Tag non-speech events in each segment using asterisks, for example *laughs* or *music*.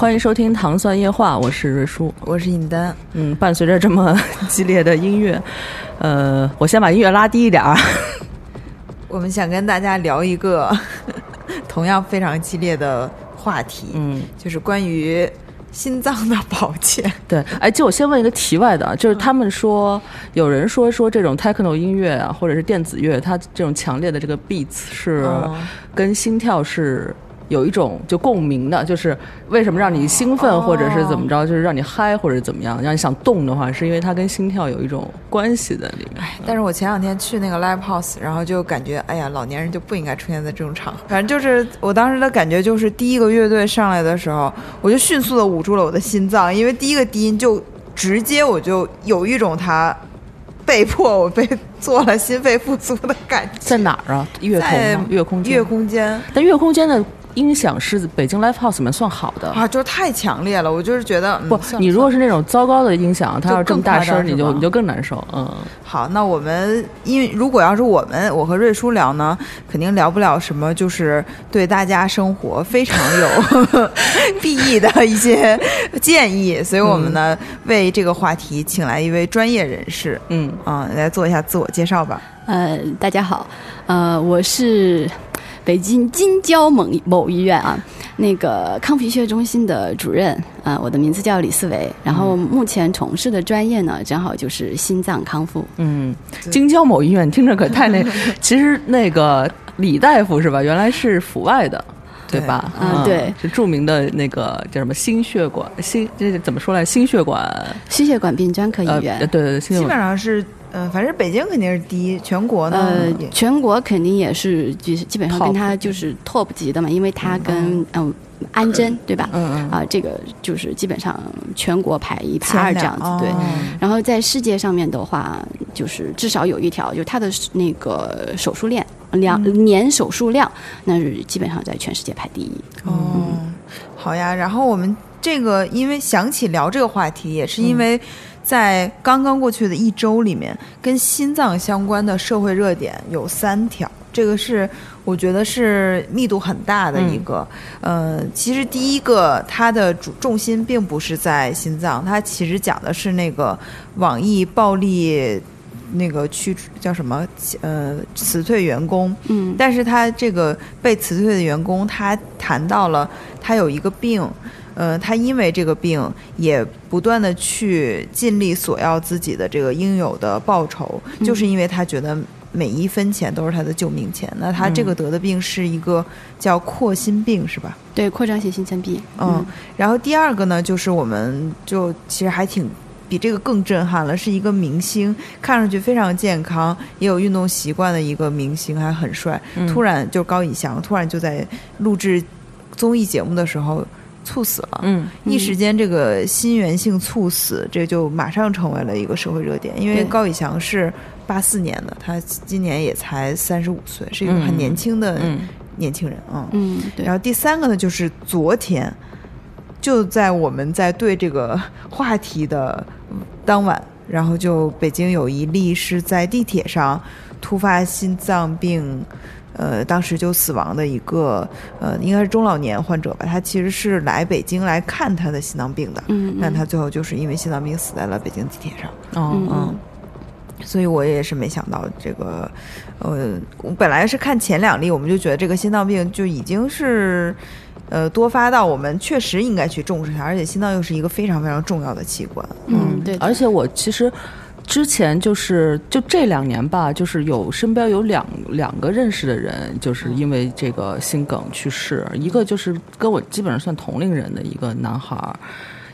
欢迎收听《糖蒜夜话》，我是瑞叔，我是尹丹。嗯，伴随着这么 *laughs* 激烈的音乐，呃，我先把音乐拉低一点儿。我们想跟大家聊一个 *laughs* 同样非常激烈的话题，嗯，就是关于心脏的保健。对，哎，就我先问一个题外的，就是他们说，有人说说这种 techno 音乐啊，或者是电子乐，它这种强烈的这个 beats 是跟心跳是。有一种就共鸣的，就是为什么让你兴奋，或者是怎么着，就是让你嗨，或者怎么样，让你想动的话，是因为它跟心跳有一种关系在里面。但是我前两天去那个 live house，然后就感觉，哎呀，老年人就不应该出现在这种场合。反正就是我当时的感觉，就是第一个乐队上来的时候，我就迅速的捂住了我的心脏，因为第一个低音就直接我就有一种他被迫我被做了心肺复苏的感觉。在哪儿啊？月空月空间。乐空间。但月空间的。音响是北京 Live House 里面算好的啊，就是太强烈了，我就是觉得不，你如果是那种糟糕的音响，它要这么大声，你就你就更难受。嗯，好，那我们因为如果要是我们我和瑞叔聊呢，肯定聊不了什么，就是对大家生活非常有 *laughs* 裨益的一些建议，所以我们呢为这个话题请来一位专业人士，嗯啊，来做一下自我介绍吧。呃，大家好，呃，我是。北京京郊某某医院啊，那个康复医学中心的主任啊，我的名字叫李思维，然后目前从事的专业呢，正好就是心脏康复。嗯，京郊某医院听着可太那，*laughs* 其实那个李大夫是吧？原来是阜外的，对吧？嗯，对，是著名的那个叫什么心血管心，这怎么说来？心血管心血管病专科医院。对对对，基本上是。嗯，反正北京肯定是第一，全国呢？呃，全国肯定也是，就是基本上跟他就是 top 级的嘛，因为他跟嗯安贞对吧？嗯嗯啊，这个就是基本上全国排一排二这样子对。然后在世界上面的话，就是至少有一条，就是他的那个手术量量年手术量，那是基本上在全世界排第一。哦，好呀。然后我们这个因为想起聊这个话题，也是因为。在刚刚过去的一周里面，跟心脏相关的社会热点有三条，这个是我觉得是密度很大的一个。呃，其实第一个它的主重心并不是在心脏，它其实讲的是那个网易暴力那个去叫什么呃辞退员工。嗯，但是他这个被辞退的员工，他谈到了他有一个病。呃，他因为这个病，也不断的去尽力索要自己的这个应有的报酬，就是因为他觉得每一分钱都是他的救命钱。那他这个得的病是一个叫扩心病，是吧？对，扩张性心脏病。嗯，然后第二个呢，就是我们就其实还挺比这个更震撼了，是一个明星，看上去非常健康，也有运动习惯的一个明星，还很帅。突然就高以翔，突然就在录制综艺节目的时候。猝死了，嗯，一时间这个心源性猝死，这就马上成为了一个社会热点。因为高以翔是八四年的，他今年也才三十五岁，是一个很年轻的年轻人啊。嗯，然后第三个呢，就是昨天就在我们在对这个话题的当晚，然后就北京有一例是在地铁上突发心脏病。呃，当时就死亡的一个，呃，应该是中老年患者吧。他其实是来北京来看他的心脏病的，嗯，但他最后就是因为心脏病死在了北京地铁上。哦，嗯，所以我也是没想到这个，呃，我本来是看前两例，我们就觉得这个心脏病就已经是，呃，多发到我们确实应该去重视它，而且心脏又是一个非常非常重要的器官。嗯，对，而且我其实。之前就是就这两年吧，就是有身边有两两个认识的人，就是因为这个心梗去世。一个就是跟我基本上算同龄人的一个男孩儿，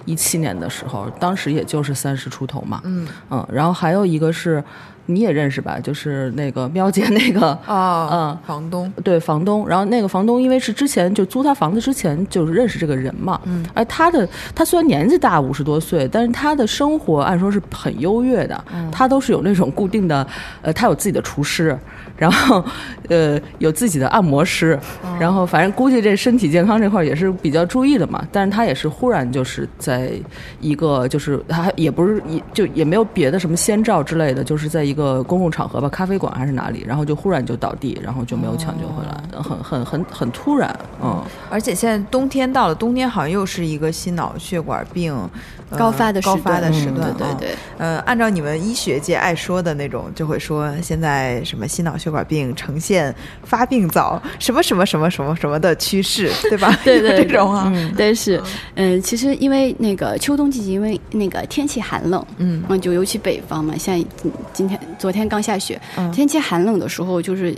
一七年的时候，当时也就是三十出头嘛。嗯嗯，然后还有一个是。你也认识吧？就是那个喵姐那个啊，*laughs* 嗯，房东对房东，然后那个房东因为是之前就租他房子之前就是认识这个人嘛，嗯，而他的他虽然年纪大五十多岁，但是他的生活按说是很优越的，嗯他都是有那种固定的，呃，他有自己的厨师。*laughs* 然后，呃，有自己的按摩师，然后反正估计这身体健康这块也是比较注意的嘛。但是他也是忽然就是在一个就是他也不是也就也没有别的什么先兆之类的，就是在一个公共场合吧，咖啡馆还是哪里，然后就忽然就倒地，然后就没有抢救回来，很很很很突然，嗯。而且现在冬天到了，冬天好像又是一个心脑血管病。高发的高发的时段，对对对。呃，按照你们医学界爱说的那种，就会说现在什么心脑血管病呈现发病早，什么什么什么什么什么的趋势，*laughs* 对吧？对对，这种啊，但是，嗯，其实因为那个秋冬季节，因为那个天气寒冷，嗯，就尤其北方嘛，像今天、昨天刚下雪，天气寒冷的时候，就是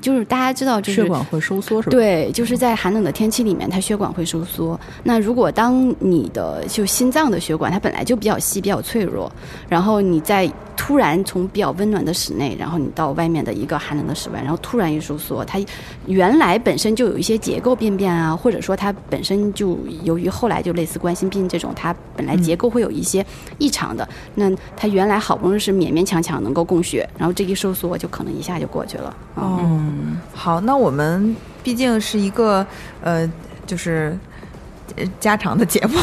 就是大家知道，就是血管会收缩，是吧？对，就是在寒冷的天气里面，它血管会收缩。那如果当你的就心脏的血管它本来就比较细、比较脆弱，然后你在突然从比较温暖的室内，然后你到外面的一个寒冷的室外，然后突然一收缩，它原来本身就有一些结构病变啊，或者说它本身就由于后来就类似冠心病这种，它本来结构会有一些异常的，那它原来好不容易是勉勉强强能够供血，然后这一收缩就可能一下就过去了。嗯，好，那我们毕竟是一个呃，就是。家常的节目，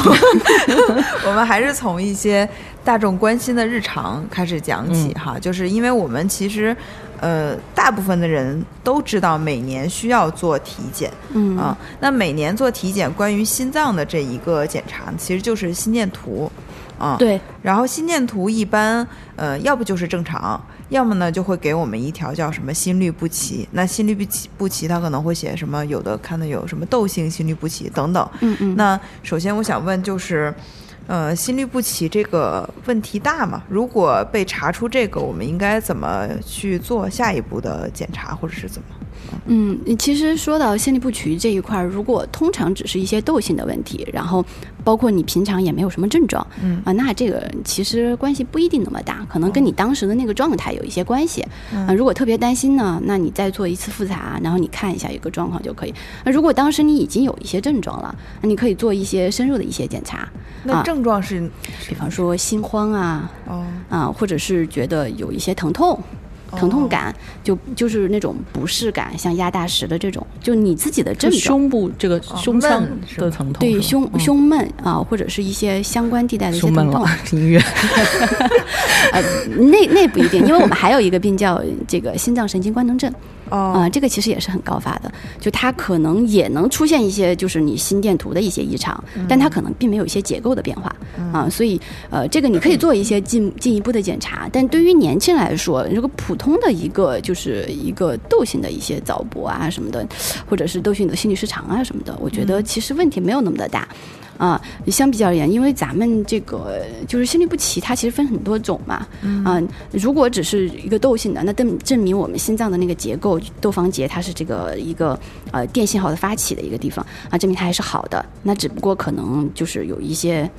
*laughs* 我们还是从一些大众关心的日常开始讲起哈。就是因为我们其实，呃，大部分的人都知道每年需要做体检，嗯啊，那每年做体检关于心脏的这一个检查，其实就是心电图。啊，对，然后心电图一般，呃，要不就是正常，要么呢就会给我们一条叫什么心律不齐。那心律不齐不齐，它可能会写什么？有的看的有什么窦性心律不齐等等。嗯嗯。那首先我想问就是，呃，心律不齐这个问题大吗？如果被查出这个，我们应该怎么去做下一步的检查，或者是怎么？嗯，其实说到心律不齐这一块儿，如果通常只是一些窦性的问题，然后包括你平常也没有什么症状，嗯啊，那这个其实关系不一定那么大，可能跟你当时的那个状态有一些关系。啊，如果特别担心呢，那你再做一次复查，然后你看一下一个状况就可以。那如果当时你已经有一些症状了，那你可以做一些深入的一些检查。那症状是，比方说心慌啊，哦啊，或者是觉得有一些疼痛。疼痛感就就是那种不适感，像压大石的这种，就你自己的症状，胸部这个胸腔的疼痛，对胸胸闷啊，或者是一些相关地带的一些疼痛。音乐，*laughs* 呃，那那不一定，因为我们还有一个病叫这个心脏神经官能症。啊，这个其实也是很高发的，就它可能也能出现一些，就是你心电图的一些异常，但它可能并没有一些结构的变化啊，所以呃，这个你可以做一些进进一步的检查，但对于年轻人来说，如果普通的一个就是一个窦性的一些早搏啊什么的，或者是窦性的心律失常啊什么的，我觉得其实问题没有那么的大。啊，相比较而言，因为咱们这个就是心律不齐，它其实分很多种嘛。啊，如果只是一个窦性的，那证证明我们心脏的那个结构，窦房结它是这个一个呃电信号的发起的一个地方啊，证明它还是好的。那只不过可能就是有一些。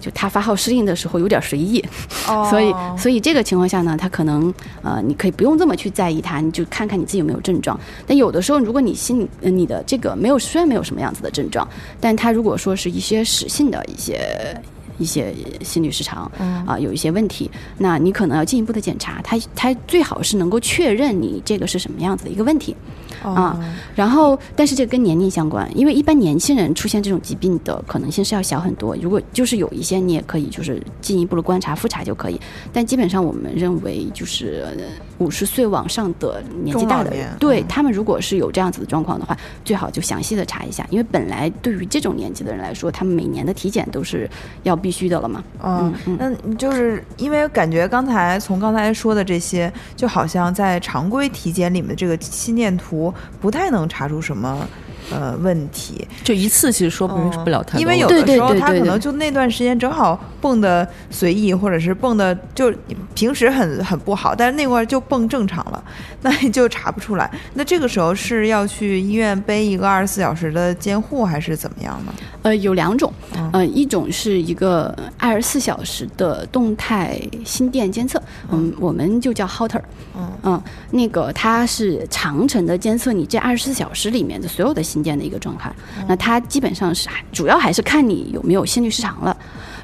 就他发号施令的时候有点随意，*laughs* 所以所以这个情况下呢，他可能呃，你可以不用这么去在意他，你就看看你自己有没有症状。但有的时候，如果你心里你的这个没有，虽然没有什么样子的症状，但他如果说是一些实性的一些。一些心律失常啊，有一些问题，那你可能要进一步的检查，他他最好是能够确认你这个是什么样子的一个问题啊。然后，但是这跟年龄相关，因为一般年轻人出现这种疾病的可能性是要小很多。如果就是有一些，你也可以就是进一步的观察复查就可以。但基本上我们认为，就是五十岁往上的年纪大的，对他们如果是有这样子的状况的话，最好就详细的查一下，因为本来对于这种年纪的人来说，他们每年的体检都是要必。须的了嘛？嗯，那就是因为感觉刚才从刚才说的这些，就好像在常规体检里面这个心电图不太能查出什么呃问题。就一次其实说明不了太多，因为有的时候他可能就那段时间正好蹦的随意，或者是蹦的就平时很很不好，但是那块儿就蹦正常了，那你就查不出来。那这个时候是要去医院背一个二十四小时的监护，还是怎么样呢？呃，有两种，嗯呃，一种是一个二十四小时的动态心电监测，嗯，我们就叫 Holter，嗯那个它是长程的监测你这二十四小时里面的所有的心间的一个状态，那它基本上是主要还是看你有没有心律失常了。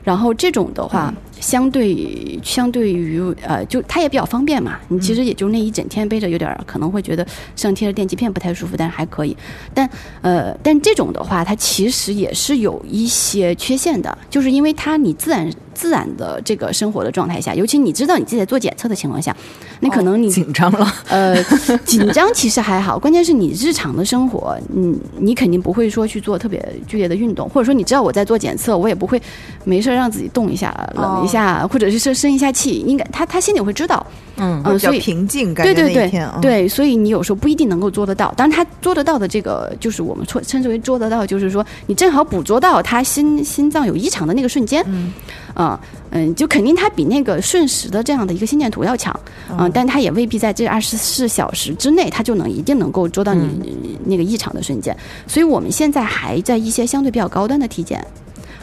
然后这种的话，相对相对于呃，就它也比较方便嘛。你其实也就那一整天背着，有点儿可能会觉得上贴着电极片不太舒服，但是还可以。但呃，但这种的话，它其实也是有一些缺陷的，就是因为它你自然自然的这个生活的状态下，尤其你知道你自己在做检测的情况下，那可能你、紧张了。呃，紧张其实还好，关键是你日常的生活，你你肯定不会说去做特别剧烈的运动，或者说你知道我在做检测，我也不会没事儿让自己动一下、冷一下，或者是生生一下气，应该他他心里会知道，嗯嗯、比较所以平静，感对对对对，所以你有时候不一定能够做得到。当然，他做得到的这个，就是我们称称之为做得到，就是说你正好捕捉到他心心脏有异常的那个瞬间，嗯啊嗯，就肯定他比那个瞬时的这样的一个心电图要强，嗯、但他也未必在这二十四小时之内，他就能一定能够捉到你那个异常的瞬间。所以我们现在还在一些相对比较高端的体检。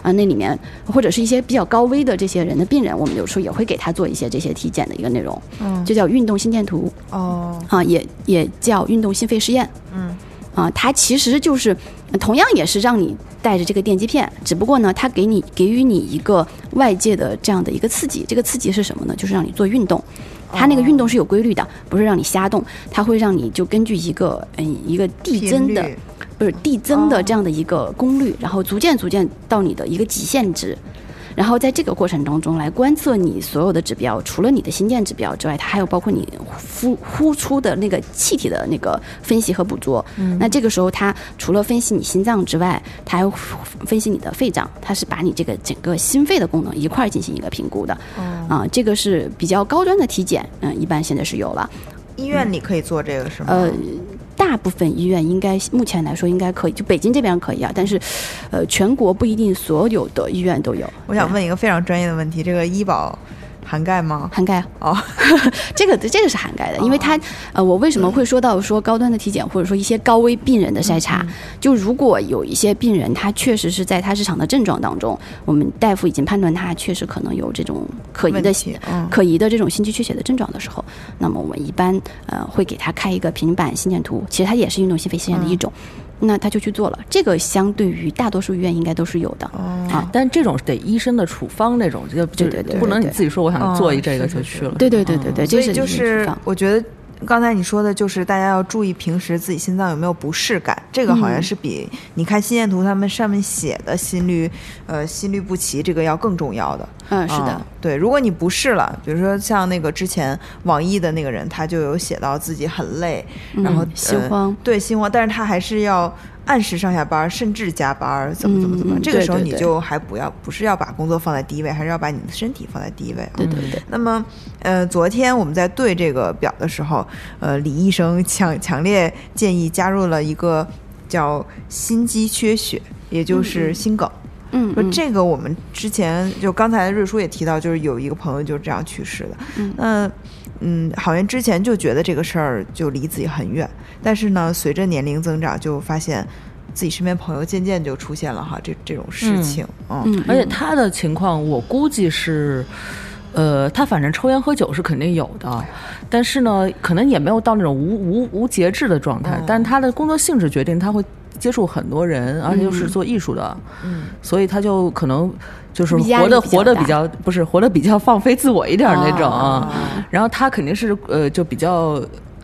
啊，那里面或者是一些比较高危的这些人的病人，我们有时候也会给他做一些这些体检的一个内容，嗯就叫运动心电图。哦，啊，也也叫运动心肺试验。嗯，啊，它其实就是呃同样也是让你带着这个电极片，只不过呢，它给你给予你一个外界的这样的一个刺激。这个刺激是什么呢？就是让你做运动。它那个运动是有规律的，不是让你瞎动，它会让你就根据一个嗯一个递增的不是递增的哦这样的一个功率，然后逐渐逐渐到你的一个极限值。然后在这个过程当中来观测你所有的指标，除了你的心电指标之外，它还有包括你呼呼出的那个气体的那个分析和捕捉。那这个时候，它除了分析你心脏之外，它还分析你的肺脏，它是把你这个整个心肺的功能一块儿进行一个评估的。啊，这个是比较高端的体检，嗯，一般现在是有了。医院里可以做这个是吗？呃，大部分医院应该目前来说应该可以，就北京这边可以啊，但是，呃，全国不一定所有的医院都有。我想问一个非常专业的问题，这个医保涵盖吗？涵盖哦，*laughs* 这个这个是涵盖的，因为它呃，我为什么会说到说高端的体检或者说一些高危病人的筛查？就如果有一些病人他确实是在他日常的症状当中，我们大夫已经判断他确实可能有这种可疑的问题嗯可疑的这种心肌缺血的症状的时候，那么我们一般呃会给他开一个平板心电图，其实它也是运动心肺试验的一种。那他就去做了，这个相对于大多数医院应该都是有的、哦啊。但这种得医生的处方那种，就就对对对不能你自己说我想做一这个就去了。对对对对对，所以这是就是我觉得。刚才你说的就是大家要注意平时自己心脏有没有不适感，这个好像嗯是比你看心电图他们上面写的心率，呃，心律不齐这个要更重要的。嗯，是的啊，对，如果你不适了，比如说像那个之前网易的那个人，他就有写到自己很累，然后嗯心呃慌对心慌，但是他还是要按时上下班，甚至加班，怎么怎么怎么。这个时候你就还不要，不是要把工作放在第一位，还是要把你的身体放在第一位啊。对对对。那么，呃，昨天我们在对这个表的时候，呃，李医生强强烈建议加入了一个叫心肌缺血，也就是心梗。嗯，说嗯这个我们之前就刚才瑞叔也提到，就是有一个朋友就是这样去世的。嗯那嗯，好像之前就觉得这个事儿就离自己很远，但是呢，随着年龄增长，就发现自己身边朋友渐渐就出现了哈这这种事情。嗯嗯，而且他的情况，我估计是，呃，他反正抽烟喝酒是肯定有的，但是呢，可能也没有到那种无无无节制的状态。嗯但是他的工作性质决定他会接触很多人，而且又是做艺术的，嗯所以他就可能就是活得比较大活的比较不是活的比较放飞自我一点儿那种。然后他肯定是呃就比较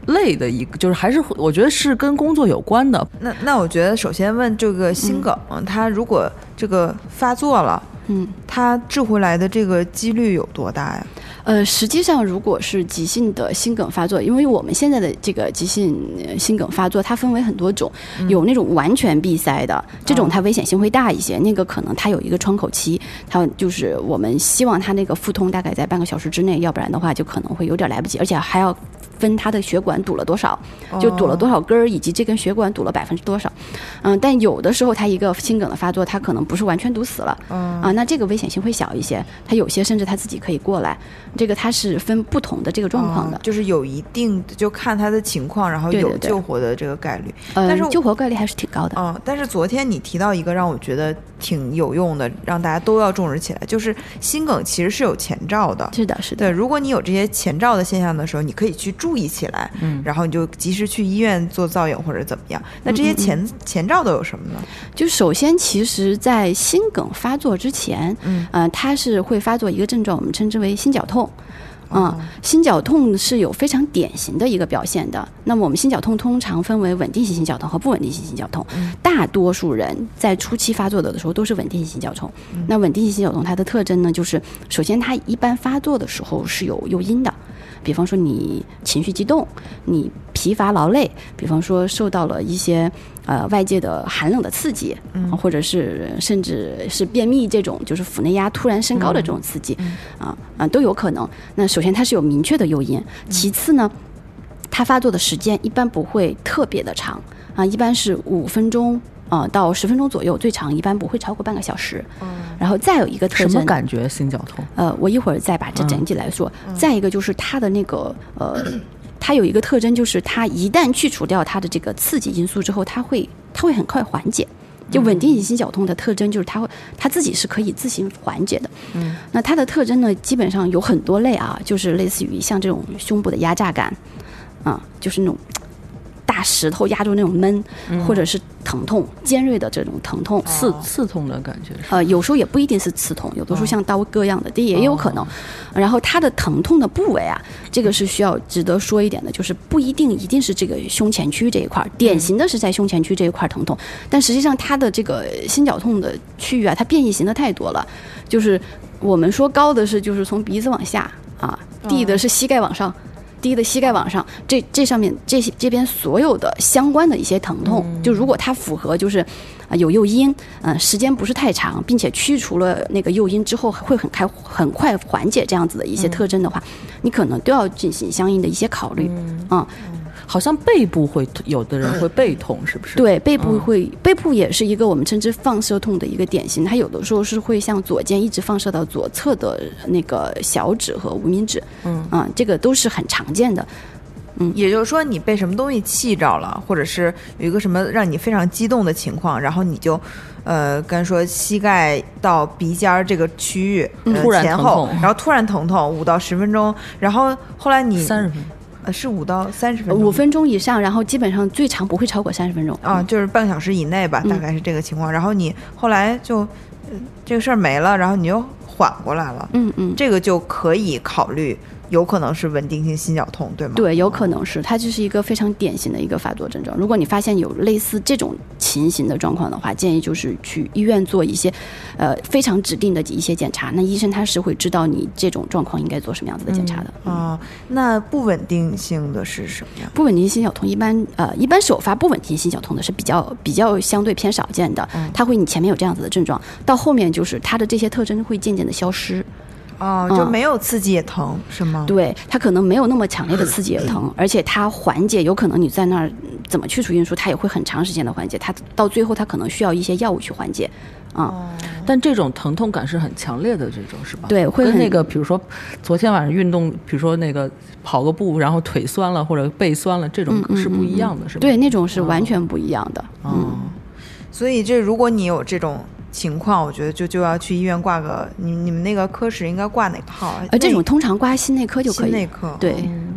累的一个，就是还是我觉得是跟工作有关的。那那我觉得首先问这个心梗，它如果这个发作了，嗯，它治回来的这个几率有多大呀？呃，实际上，如果是急性的心梗发作，因为我们现在的这个急性呃心梗发作，它分为很多种，有那种完全闭塞的，这种它危险性会大一些，那个可能它有一个窗口期，它就是我们希望它那个腹痛大概在半个小时之内，要不然的话就可能会有点来不及，而且还要分他的血管堵了多少，就堵了多少根儿，以及这根血管堵了百分之多少。嗯，但有的时候他一个心梗的发作，他可能不是完全堵死了，啊，那这个危险性会小一些，他有些甚至他自己可以过来。这个他是分不同的这个状况的，哦就是有一定就看他的情况，然后有救活的这个概率。嗯，但是救活概率还是挺高的。嗯，但是昨天你提到一个让我觉得挺有用的，让大家都要重视起来，就是心梗其实是有前兆的。是的，是的。对，如果你有这些前兆的现象的时候，你可以去注意起来，嗯然后你就及时去医院做造影或者怎么样。那这些前、前兆都有什么呢？就首先，其实，在心梗发作之前，嗯呃，它是会发作一个症状，我们称之为心绞痛。嗯，哦心绞痛是有非常典型的一个表现的。那么我们心绞痛通常分为稳定性心绞痛和不稳定性心绞痛。嗯大多数人在初期发作的时候都是稳定性心绞痛。嗯那稳定性心绞痛它的特征呢，就是首先它一般发作的时候是有诱因的。比方说你情绪激动，你疲乏劳累，比方说受到了一些呃外界的寒冷的刺激，嗯或者是甚至是便秘这种就是腹内压突然升高的这种刺激，嗯啊啊都有可能。那首先它是有明确的诱因，嗯其次呢，它发作的时间一般不会特别的长啊，一般是五分钟。啊、到十分钟左右，最长一般不会超过半个小时。然后再有一个特什么，感觉？心绞痛？呃，我一会儿再把这整体来说。再一个就是它的那个呃，它有一个特征，就是它一旦去除掉它的这个刺激因素之后，它会它会很快缓解。就稳定性心绞痛的特征就是它会它自己是可以自行缓解的。嗯，那它的特征呢，基本上有很多类啊，就是类似于像这种胸部的压榨感，啊，就是那种。大石头压住那种闷，或者是疼痛、尖锐的这种疼痛，刺刺痛的感觉是？呃，有时候也不一定是刺痛，有的时候像刀割一样的，这也有可能。然后它的疼痛的部位啊，这个是需要值得说一点的，就是不一定一定是这个胸前区这一块儿，典型的是在胸前区这一块儿疼痛，但实际上它的这个心绞痛的区域啊，它变异型的太多了，就是我们说高的是就是从鼻子往下啊，低的是膝盖往上。低的膝盖往上，这这上面这些这边所有的相关的一些疼痛，就如果它符合就是啊、有诱因，嗯、时间不是太长，并且驱除了那个诱因之后会很开很快缓解这样子的一些特征的话，你可能都要进行相应的一些考虑，嗯好像背部会有的人会背痛，是不是？，对，背部会、背部也是一个我们称之放射痛的一个典型，它有的时候是会向左肩一直放射到左侧的那个小指和无名指，嗯。啊、这个都是很常见的。嗯。也就是说，你被什么东西气着了，或者是有一个什么让你非常激动的情况，然后你就，呃，刚才说膝盖到鼻尖儿这个区域、呃突然前后然后突然疼痛五到十分钟，然后后来你三十分钟。呃是五到三十分钟，五分钟以上，然后基本上最长不会超过三十分钟。啊，就是半个小时以内吧，嗯。大概是这个情况。然后你后来就、呃这个事儿没了，然后你又缓过来了，嗯嗯，这个就可以考虑有可能是稳定性心绞痛，对吗？对，有可能是它就是一个非常典型的一个发作症状。如果你发现有类似这种情形的状况的话，建议就是去医院做一些呃非常指定的一些检查。那医生他是会知道你这种状况应该做什么样子的检查的。嗯啊，那不稳定性的是什么呀？不稳定心绞痛一般呃一般首发不稳定心绞痛的是比较比较相对偏少见的，它会你前面有这样子的症状，到后面就是它的这些特征会渐渐的消失。哦，就嗯没有刺激也疼，是吗？对，它可能没有那么强烈的刺激也疼，*clears throat* 而且它缓解有可能你在那儿嗯怎么去除运输，它也会很长时间的缓解，它到最后它可能需要一些药物去缓解，啊、但这种疼痛感是很强烈的，这种是吧？对会跟那个，比如说昨天晚上运动，比如说那个跑个步，然后腿酸了或者背酸了，这种嗯是不一样的，是吧？对，那种是完全不一样的。哦，所以这如果你有这种情况，我觉得就就要去医院挂个你你们那个科室应该挂哪个号啊？呃，这种通常挂心内科就可以。心内科。对，嗯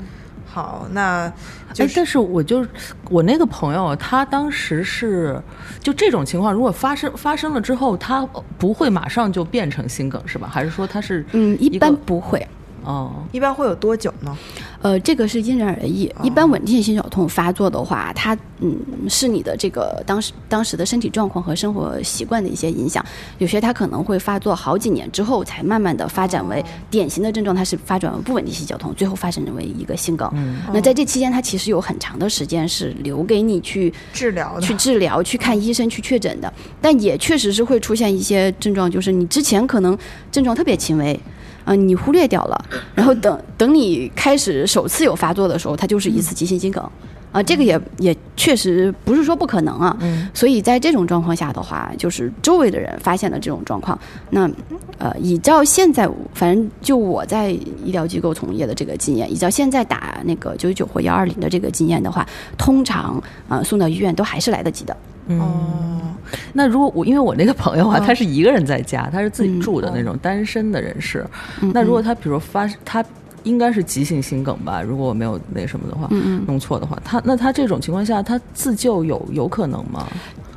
好，那就哎，是但是我就我那个朋友，他当时是就这种情况，如果发生发生了之后，他不会马上就变成心梗是吧？还是说他是嗯，一般不会。哦？一般会有多久呢？呃，这个是因人而异。一般稳定性心绞痛发作的话，它嗯是你的这个当时当时的身体状况和生活习惯的一些影响。有些它可能会发作好几年之后，才慢慢的发展为典型的症状，它是发展为不稳定性绞痛，最后发展为一个心梗。那在这期间，它其实有很长的时间是留给你去治疗去治疗、去看医生、去确诊的。但也确实是会出现一些症状，就是你之前可能症状特别轻微。啊，你忽略掉了，然后等等你开始首次有发作的时候，它就是一次急性心梗，啊，这个也也确实不是说不可能啊，所以在这种状况下的话，就是周围的人发现了这种状况，那呃，依照现在反正就我在医疗机构从业的这个经验，依照现在打那个九九九或幺二零的这个经验的话，通常啊送到医院都还是来得及的。哦，那如果我因为我那个朋友啊，他是一个人在家，他是自己住的那种单身的人士。那如果他比如发，他应该是急性心梗吧？如果我没有那什么的话，弄错的话，他那他这种情况下，他自救有有可能吗？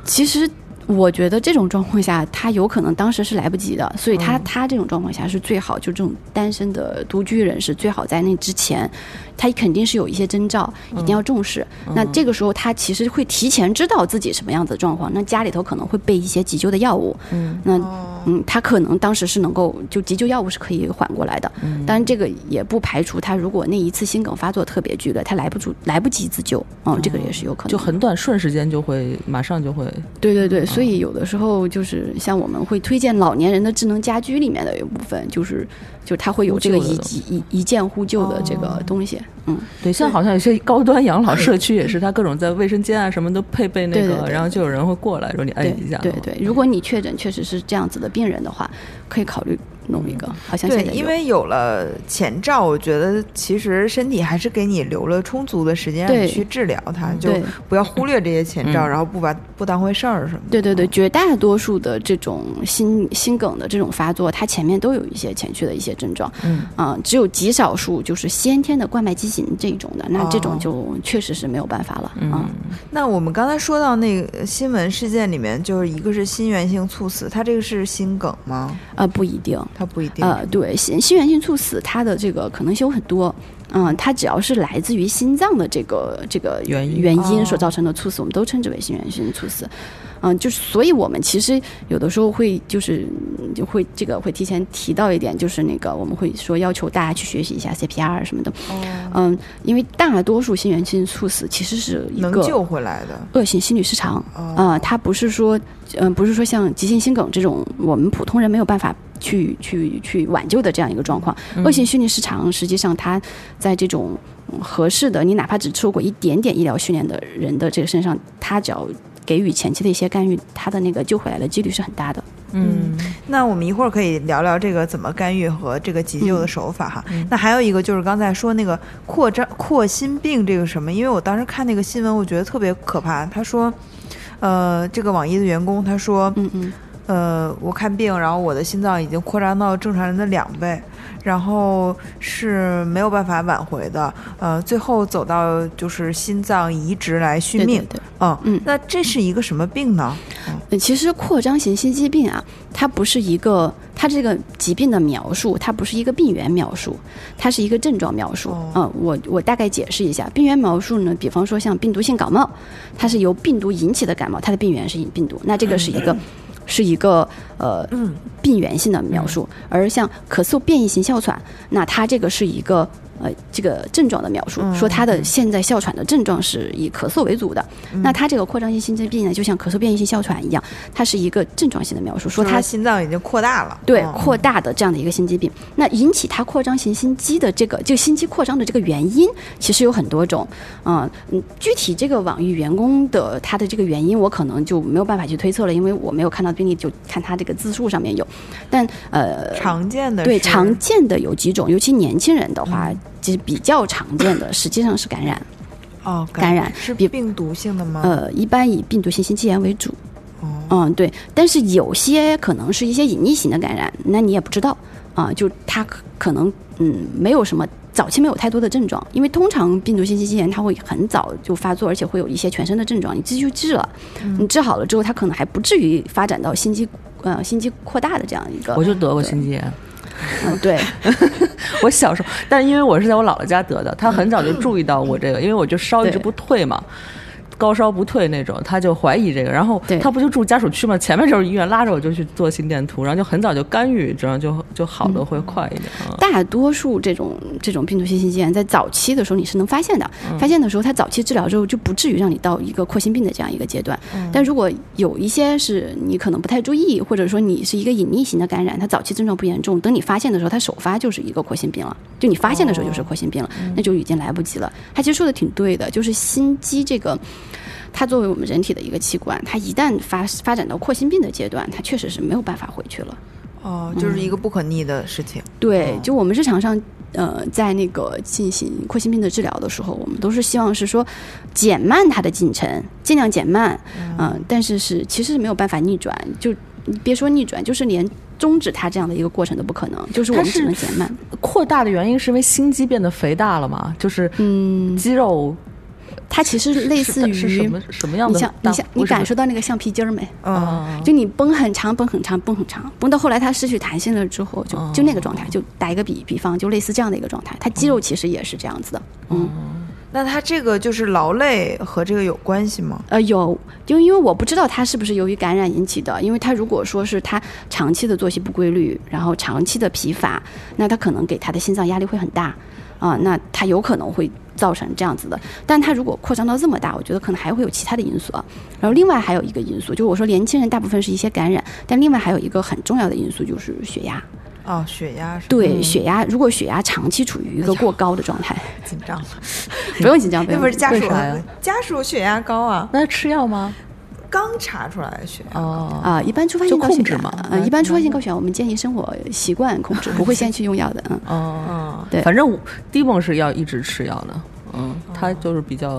其实。我觉得这种状况下，他有可能当时是来不及的，所以他他这种状况下是最好，就这种单身的独居人士最好在那之前，他肯定是有一些征兆，一定要重视。那这个时候他其实会提前知道自己什么样子的状况，那家里头可能会备一些急救的药物。嗯，那嗯，他可能当时是能够就急救药物是可以缓过来的。嗯，当然这个也不排除他如果那一次心梗发作特别剧烈，他来不住来不及自救，嗯，这个也是有可能。就很短，瞬时间就会马上就会。对对对。所以有的时候就是像我们会推荐老年人的智能家居里面的一部分，就是就它会有这个一一一键呼救的这个东西。嗯，对，现在好像有些高端养老社区也是，它各种在卫生间啊什么都配备那个，然后就有人会过来说你按一下。对对，如果你确诊确实是这样子的病人的话，可以考虑。弄一个，好像对，因为有了前兆，我觉得其实身体还是给你留了充足的时间让你去治疗它，就不要忽略这些前兆，然后不把不当回事儿什么。对对对，绝大多数的这种心心梗的这种发作，它前面都有一些前驱的一些症状，嗯。啊，只有极少数就是先天的冠脉畸形这种的，那这种就确实是没有办法了啊。那我们刚才说到那个新闻事件里面，就是一个是心源性猝死，它这个是心梗吗？啊，不一定。它不一定。呃，对，心心源性猝死，它的这个可能性有很多。嗯，它只要是来自于心脏的这个这个原因原因所造成的猝死，我们都称之为心源性猝死。嗯，就是，所以我们其实有的时候会就是就会这个会提前提到一点，就是那个我们会说要求大家去学习一下 CPR 什么的。哦。嗯，因为大多数心源性猝死其实是一个能救回来的恶性心律失常。哦。啊，它不是说嗯不是说像急性心梗这种我们普通人没有办法。去去去挽救的这样一个状况，恶性心律失常，实际上它在这种合适的，你哪怕只受过一点点医疗训练的人的这个身上，他只要给予前期的一些干预，他的那个救回来的几率是很大的。嗯，那我们一会儿可以聊聊这个怎么干预和这个急救的手法哈。那还有一个就是刚才说那个扩张扩心病这个什么，因为我当时看那个新闻，我觉得特别可怕。他说，呃，这个网易的员工他说，嗯嗯。呃，我看病，然后我的心脏已经扩张到正常人的两倍，然后是没有办法挽回的。呃，最后走到就是心脏移植来续命。对，嗯嗯。那这是一个什么病呢？嗯，其实扩张型心肌病啊，它不是一个，它这个疾病的描述，它不是一个病原描述，它是一个症状描述。嗯，我我大概解释一下，病原描述呢，比方说像病毒性感冒，它是由病毒引起的感冒，它的病原是病毒，那这个是一个。是一个呃病原性的描述，而像咳嗽变异型哮喘，那它这个是一个。呃，这个症状的描述说，他的现在哮喘的症状是以咳嗽为主的。那他这个扩张性心肌病呢，就像咳嗽变异性哮喘一样，它是一个症状性的描述，说他心脏已经扩大了。对，扩大的这样的一个心肌病。那引起他扩张型心肌的这个，就心肌扩张的这个原因，其实有很多种。嗯嗯，具体这个网易员工的他的这个原因，我可能就没有办法去推测了，因为我没有看到病例，就看他这个字数上面有。但呃，常见的对常见的有几种，尤其年轻人的话。其实比较常见的实际上是感染，哦，感染是病毒性的吗？呃，一般以病毒性心肌炎为主。哦，嗯，对，但是有些可能是一些隐匿型的感染，那你也不知道啊，就它可能嗯没有什么早期没有太多的症状，因为通常病毒性心肌炎它会很早就发作，而且会有一些全身的症状，你继续治了，你治好了之后，它可能还不至于发展到心肌呃心肌扩大的这样一个。我就得过心肌炎。嗯，对，*laughs* 我小时候，但因为我是在我姥姥家得的，她很早就注意到我这个，因为我就烧一直不退嘛。高烧不退那种，他就怀疑这个，然后对她不就住家属区嘛，前面就是医院，拉着我就去做心电图，然后就很早就干预，这样就就好的会快一点。嗯大多数这种这种病毒性心肌炎在早期的时候你是能发现的，发现的时候他早期治疗之后就不至于让你到一个扩心病的这样一个阶段。但如果有一些是你可能不太注意，或者说你是一个隐匿型的感染，它早期症状不严重，等你发现的时候，它首发就是一个扩心病了，就你发现的时候就是扩心病了，那就已经来不及了。他其实说的挺对的，就是心肌这个。它作为我们人体的一个器官，它一旦发发展到扩心病的阶段，它确实是没有办法回去了。哦，就是一个不可逆的事情。对，就我们日常上，呃，在那个进行扩心病的治疗的时候，我们都是希望是说减慢它的进程，尽量减慢，嗯、但是是其实是没有办法逆转，就你别说逆转，就是连终止它这样的一个过程都不可能，就是我们只能减慢。扩大的原因是因为心肌变得肥大了嘛？就是嗯，肌肉它其实类似是是什于么什么样的你像？你像你感受到那个橡皮筋儿没？嗯，就你绷很长，绷很长，绷很长，绷到后来它失去弹性了之后，就就那个状态，就打一个比比方，就类似这样的一个状态。它肌肉其实也是这样子的，嗯。那它这个就是劳累和这个有关系吗？呃，有，就因为我不知道它是不是由于感染引起的，因为它如果说是他长期的作息不规律，然后长期的疲乏，那他可能给他的心脏压力会很大啊、那他有可能会造成这样子的。但他如果扩张到这么大，我觉得可能还会有其他的因素啊。然后另外还有一个因素，就是我说年轻人大部分是一些感染，但另外还有一个很重要的因素就是血压。哦，血压是对，血压如果血压长期处于一个过高的状态，紧张 *laughs* 了，不用紧张，不那不是家属 *laughs* 家属血压高啊，那吃药吗？刚查出来的血压。哦。啊，一般触发性高血压嘛嗯，一般触发性高血压，我们建议生活习惯控制，*laughs* 不会先去用药的，嗯。哦，嗯，对。反正我低泵是要一直吃药的，嗯，他就是比较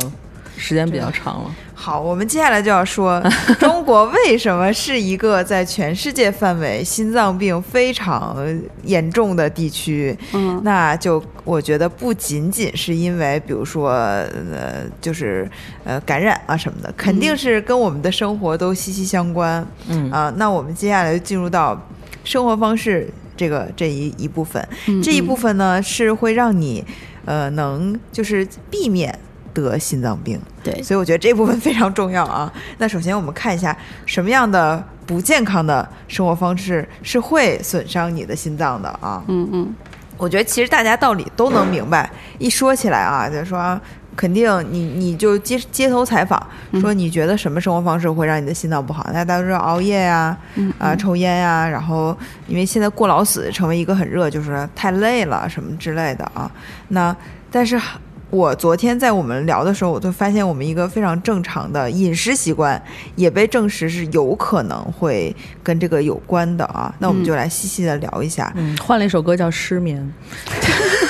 时间比较长了。好，我们接下来就要说 *laughs* 中国为什么是一个在全世界范围心脏病非常严重的地区。嗯那就我觉得不仅仅是因为，比如说呃，就是呃感染啊什么的，肯定是跟我们的生活都息息相关。嗯啊、那我们接下来就进入到生活方式这个这一一部分。嗯这一部分呢是会让你呃能就是避免得心脏病。对，所以我觉得这部分非常重要啊。那首先我们看一下什么样的不健康的生活方式是会损伤你的心脏的啊。嗯嗯我觉得其实大家道理都能明白，一说起来啊，就是说。肯定你你就街街头采访说你觉得什么生活方式会让你的心脏不好？那大家都知道熬夜呀、嗯啊，抽烟呀、然后因为现在过劳死成为一个很热，就是太累了什么之类的啊。那但是我昨天在我们聊的时候，我就发现我们一个非常正常的饮食习惯也被证实是有可能会跟这个有关的啊。那我们就来细细的聊一下。嗯，换了一首歌叫《失眠》，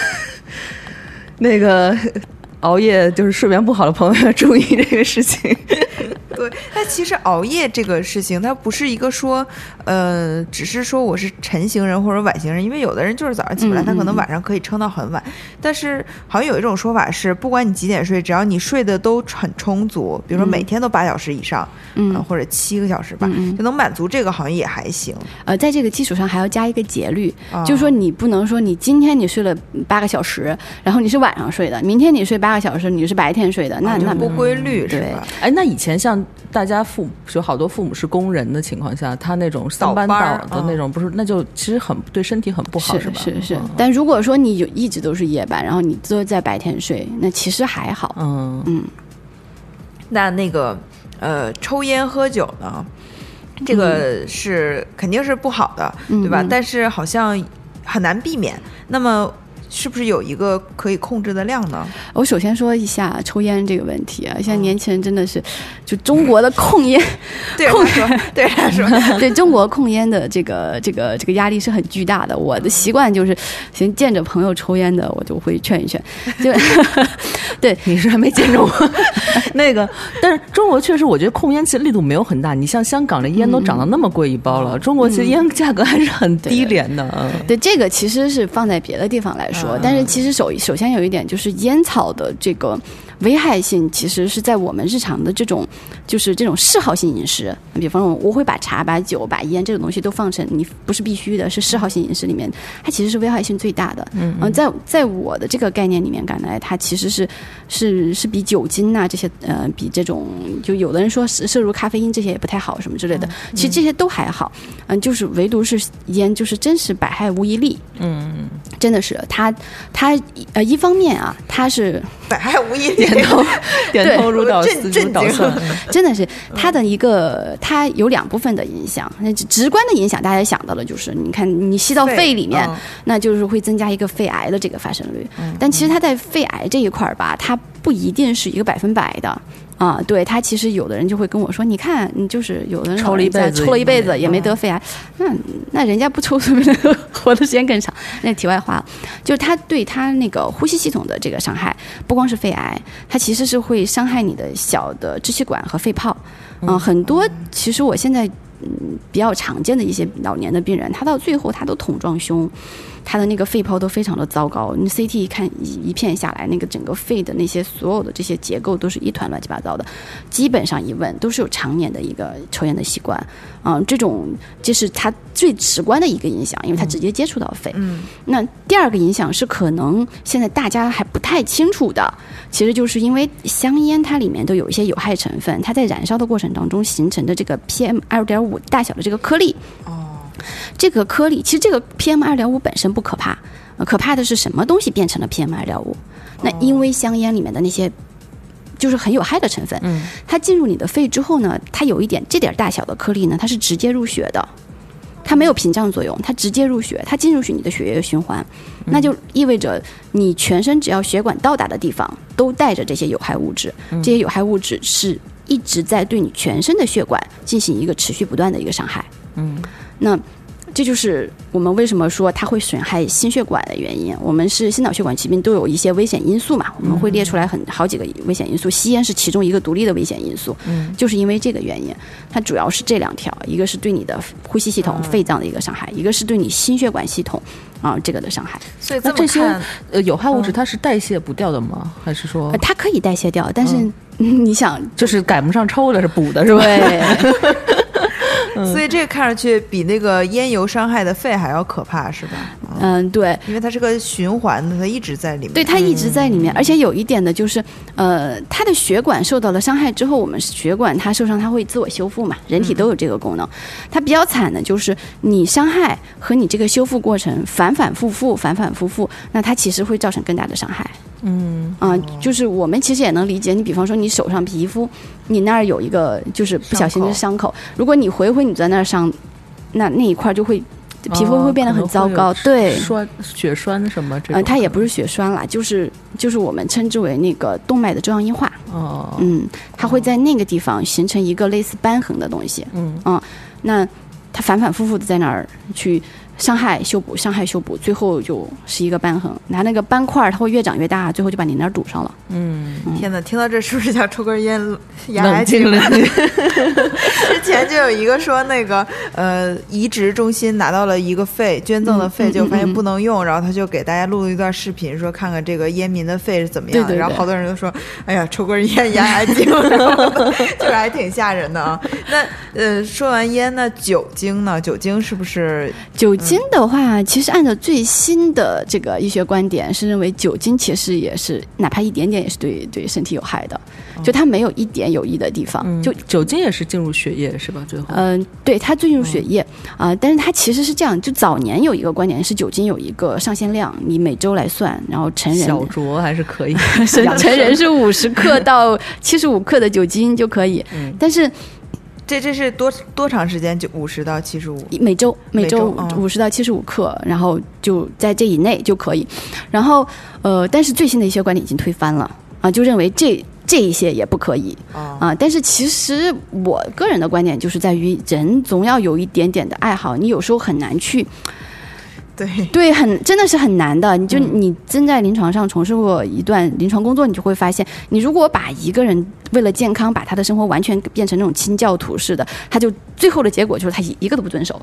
*laughs* 那个 *laughs* 熬夜就是睡眠不好的朋友要注意这个事情。对，但其实熬夜这个事情，它不是一个说，呃，只是说我是晨型人或者晚型人，因为有的人就是早上起不来，嗯他可能嗯晚上可以撑到很晚。但是好像有一种说法是，不管你几点睡，只要你睡得都很充足，比如说每天都八小时以上，嗯呃或者七个小时吧，嗯嗯就能满足这个，好像也还行。呃，在这个基础上还要加一个节律，啊就是说你不能说你今天你睡了八个小时，然后你是晚上睡的，明天你睡八个小时，你是白天睡的，那那啊就不规律是对吧？哎，那以前像大家父母有好多父母是工人的情况下，他那种上班倒的那种，不是那就其实很对身体很不好，是吧？是是嗯。但如果说你有一直都是夜班，然后你都在白天睡，那其实还好。嗯，嗯那那个呃，抽烟喝酒呢，这个是、肯定是不好的，对吧？但是好像很难避免。那么是不是有一个可以控制的量呢？我首先说一下抽烟这个问题啊，嗯现在年轻人真的是，就中国的控烟，对着 *laughs* 他说，对着他说，对中国控烟的这个这个这个压力是很巨大的。我的习惯就是，先见着朋友抽烟的，我就会劝一劝。*laughs* 就对，你是还没见着我 *laughs* 那个，但是中国确实，我觉得控烟其实力度没有很大。你像香港的烟都涨到那么贵一包了，中国其实烟价格还是很低廉的。嗯对，这个其实是放在别的地方来说，但是其实首首先有一点就是烟草的这个危害性其实是在我们日常的这种，就是这种嗜好性饮食。比方说，我会把茶、把酒、把烟这种东西都放成你不是必须的，是嗜好性饮食里面，它其实是危害性最大的。嗯，在在我的这个概念里面，看来它其实是是是比酒精呐这些呃，比这种就有的人说摄摄入咖啡因这些也不太好什么之类的，其实这些都还好。嗯，就是唯独是烟，就是真是百害无一利。嗯，真的是它它呃一方面啊，它是百害无一利。点头 *laughs* 点头如捣如捣蒜。*laughs* 真的是它的一个，它有两部分的影响。那直观的影响，大家想到的就是，你看你吸到肺肺里面，嗯那就是会增加一个肺癌的这个发生率。但其实它在肺癌这一块儿吧，它不一定是一个百分百的。啊，对他其实有的人就会跟我说，你看，你就是有的人抽了一辈子抽了一辈子也没得肺癌，那那人家不抽是不是活的时间更长？那题外话了，就是他对他那个呼吸系统的这个伤害，不光是肺癌，它其实是会伤害你的小的支气管和肺泡。嗯、很多其实我现在嗯比较常见的一些老年的病人，他到最后他都桶状胸，他的那个肺泡都非常的糟糕。你 CT 一看一一片下来，那个整个肺的那些所有的这些结构都是一团乱七八糟的。基本上一问都是有常年的一个抽烟的习惯，嗯，这种这是他最直观的一个影响，因为他直接接触到肺。嗯，那第二个影响是可能现在大家还不太清楚的，其实就是因为香烟它里面都有一些有害成分，它在燃烧的过程当中形成的这个 PM 二点五大小的这个颗粒。哦，这个颗粒其实这个 PM 二点五本身不可怕，呃可怕的是什么东西变成了 PM 二点五？那因为香烟里面的那些就是很有害的成分，嗯它进入你的肺之后呢，它有一点这点大小的颗粒呢，它是直接入血的。它没有屏障作用，它直接入血，它进入去你的血液循环，那就意味着你全身只要血管到达的地方都带着这些有害物质，这些有害物质是一直在对你全身的血管进行一个持续不断的一个伤害。嗯，那这就是我们为什么说它会损害心血管的原因。我们是心脑血管疾病都有一些危险因素嘛，我们会列出来很好几个危险因素，吸烟是其中一个独立的危险因素。嗯，就是因为这个原因，它主要是这两条，一个是对你的呼吸系统、肺脏的一个伤害，一个是对你心血管系统啊、这个的伤害。所以那这些这么看，呃有害物质它是代谢不掉的吗？还是说呃它可以代谢掉，但是、*laughs* 你想，就是赶不上抽的是补的是吧？对。所以这个看上去比那个烟油伤害的肺还要可怕，是吧？嗯，对，因为它是个循环的，它一直在里面。对，它一直在里面，而且有一点呢就是，呃，它的血管受到了伤害之后，我们血管它受伤，它会自我修复嘛，人体都有这个功能。它比较惨的就是你伤害和你这个修复过程反反复复、反反复复，那它其实会造成更大的伤害。嗯啊、就是我们其实也能理解，你比方说你手上皮肤，你那儿有一个就是不小心的伤口，如果你回回你在那儿伤，那那一块儿就会皮肤会变得很糟糕，对。栓血栓什么这嗯。呃，它也不是血栓啦，就是就是我们称之为那个动脉的粥样硬化，哦，嗯，它会在那个地方形成一个类似瘢痕的东西，嗯那它反反复复的在那儿去伤害修补，伤害修补，最后就是一个瘢痕，拿那个斑块儿它会越长越大，最后就把你那儿堵上了。嗯，天哪，听到这是不是想抽根烟 *laughs* 压压冷惊静冷静。*laughs* 之前就有一个说那个呃移植中心拿到了一个肺捐赠的肺，结果发现不能用，然后他就给大家录了一段视频，说看看这个烟民的肺是怎么样的。对对对然后好多人都说，哎呀，抽根烟压压惊，*laughs* 就是还挺吓人的啊。那呃，说完烟，那酒精呢？酒精是不是酒精的话，其实按照最新的这个医学观点，是认为酒精其实也是哪怕一点点也是对对身体有害的，就它没有一点有益的地方，就就酒精也是进入血液是吧？最后，嗯、对，它进入血液啊、但是它其实是这样，就早年有一个观点是酒精有一个上限量，你每周来算，然后成人小酌还是可以。*laughs* *laughs* 成成人是五十克到七十五克的酒精就可以，嗯。但是这这是多多长时间？就五十到七十五。每周每每周五十到七十五克，然后就在这以内就可以。然后呃，但是最新的一些观点已经推翻了啊，就认为这这一些也不可以哦啊。但是其实我个人的观点就是在于，人总要有一点点的爱好，你有时候很难去对，对，很真的是很难的。你就嗯你真在临床上从事过一段临床工作，你就会发现，你如果把一个人为了健康，把他的生活完全变成那种清教徒似的，他就最后的结果就是他一一个都不遵守。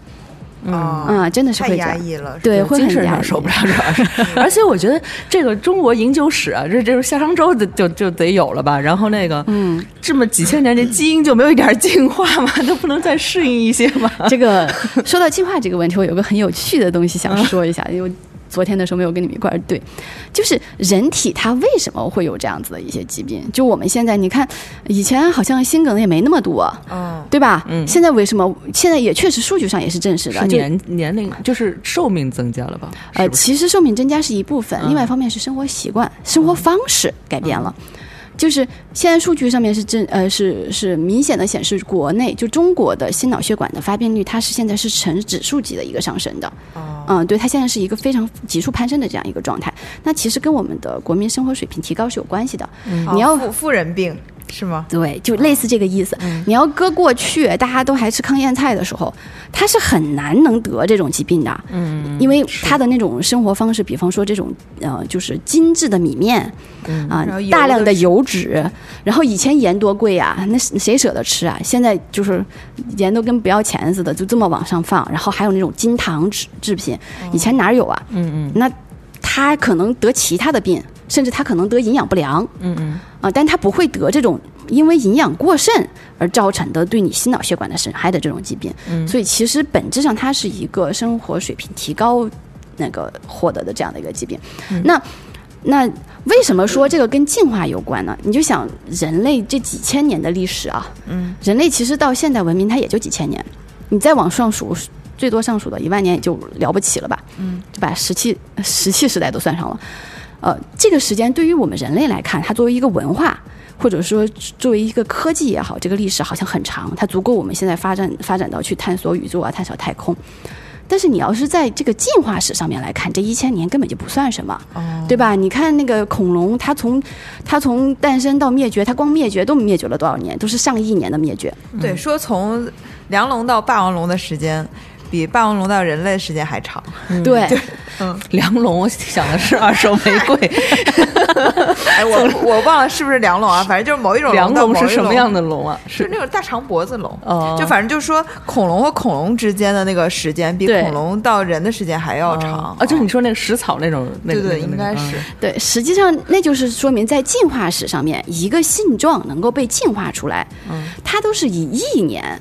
啊嗯，真的是太会。压抑了，对，会精很压抑神上受不了，主要是。而且我觉得这个中国饮酒史啊，这这夏商周的就就得有了吧？然后那个，嗯，这么几千年，这基因就没有一点进化吗？*laughs* 都不能再适应一些吗？这个说到进化这个问题，我有个很有趣的东西想说一下，因为昨天的时候没有跟你们一块儿对，就是人体它为什么会有这样子的一些疾病？就我们现在你看，以前好像心梗也没那么多，嗯，对吧？嗯现在为什么？现在也确实数据上也是证实的，年年龄就是寿命增加了吧？呃，其实寿命增加是一部分，嗯另外一方面是生活习惯、生活方式改变了。就是现在数据上面是真呃是是明显的显示，国内就中国的心脑血管的发病率，它是现在是呈指数级的一个上升的。哦，嗯，对，它现在是一个非常急速攀升的这样一个状态。那其实跟我们的国民生活水平提高是有关系的。你要富富人病是吗？对，就类似这个意思。你要搁过去，大家都还吃糠咽菜的时候，他是很难能得这种疾病的。嗯，因为他的那种生活方式，比方说这种呃，就是精致的米面，啊、然后油大量的的油脂，然后以前盐多贵啊，那谁舍得吃啊？现在就是盐都跟不要钱似的，就这么往上放，然后还有那种金糖制制品，以前哪有啊？嗯嗯那他可能得其他的病，甚至他可能得营养不良。嗯嗯，啊，但他不会得这种因为营养过剩而造成的对你心脑血管的损害的这种疾病。嗯所以其实本质上它是一个生活水平提高那个获得的这样的一个疾病。那那为什么说这个跟进化有关呢？你就想人类这几千年的历史啊，嗯，人类其实到现代文明它也就几千年，你再往上数。最多上数的一万年也就了不起了吧，嗯，就把石器石器时代都算上了，呃，这个时间对于我们人类来看，它作为一个文化，或者说作为一个科技也好，这个历史好像很长，它足够我们现在发展发展到去探索宇宙啊，探索太空。但是你要是在这个进化史上面来看，这一千年根本就不算什么，对吧？你看那个恐龙，它从它从诞生到灭绝，它光灭绝都灭绝了多少年？都是上亿年的灭绝。对，说从梁龙到霸王龙的时间，比霸王龙到人类的时间还长。对，*laughs* 嗯 *laughs* 梁龙，我想的是二手玫瑰。哎，我 *laughs* 我忘了是不是梁龙啊，反正就是某一种梁龙是什么样的龙啊？是那种大长脖子龙，哦就反正就是说恐龙和恐龙之间的那个时间比恐龙到人的时间还要哦长啊，就是你说那个食草那种，那对对，个应该是嗯对，实际上那就是说明在进化史上面，一个性状能够被进化出来，它都是以亿年。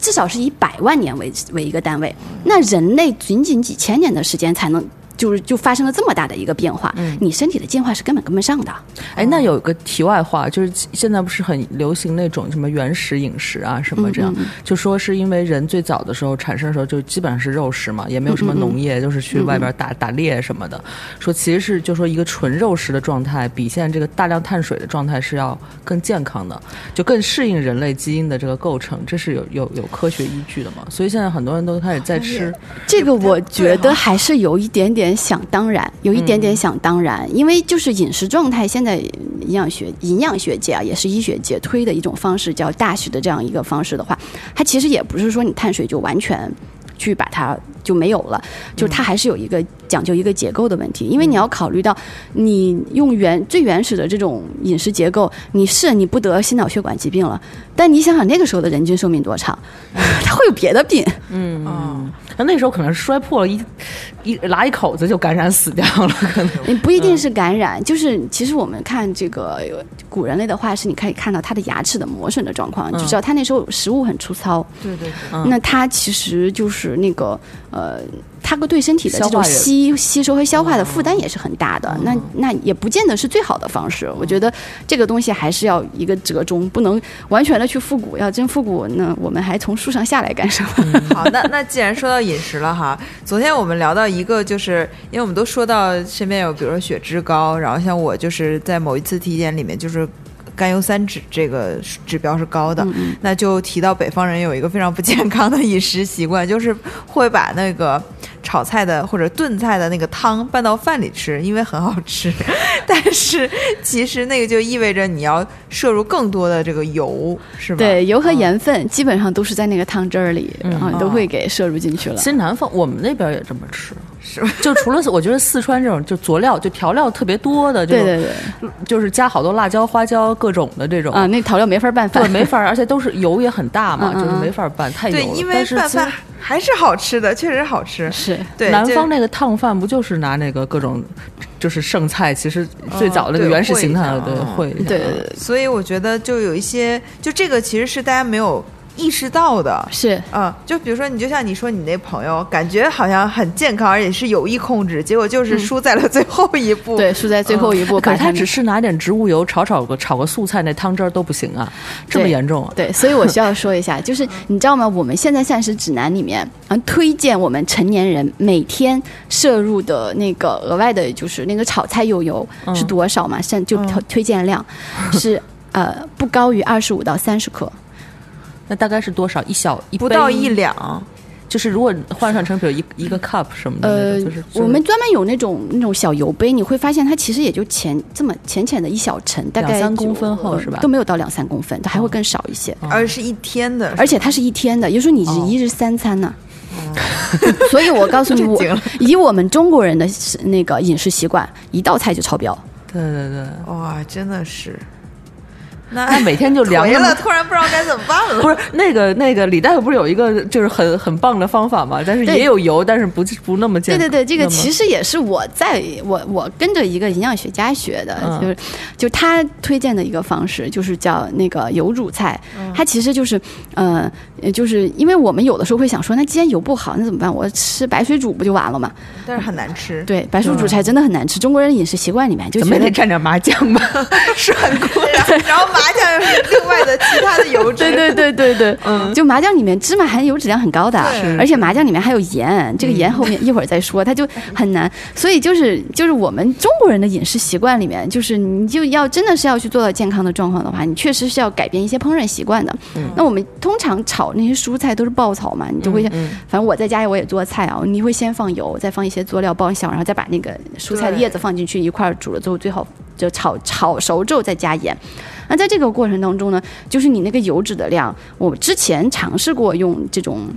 至少是以百万年为为一个单位，那人类仅仅几千年的时间才能就是就发生了这么大的一个变化，你身体的进化是根本跟不上的。哎，那有个题外话，就是现在不是很流行那种什么原始饮食啊，什么这样，就说是因为人最早的时候产生的时候就基本上是肉食嘛，也没有什么农业，就是去外边打打猎什么的。说其实是就说一个纯肉食的状态，比现在这个大量碳水的状态是要更健康的，就更适应人类基因的这个构成，这是有有有科学依据的嘛。所以现在很多人都开始在吃，这个我觉得还是有一点点想当然，有一点点想当然，因为就是饮食状态，现在营养学、营养学界啊，也是医学界推的一种方式，叫大许的这样一个方式的话，它其实也不是说你碳水就完全去把它就没有了，就是它还是有一个讲究一个结构的问题，因为你要考虑到你用原最原始的这种饮食结构，你是你不得心脑血管疾病了，但你想想那个时候的人均寿命多长，*laughs* 他会有别的病。嗯，那那时候可能摔破了一一拉一口子就感染死掉了，可能。你不一定是感染，就是其实我们看这个古人类的话，是你可以看到他的牙齿的磨损的状况，就知道他那时候食物很粗糙，对对那他其实就是那个呃，它个对身体的这种消化也吸吸收和消化的负担也是很大的。那那也不见得是最好的方式。我觉得这个东西还是要一个折中，不能完全的去复古。要真复古，那我们还从树上下来干什么？*laughs* 好，那那既然说到饮食了哈，*laughs* 昨天我们聊到一个，就是因为我们都说到身边有，比如说血脂高，然后像我就是在某一次体检里面就是。甘油三酯这个指标是高的，那就提到北方人有一个非常不健康的饮食习惯，就是会把那个炒菜的或者炖菜的那个汤拌到饭里吃，因为很好吃。*laughs* 但是其实那个就意味着你要摄入更多的这个油，是吧？对，油和嗯盐分基本上都是在那个汤汁儿里，然后都会给摄入进去了。其实南方我们那边也这么吃，是吧？*laughs* 就除了我觉得四川这种就佐料就调料特别多的，对对对，就是加好多辣椒、花椒各种的这种啊，那调料没法拌饭，对，没法，而且都是油也很大嘛，嗯嗯就是没法拌，太油了。对，因为拌饭还是好吃的，确实好吃。是对，南方那个烫饭不就是拿那个各种就是剩菜，其实最早那个原始形态的会，对对对，所以我觉得就有一些，就这个其实是大家没有。意识到的是，嗯，就比如说，你就像你说，你那朋友感觉好像很健康，而且是有意控制，结果就是输在了最后一步。对，输在最后一步。可是他只是拿点植物油炒炒个炒个素菜，那汤汁儿都不行啊，这么严重啊？对，所以我需要说一下，就是你知道吗？我们现在膳食指南里面啊，推荐我们成年人每天摄入的那个额外的，就是那个炒菜用油是多少嘛？现就推荐量是呃不高于二十五到三十克。那大概是多少？一小一不到一两，就是如果换算成比如一一个 cup 什么的，呃，就是我们专门有那种那种小油杯，你会发现它其实也就浅这么浅浅的一小层，大概三公分厚是吧？都没有到两三公分，它还会更少一些，而是一天的，而且它是一天的，有时候你是一日三餐呢。所以我告诉你，*laughs* 我以我们中国人的那个饮食习惯，一道菜就超标。对对对，哇，真的是。那每天就凉了，突然不知道该怎么办了。不是那个那个李大夫不是有一个就是很很棒的方法嘛？但是也有油，但是不不那么健康。对对对，这个其实也是我在我我跟着一个营养学家学的，就是就他推荐的一个方式，就是叫那个油煮菜。它其实就是呃，就是因为我们有的时候会想说，那既然油不好，那怎么办？我吃白水煮不就完了吗？但是很难吃。对，白水煮菜真的很难吃。中国人饮食习惯里面就觉得蘸点麻酱吧，涮锅，*laughs* 然后。麻酱又是另外的其他的油脂，*laughs* 对对对对对，嗯，就麻酱里面芝麻含油质量很高的，而且麻酱里面还有盐，这个盐后面一会儿再说，它就很难。所以就是就是我们中国人的饮食习惯里面，就是你就要真的是要去做到健康的状况的话，你确实是要改变一些烹饪习惯的。那我们通常炒那些蔬菜都是爆炒嘛，你就会，反正我在家里我也做菜啊，你会先放油，再放一些佐料爆香，然后再把那个蔬菜的叶子放进去一块煮了之后，最后就炒炒熟之后再加盐。那在这个过程当中呢，就是你那个油脂的量，我之前尝试过用这种。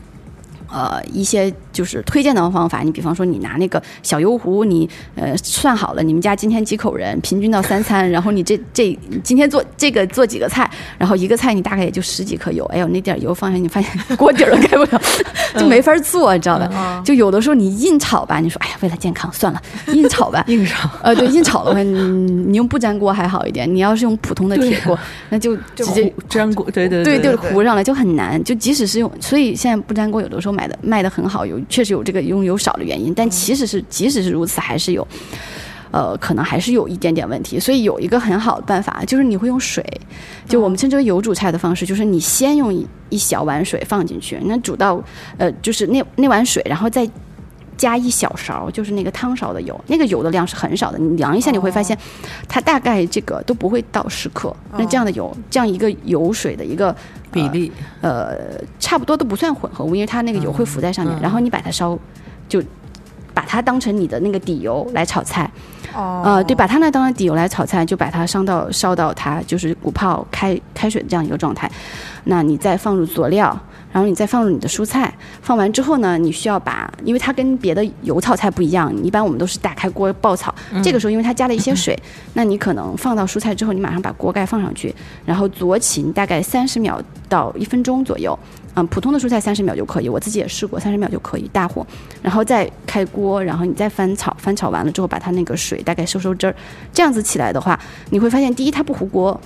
呃，一些就是推荐的方法，你比方说你拿那个小油壶，你呃算好了你们家今天几口人，平均到三餐，然后你这 *laughs* 这今天做这个做几个菜，然后一个菜你大概也就十几克油，哎呦那点油放下你发现锅底儿都开不了，*laughs* 就没法做，你知道吧？就有的时候你硬炒吧，你说哎呀为了健康算了，*laughs* 硬炒吧，硬炒，呃对，硬炒的话，你你用不粘锅还好一点，你要是用普通的铁锅，那就直接粘锅，对对对对糊上来就很难，就即使是用，所以现在不粘锅有的时候。买的卖的很好，有确实有这个用油少的原因，但其实是即使是如此，还是有，呃，可能还是有一点点问题。所以有一个很好的办法，就是你会用水，就我们称之为油煮菜的方式，就是你先用一小碗水放进去，那煮到呃，就是那那碗水，然后再加一小勺，就是那个汤勺的油，那个油的量是很少的，你量一下你会发现，它大概这个都不会到十克。那这样的油，这样一个油水的一个。比例呃，差不多都不算混合物，因为它那个油会浮在上面。然后你把它烧，就把它当成你的那个底油来炒菜。哦，呃，对，把它那当成底油来炒菜，就把它烧到烧到它就是鼓泡开开水的这样一个状态。那你再放入佐料。然后你再放入你的蔬菜，放完之后呢，你需要把，因为它跟别的油炒菜不一样，一般我们都是打开锅爆炒，这个时候因为它加了一些水，那你可能放到蔬菜之后，你马上把锅盖放上去，然后酌情大概三十秒到一分钟左右，嗯，普通的蔬菜三十秒就可以，我自己也试过，三十秒就可以，大火，然后再开锅，然后你再翻炒，翻炒完了之后把它那个水大概收收汁儿，这样子起来的话，你会发现第一它不糊锅，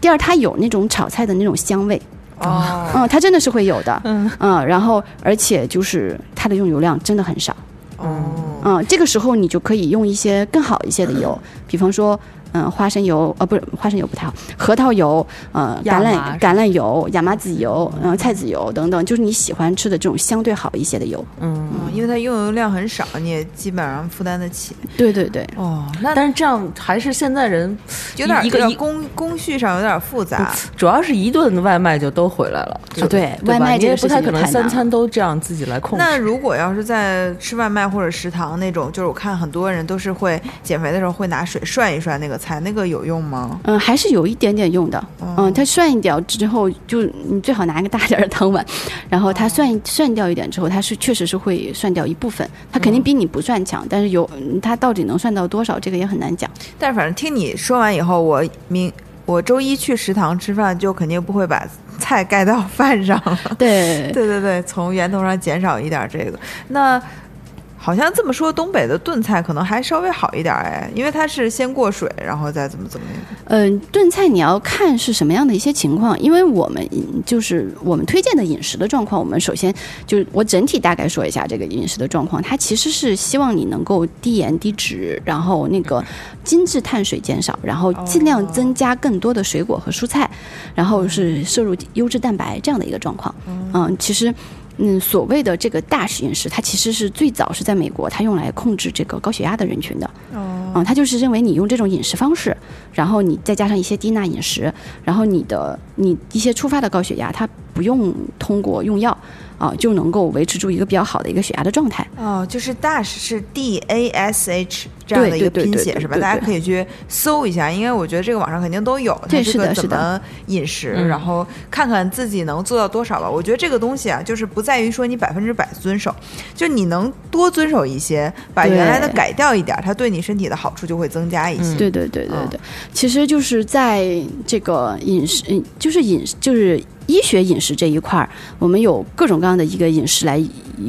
第二它有那种炒菜的那种香味。哦，嗯，它真的是会有的，嗯。嗯，然后而且就是它的用油量真的很少，哦，嗯，这个时候你就可以用一些更好一些的油，比方说。嗯，花生油，呃，不是花生油不太好，核桃油，呃，橄榄橄榄油、亚麻籽油，嗯，菜籽油等等，就是你喜欢吃的这种相对好一些的油。嗯，因为它用油量很少，你也基本上负担得起。对对对。哦，那但是这样还是现在人有点一个工工序上有点复杂，主要是一顿外卖就都回来了。对，外卖这个不太可能三餐都这样自己来控制。那如果要是在吃外卖或者食堂那种，就是我看很多人都是会减肥的时候会拿水涮一涮那个。菜，那个有用吗？嗯，还是有一点点用的。嗯，它涮一掉之后，就你最好拿一个大点的汤碗，然后它涮涮掉一点之后，它是确实是会涮掉一部分，它肯定比你不涮强，但是有它到底能涮到多少，这个也很难讲。但是反正听你说完以后，我明我周一去食堂吃饭，就肯定不会把菜盖到饭上了。对 *laughs* 对对对，从源头上减少一点这个。那好像这么说，东北的炖菜可能还稍微好一点哎，因为它是先过水，然后再怎么怎么样。嗯，炖菜你要看是什么样的一些情况，因为我们就是我们推荐的饮食的状况，我们首先就是我整体大概说一下这个饮食的状况，它其实是希望你能够低盐低脂，然后那个精致碳水减少，然后尽量增加更多的水果和蔬菜，然后是摄入优质蛋白这样的一个状况。嗯，其实。嗯，所谓的这个大食饮食，它其实是最早是在美国，它用来控制这个高血压的人群的。哦，嗯，它就是认为你用这种饮食方式，然后你再加上一些低钠饮食，然后你的你一些突发的高血压，它不用通过用药。啊，就能够维持住一个比较好的一个血压的状态。哦，就是 DASH 是 D A S H 这样的一个拼写是吧？大家可以去搜一下，因为我觉得这个网上肯定都有。对，是的，怎么饮食，然后看看自己能做到多少吧。我觉得这个东西啊，就是不在于说你百分之百遵守，就你能多遵守一些，把原来的改掉一点，它对你身体的好处就会增加一些。对对对对对，其实就是在这个饮食，嗯，就是饮就是。医学饮食这一块儿，我们有各种各样的一个饮食来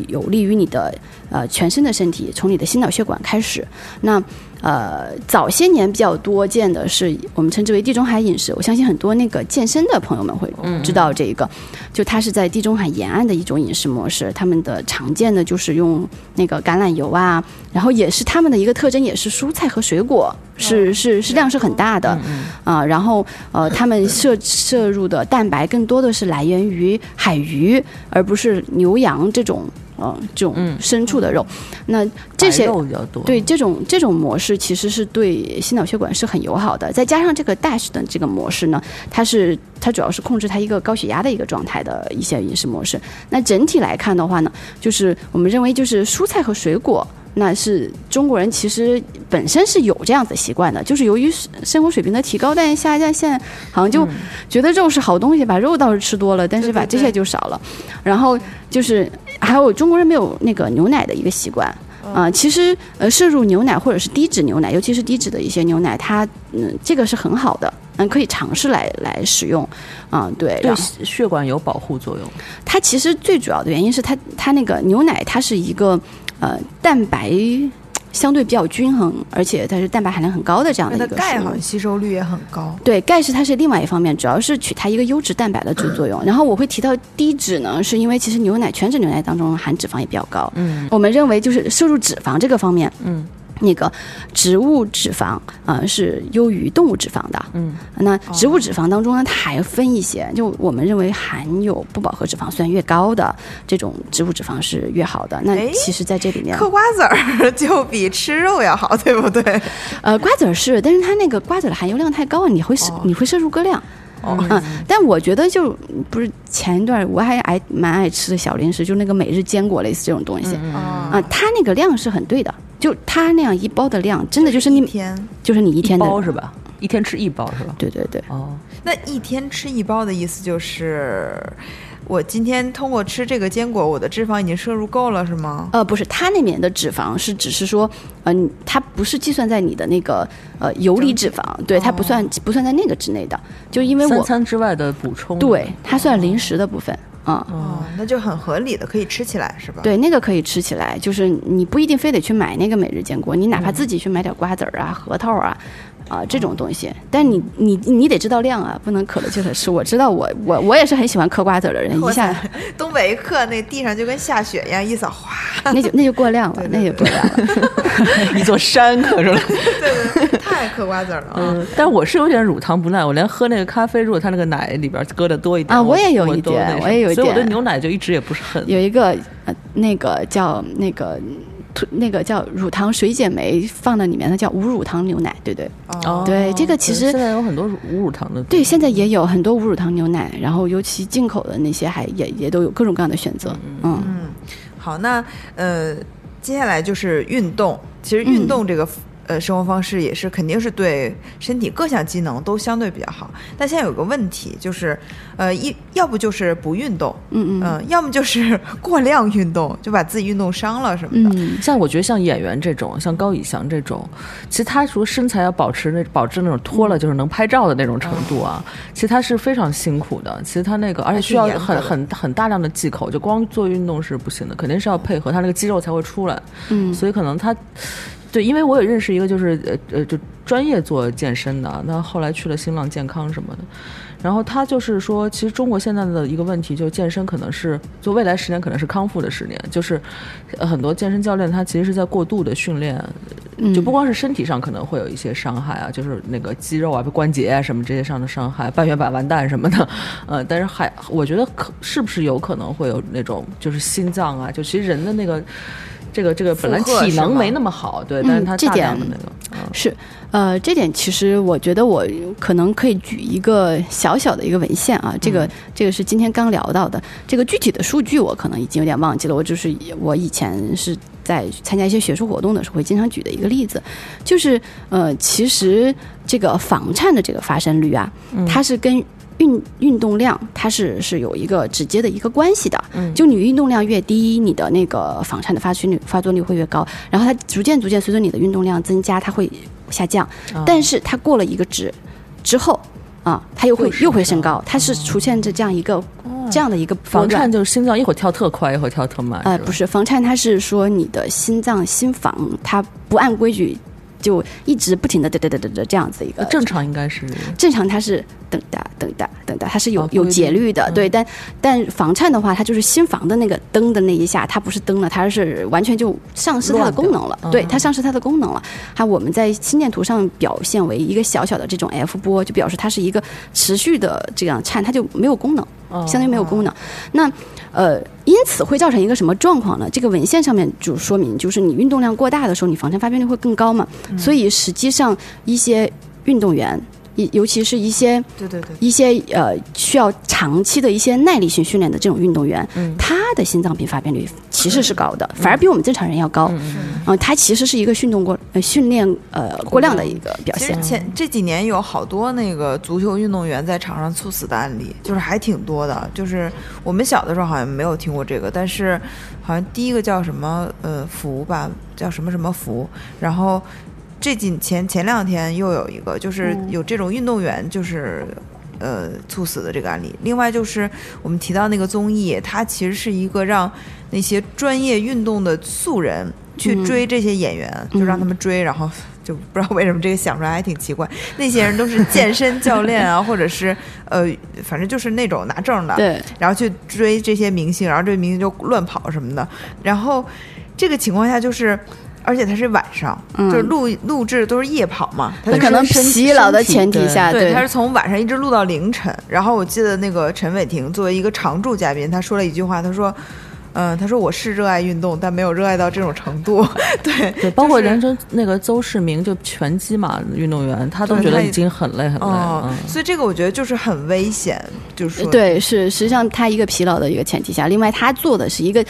有利于你的呃全身的身体，从你的心脑血管开始。那呃早些年比较多见的是我们称之为地中海饮食，我相信很多那个健身的朋友们会知道这一个，就它是在地中海沿岸的一种饮食模式，他们的常见的就是用那个橄榄油啊，然后也是他们的一个特征，也是蔬菜和水果。是是是量是很大的，啊，然后呃，他们摄摄入的蛋白更多的是来源于海鱼，而不是牛羊这种呃这种深处的肉。那这些肉比较多，对这种这种模式其实是对心脑血管是很友好的。再加上这个 DASH 的这个模式呢，它是它主要是控制它一个高血压的一个状态的一些饮食模式。那整体来看的话呢，就是我们认为就是蔬菜和水果。那是中国人其实本身是有这样子习惯的，就是由于生活水平的提高，但是下降现在好像就觉得肉是好东西，把肉倒是吃多了，但是把这些就少了。然后就是还有中国人没有那个牛奶的一个习惯啊，其实呃摄入牛奶或者是低脂牛奶，尤其是低脂的一些牛奶，它嗯这个是很好的，嗯可以尝试来来使用啊，对对血管有保护作用。它其实最主要的原因是它它那个牛奶它是一个。呃，蛋白相对比较均衡，而且它是蛋白含量很高的这样的一个钙好像吸收率也很高。对，钙是它是另外一方面，主要是取它一个优质蛋白的主作用。然后我会提到低脂呢，是因为其实牛奶全脂牛奶当中含脂肪也比较高。嗯，我们认为就是摄入脂肪这个方面，嗯。那个植物脂肪啊是优于动物脂肪的，嗯，那植物脂肪当中呢，它还分一些，就我们认为含有不饱和脂肪酸越高的这种植物脂肪是越好的。那其实在这里面，嗑瓜子儿就比吃肉要好，对不对？*laughs* 呃，瓜子儿是，但是它那个瓜子的含油量太高，你会摄你会摄入过量。嗯，但我觉得就不是前一段我还爱蛮爱吃的小零食，就那个每日坚果类似这种东西。啊，它那个量是很对的，就它那样一包的量，真的就是你天就是你一天的包是吧？一天吃一包是吧？对对对。哦，那一天吃一包的意思就是。我今天通过吃这个坚果，我的脂肪已经摄入够了，是吗？呃，不是，它那边的脂肪是只是说，嗯，它不是计算在你的那个呃游离脂肪，对，它不算不算在那个之内的，就因为我三餐之外的补充，对，它算零食的部分，啊，哦，那就很合理的，可以吃起来，是吧？对，那个可以吃起来，就是你不一定非得去买那个每日坚果，你哪怕自己去买点瓜子儿啊、核桃啊。啊，这种东西，但你你你得知道量啊，不能渴了就吃。我知道，我我我也是很喜欢嗑瓜子的人，一下东北一嗑，那地上就跟下雪一样，一扫哗，*laughs* 那就那就过量了，那就过量了，*laughs* 一座山嗑出来。对对，太嗑瓜子了。嗯，但我是有点乳糖不耐，我连喝那个咖啡，如果它那个奶里边搁的多一点啊，我也有一点，我也有一点，所以我对牛奶就一直也不是很有一个呃那个叫那个。那个叫乳糖水解酶放在里面，它叫无乳糖牛奶，对对？哦，对，这个其实现在有很多无乳糖的。对，现在也有很多无乳糖牛奶，然后尤其进口的那些还也也都有各种各样的选择。嗯嗯，好，那呃，接下来就是运动。其实运动这个呃生活方式也是肯定是对身体各项机能都相对比较好。但现在有个问题就是，呃，一要不就是不运动，嗯嗯嗯、要么就是 *laughs* 过量运动，就把自己运动伤了什么的。嗯，像我觉得像演员这种，像高以翔这种，其实他除了身材要保持那保持那种脱了就是能拍照的那种程度啊，其实他是非常辛苦的。其实他那个而且需要很很很大量的忌口，就光做运动是不行的，肯定是要配合他那个肌肉才会出来。嗯所以可能他。对，因为我也认识一个，就是呃呃，就专业做健身的，那后来去了新浪健康什么的，然后他就是说，其实中国现在的一个问题，就是健身可能是就未来十年可能是康复的十年，就是呃很多健身教练他其实是在过度的训练，嗯。就不光是身体上可能会有一些伤害啊，就是那个肌肉啊、关节啊什么这些上的伤害，半月板完蛋什么的，呃，但是还我觉得可是不是有可能会有那种就是心脏啊，就其实人的那个。这个这个本来体能没那么好，对，但是他大嗯这点量的那个，嗯。是，呃，这点其实我觉得我可能可以举一个小小的一个文献啊，这个、这个是今天刚聊到的，这个具体的数据我可能已经有点忘记了，我就是以我以前是在参加一些学术活动的时候会经常举的一个例子，就是呃，其实这个房颤的这个发生率啊，它是跟运运动量它是是有一个直接的一个关系的，嗯。就你运动量越低，你的那个房颤的发区率发作率会越高，然后它逐渐逐渐随着你的运动量增加，它会下降，啊。但是它过了一个值之后啊，它又会又会升高。高，它是出现着这样一个、这样的一个房颤就是心脏一会儿跳特快，一会儿跳特慢，呃，不是房颤，它是说你的心脏心房它不按规矩，就一直不停的嘚嘚嘚嘚嘚这样子一个呃正常应该是。正常它是等哒等哒等哒，它是有、哦有节律的，嗯对。但但房颤的话，它就是心房的那个灯的那一下，它不是灯了，它是完全就丧失它的功能了，对，嗯它丧失它的功能了。它我们在心电图上表现为一个小小的这种 F 波，就表示它是一个持续的这样颤，它就没有功能。哦相当于没有功能。那呃，因此会造成一个什么状况呢？这个文献上面就说明，就是你运动量过大的时候，你房颤发病率会更高嘛。所以实际上一些运动员，尤尤其是一些对对对，一些呃需要长期的一些耐力性训练的这种运动员，嗯他的心脏病发病率其实是高的，反而比我们正常人要高。嗯嗯，它其实是一个运动过呃训练呃过量的一个表现。前这几年有好多那个足球运动员在场上猝死的案例，就是还挺多的。就是我们小的时候好像没有听过这个，但是好像第一个叫什么呃福吧，叫什么什么福，然后这几前前两天又有一个，就是有这种运动员就是。呃，猝死的这个案例。另外就是我们提到那个综艺，它其实是一个让那些专业运动的素人去嗯追这些演员，就让他们追，然后就不知道为什么这个想出来还挺奇怪。*laughs* 那些人都是健身教练啊，*laughs* 或者是呃，反正就是那种拿证的，对，然后去追这些明星，然后这明星就乱跑什么的。然后这个情况下就是。而且他是晚上，嗯就是录录制都是夜跑嘛，他可能身疲劳的前提下，对，他是从晚上一直录到凌晨。然后我记得那个陈伟霆作为一个常驻嘉宾，他说了一句话，他说：“嗯，他说我是热爱运动，但没有热爱到这种程度。*laughs* ”对对，包括就是人生那个邹市明就拳击嘛运动员，他都觉得已经很累很累。了嗯，所以这个我觉得就是很危险，就是说，对，是实际上他一个疲劳的一个前提下，另外他做的是一个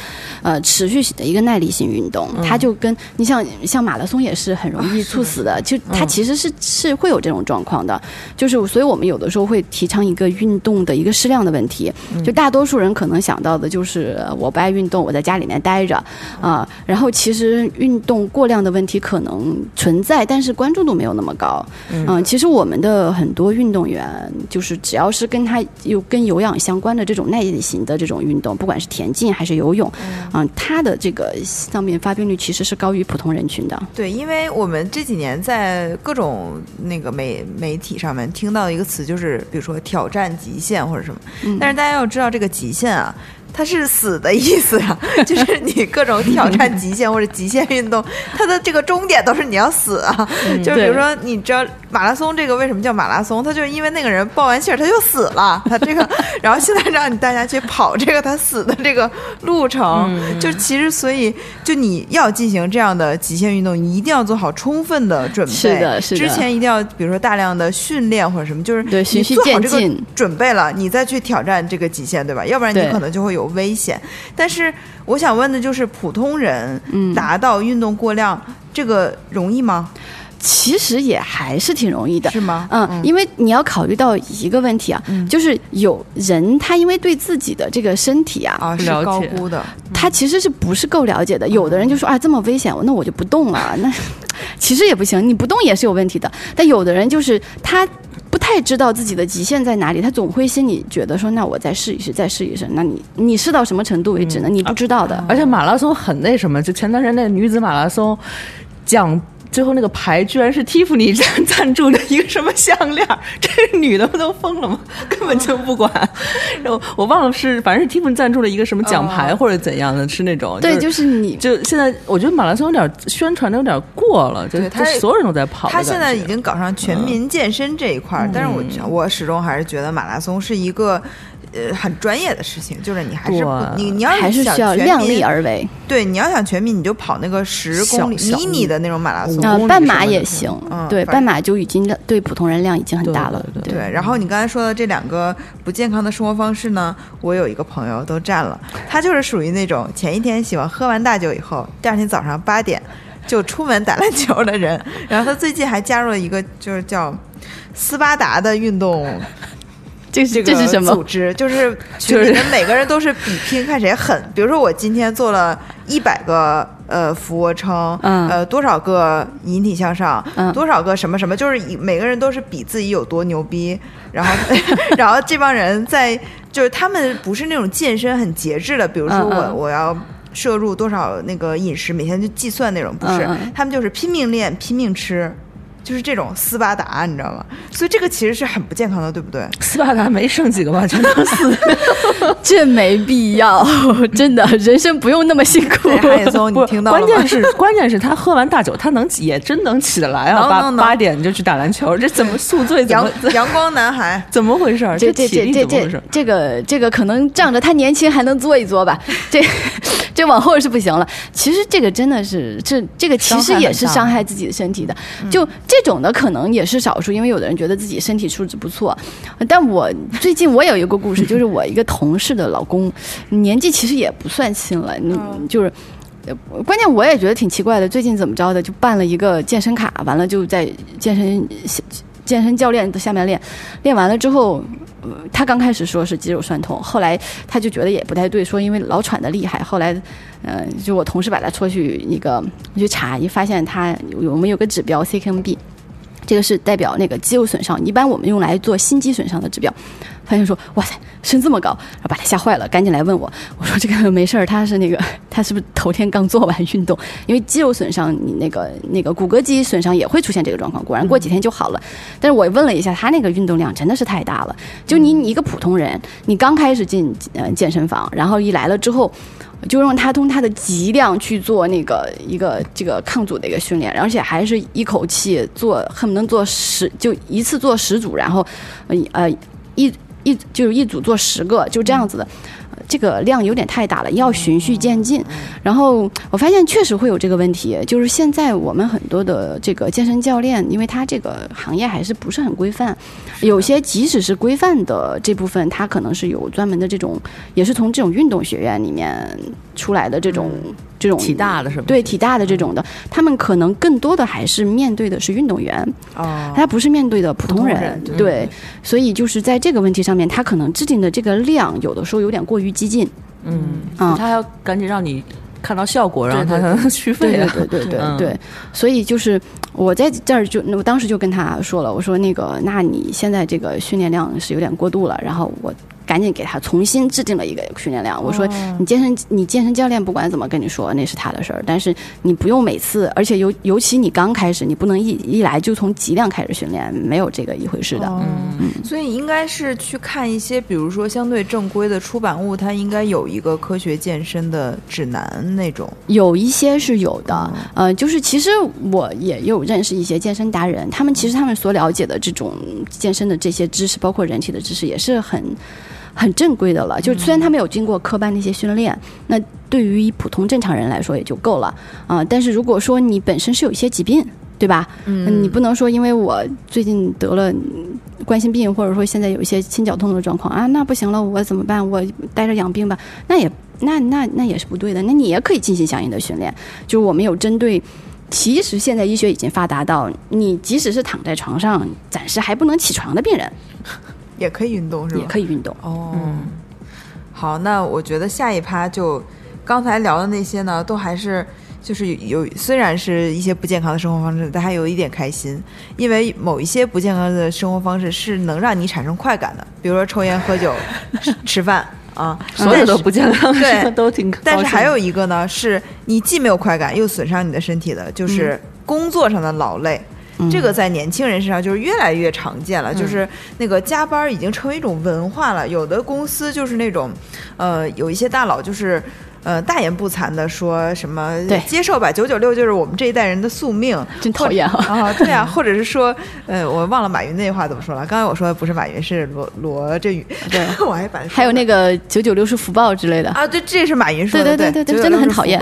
呃持续性的一个耐力性运动，他就跟你像像马拉松也是很容易猝死的，就他其实是是会有这种状况的，就是所以我们有的时候会提倡一个运动的一个适量的问题，就大多数人可能想到的就是呃我不爱运动，我在家里面待着啊、然后其实运动过量的问题可能存在，但是关注度没有那么高，嗯、其实我们的很多运动员就是只要是跟他有跟有氧相关的这种耐力型的这种运动，不管是田径还是游泳，嗯、他的这个心脏病发病率其实是高于普通人群的。对，因为我们这几年在各种那个媒媒体上面听到一个词，就是比如说挑战极限或者什么，嗯但是大家要知道这个极限啊。它是死的意思啊，*laughs* 就是你各种挑战极限或者极限运动，*laughs* 它的这个终点都是你要死啊。就是比如说，你知道马拉松这个为什么叫马拉松？它就是因为那个人报完信儿他就死了，*laughs* 他这个，然后现在让你大家去跑这个他死的这个路程，就其实所以就你要进行这样的极限运动，你一定要做好充分的准备。是的是的之前一定要比如说大量的训练或者什么，就是对你循序做好这个渐进准备了，你再去挑战这个极限，对吧？要不然你可能就会有危险。但是我想问的就是，普通人嗯达到运动过量，这个容易吗？其实也还是挺容易的。是吗？嗯，因为你要考虑到一个问题啊，嗯就是有人他因为对自己的这个身体啊，啊，是高估的，他其实是不是够了解的？有的人就说啊，这么危险，那我就不动了。那其实也不行，你不动也是有问题的。但有的人就是他不太知道自己的极限在哪里，他总会心里觉得说，那我再试一试，再试一试。那你你试到什么程度为止呢？你不知道的。而且马拉松很那什么，就前段时间那个女子马拉松奖。最后那个牌居然是蒂芙尼赞赞助的一个什么项链，这女的不都疯了吗？*laughs* 根本就不管。然后我忘了是，反正是蒂芙尼赞助了一个什么奖牌或者怎样的，是那种。对，就就是你就现在，我觉得马拉松有点宣传的有点过了，就是他所有人都在跑他。现在已经搞上全民健身这一块儿，但是我嗯我始终还是觉得马拉松是一个。呃，很专业的事情，就是你还是不你你要还是想需要量全力而为。对，你要想全民，你就跑那个十公里迷你的那种马拉松，呃半马也行，嗯对半马就已经对普通人量已经很大了。对对对，然后你刚才说的这两个不健康的生活方式呢，我有一个朋友都占了，他就是属于那种前一天喜欢喝完大酒以后，第二天早上八点就出门打篮球的人。然后他最近还加入了一个就是叫斯巴达的运动。这是个这是什么？组织？就是 *laughs* 群里面每个人都是比拼看谁狠。比如说我今天做了一百个呃俯卧撑，嗯呃多少个引体向上，嗯多少个什么什么，就是每个人都是比自己有多牛逼。然后 *laughs* 然后这帮人在就是他们不是那种健身很节制的，比如说我、我要。摄入多少那个饮食，每天就计算那种，不是，他们就是拼命练、拼命吃，就是这种斯巴达，你知道吗？所以这个其实是很不健康的，对不对？斯巴达没剩几个吧，全都死。*laughs* 这没必要，*laughs* 真的，人生不用那么辛苦。对，韩野松，你听到了吗？关键是 *laughs* 关键是他喝完大酒，他能也真能起得来啊！八能能能八点就去打篮球，这怎么宿醉？怎阳么阳光男孩，怎么回事儿？这这这这这？这个这个可能仗着他年轻还能作一作吧，这这往后是不行了。其实这个真的是这这个其实也是伤害自己的身体的。就这种的可能也是少数，因为有的人觉得自己身体素质不错。但我最近我有一个故事，就是我一个同事的老公，年纪其实也不算轻了，你就是。呃关键我也觉得挺奇怪的，最近怎么着的就办了一个健身卡，完了就在健身健身教练的下面练，练完了之后，他刚开始说是肌肉酸痛，后来他就觉得也不太对，说因为老喘的厉害，后来，嗯，就我同事把他拖去那个去查，一发现他有我们有个指标 CKMB，这个是代表那个肌肉损伤，一般我们用来做心肌损伤的指标。发现说哇塞升这么高，然后把他吓坏了，赶紧来问我，我说这个没事儿，他是那个 *laughs* 他是不是头天刚做完运动？因为肌肉损伤，你那个那个骨骼肌损伤也会出现这个状况，果然过几天就好了。但是我问了一下，他那个运动量真的是太大了，就你你一个普通人，你刚开始进呃健身房，然后一来了之后。就让他用他的极量去做那个一个这个抗阻的一个训练，而且还是一口气做，恨不能做十，就一次做十组，然后呃一一就是一组做十个，就这样子的。呃这个量有点太大了，要循序渐进。然后我发现确实会有这个问题，就是现在我们很多的这个健身教练，因为他这个行业还是不是很规范，有些即使是规范的这部分，他可能是有专门的这种，也是从这种运动学院里面出来的这种、这种体大的是吧？对体大的这种的，他们可能更多的还是面对的是运动员，哦，他不是面对的普通人，通人对对，所以就是在这个问题上面，他可能制定的这个量，有的时候有点过于激进。嗯，啊他要赶紧让你看到效果，然后他才能续费对啊。对对对对嗯对，所以就是我在这儿就，我当时就跟他说了，我说那个，那你现在这个训练量是有点过度了，然后我。赶紧给他重新制定了一个训练量。我说，你健身，你健身教练不管怎么跟你说，那是他的事儿，但是你不用每次，而且尤尤其你刚开始，你不能一一来就从极量开始训练，没有这个一回事的。嗯所以应该是去看一些，比如说相对正规的出版物，它应该有一个科学健身的指南那种。有一些是有的，哦呃，就是其实我也有认识一些健身达人，他们其实他们所了解的这种健身的这些知识，包括人体的知识，也是很很正规的了。就虽然他没有经过科班那些训练，那对于普通正常人来说也就够了啊、但是如果说你本身是有一些疾病，对吧？嗯，你不能说因为我最近得了嗯冠心病，或者说现在有一些心绞痛的状况啊，那不行了，我怎么办？我待着养病吧？那也那那那也是不对的。那你也可以进行相应的训练，就是我们有针对。其实现在医学已经发达到，你即使是躺在床上，暂时还不能起床的病人，也可以运动是吧？也可以运动。哦，好，那我觉得下一趴就刚才聊的那些呢，都还是就是有虽然是一些不健康的生活方式，但还有一点开心，因为某一些不健康的生活方式是能让你产生快感的，比如说抽烟、喝酒、吃吃饭啊，*laughs* 所有的不健康的对事都挺。但是还有一个呢，是你既没有快感又损伤你的身体的，就是工作上的劳累。这个在年轻人身上就是越来越常见了，就是那个加班已经成为一种文化了。有的公司就是那种，呃，有一些大佬就是。呃，大言不惭的说什么对接受吧，九九六就是我们这一代人的宿命，真讨厌或者啊！对啊，*laughs* 或者是说，呃，我忘了马云那话怎么说了。刚才我说的不是马云，是罗罗振宇。对 *laughs* 我还把还有那个九九六是福报之类的，啊，对，这是马云说的，对对对对996真的很讨厌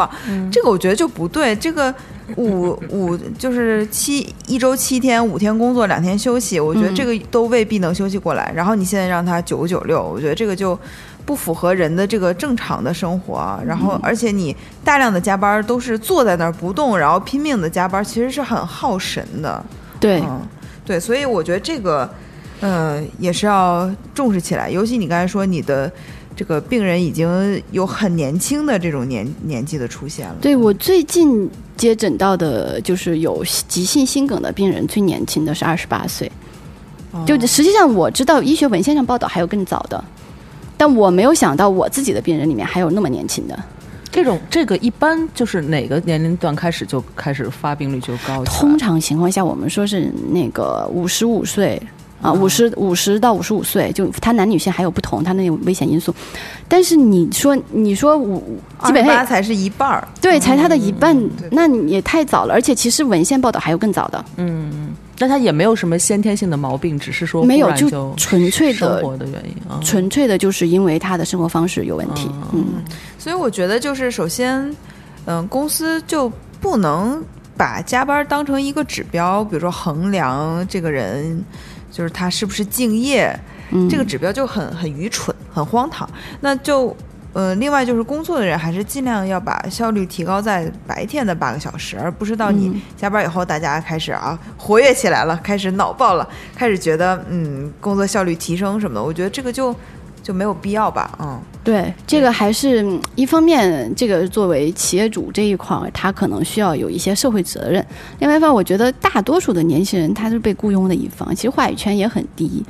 这个我觉得就不对，这个 *laughs* 五五就是七一周七天，五天工作，两天休息，我觉得嗯这个都未必能休息过来。然后你现在让他九九六，我觉得这个就。不符合人的这个正常的生活啊，然嗯后而且你大量的加班都是坐在那儿不动，然后拼命的加班，其实是很耗神的。对，嗯，对，所以我觉得这个，呃，也是要重视起来。尤其你刚才说你的这个病人已经有很年轻的这种年年纪的出现了。对我最近接诊到的就是有急性心梗的病人，最年轻的是二十八岁。哦就实际上我知道医学文献上报道还有更早的，但我没有想到我自己的病人里面还有那么年轻的。这种这个一般就是哪个年龄段开始就开始发病率就高？通常情况下，我们说是那个五十五岁啊，五十五十到五十五岁，就他男女性还有不同，他那种危险因素。但是你说你说五基本上八才是一半儿，对，才他的一半嗯，那你也太早了。而且其实文献报道还有更早的，嗯但他也没有什么先天性的毛病，只是说没有就纯粹的生活的原因啊。纯粹的就是因为他的生活方式有问题。嗯，所以我觉得就是首先，嗯、公司就不能把加班当成一个指标，比如说衡量这个人就是他是不是敬业，嗯这个指标就很很愚蠢，很荒唐。那就呃，另外就是工作的人还是尽量要把效率提高在白天的八个小时，而不是到你嗯下班以后，大家开始啊活跃起来了，开始脑爆了，开始觉得嗯工作效率提升什么的。我觉得这个就就没有必要吧，嗯。对，这个还是一方面，这个作为企业主这一块儿，他可能需要有一些社会责任；另外一方，我觉得大多数的年轻人他是被雇佣的一方，其实话语权也很低。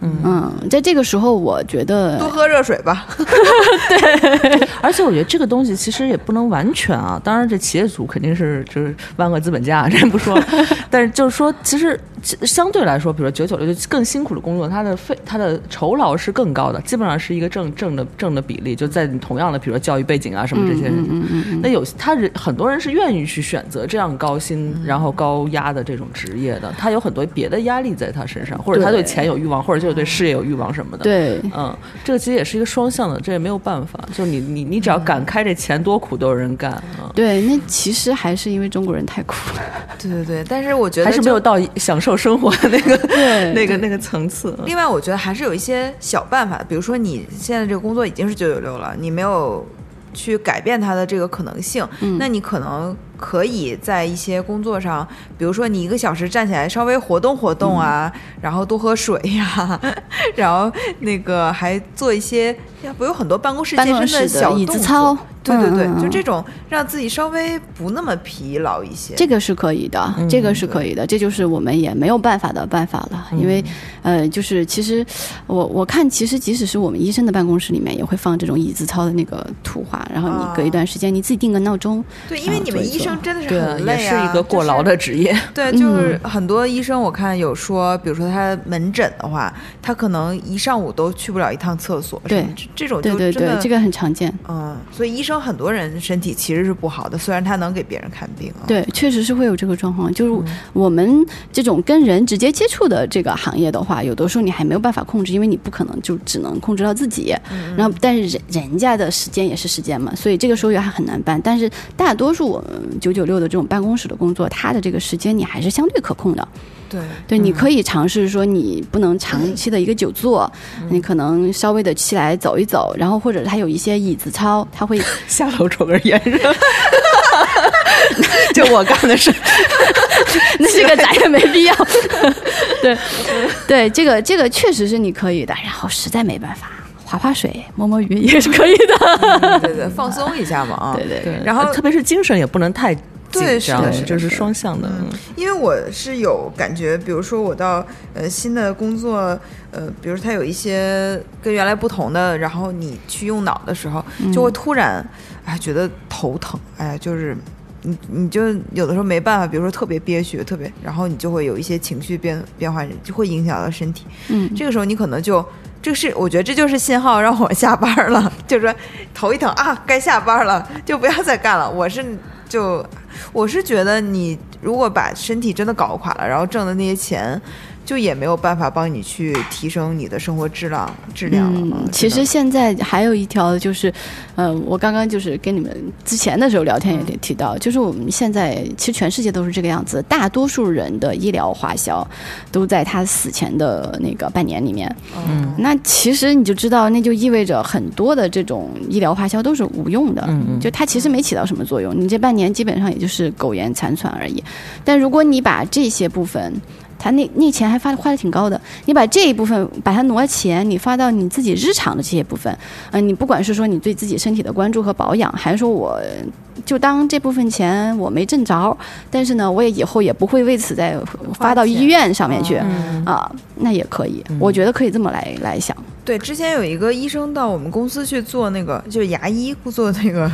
嗯。在这个时候，我觉得多喝热水吧。*laughs* 对。而且我觉得这个东西其实也不能完全啊，当然这企业主肯定是就是万恶资本家，这不说。*laughs* 但是就是说，其实相对来说，比如九九六就更辛苦的工作，它的费它的酬劳是更高的，基本上是一个正正的正的比例，就在你同样的比如说教育背景啊什么这些。人，那有他人很多人是愿意去选择这样高薪然后高压的这种职业的，他有很多别的压力在他身上，或者他对对。钱有欲望，或者就是对事业有欲望什么的。对嗯，这个其实也是一个双向的，这也没有办法。就你你你只要敢开这钱，多苦都有人干啊。对，那其实还是因为中国人太苦了。*laughs* 对对对，但是我觉得还是没有就。到享受生活的那个对那个那个层次。另外，我觉得还是有一些小办法，比如说你现在这个工作已经是九九六了，你没有去改变它的这个可能性，那你可能可以在一些工作上，比如说你一个小时站起来稍微活动活动啊，然后多喝水呀、*laughs* 然后那个还做一些，要不有很多办公室健身的椅小动作子操，对对对，就这种让自己稍微不那么疲劳一些。这个是可以的，这个是可以的，这就是我们也没有办法的办法了。因为，呃，就是其实我我看，其实即使是我们医生的办公室里面，也会放这种椅子操的那个图画，然后你隔一段时间你自己定个闹钟。对，因为啊你们医生真的是很累也是一个过劳的职业。对，就是很多医生，我看有说，比如说他门诊的话，他可能一上午都去不了一趟厕所，对这这种对对就真的对，这个很常见。嗯，所以医生很多人身体其实是不好的，虽然他能给别人看病啊。对，确实是会有这个状况。就是我们这种跟人直接接触的这个行业的话，有的时候你还没有办法控制，因为你不可能就只能控制到自己。然后，但是人人家的时间也是时间嘛，所以这个时候也还很难办。但是大多数我们九九六的这种办公室的工作，它的这个时间你还是相对可控的。对对，你可以尝试说，你不能长期的一个久坐，你可能稍微的起来走一走，然后或者他有一些椅子操，他会 *laughs* 下楼抽根烟，*laughs* 就我干的事。那这个咱也没必要。*laughs* 对，对，这个这个确实是你可以的。然后实在没办法，划划水、摸摸鱼 *laughs* 也是可以的。对 *laughs* 对，放松一下嘛啊。对对对，然后特别是精神也不能太对紧张是的是就是双向的。嗯，因为我是有感觉，比如说我到呃新的工作，呃，比如说它有一些跟原来不同的，然后你去用脑的时候，就会突然哎觉得头疼，哎，就是你你就有的时候没办法，比如说特别憋屈，特别，然后你就会有一些情绪变变化，就会影响到身体。嗯，这个时候你可能就。这是我觉得这就是信号，让我下班了，*laughs* 就是说头一疼啊，该下班了，就不要再干了。我是就我是觉得你如果把身体真的搞垮了，然后挣的那些钱，就也没有办法帮你去提升你的生活质量质量了。嗯，其实现在还有一条就是，呃，我刚刚就是跟你们之前的时候聊天也提到，就是我们现在其实全世界都是这个样子，大多数人的医疗花销都在他死前的那个半年里面。嗯，那其实你就知道，那就意味着很多的这种医疗花销都是无用的，嗯嗯就它其实没起到什么作用，你这半年基本上也就是苟延残喘而已。但如果你把这些部分，他那那钱还发花的挺高的，你把这一部分把它挪钱，你发到你自己日常的这些部分，嗯、你不管是说你对自己身体的关注和保养，还是说我就当这部分钱我没挣着，但是呢，我也以后也不会为此再发到医院上面去嗯啊，那也可以，我觉得可以这么来来想。对，之前有一个医生到我们公司去做那个，就是牙医做那个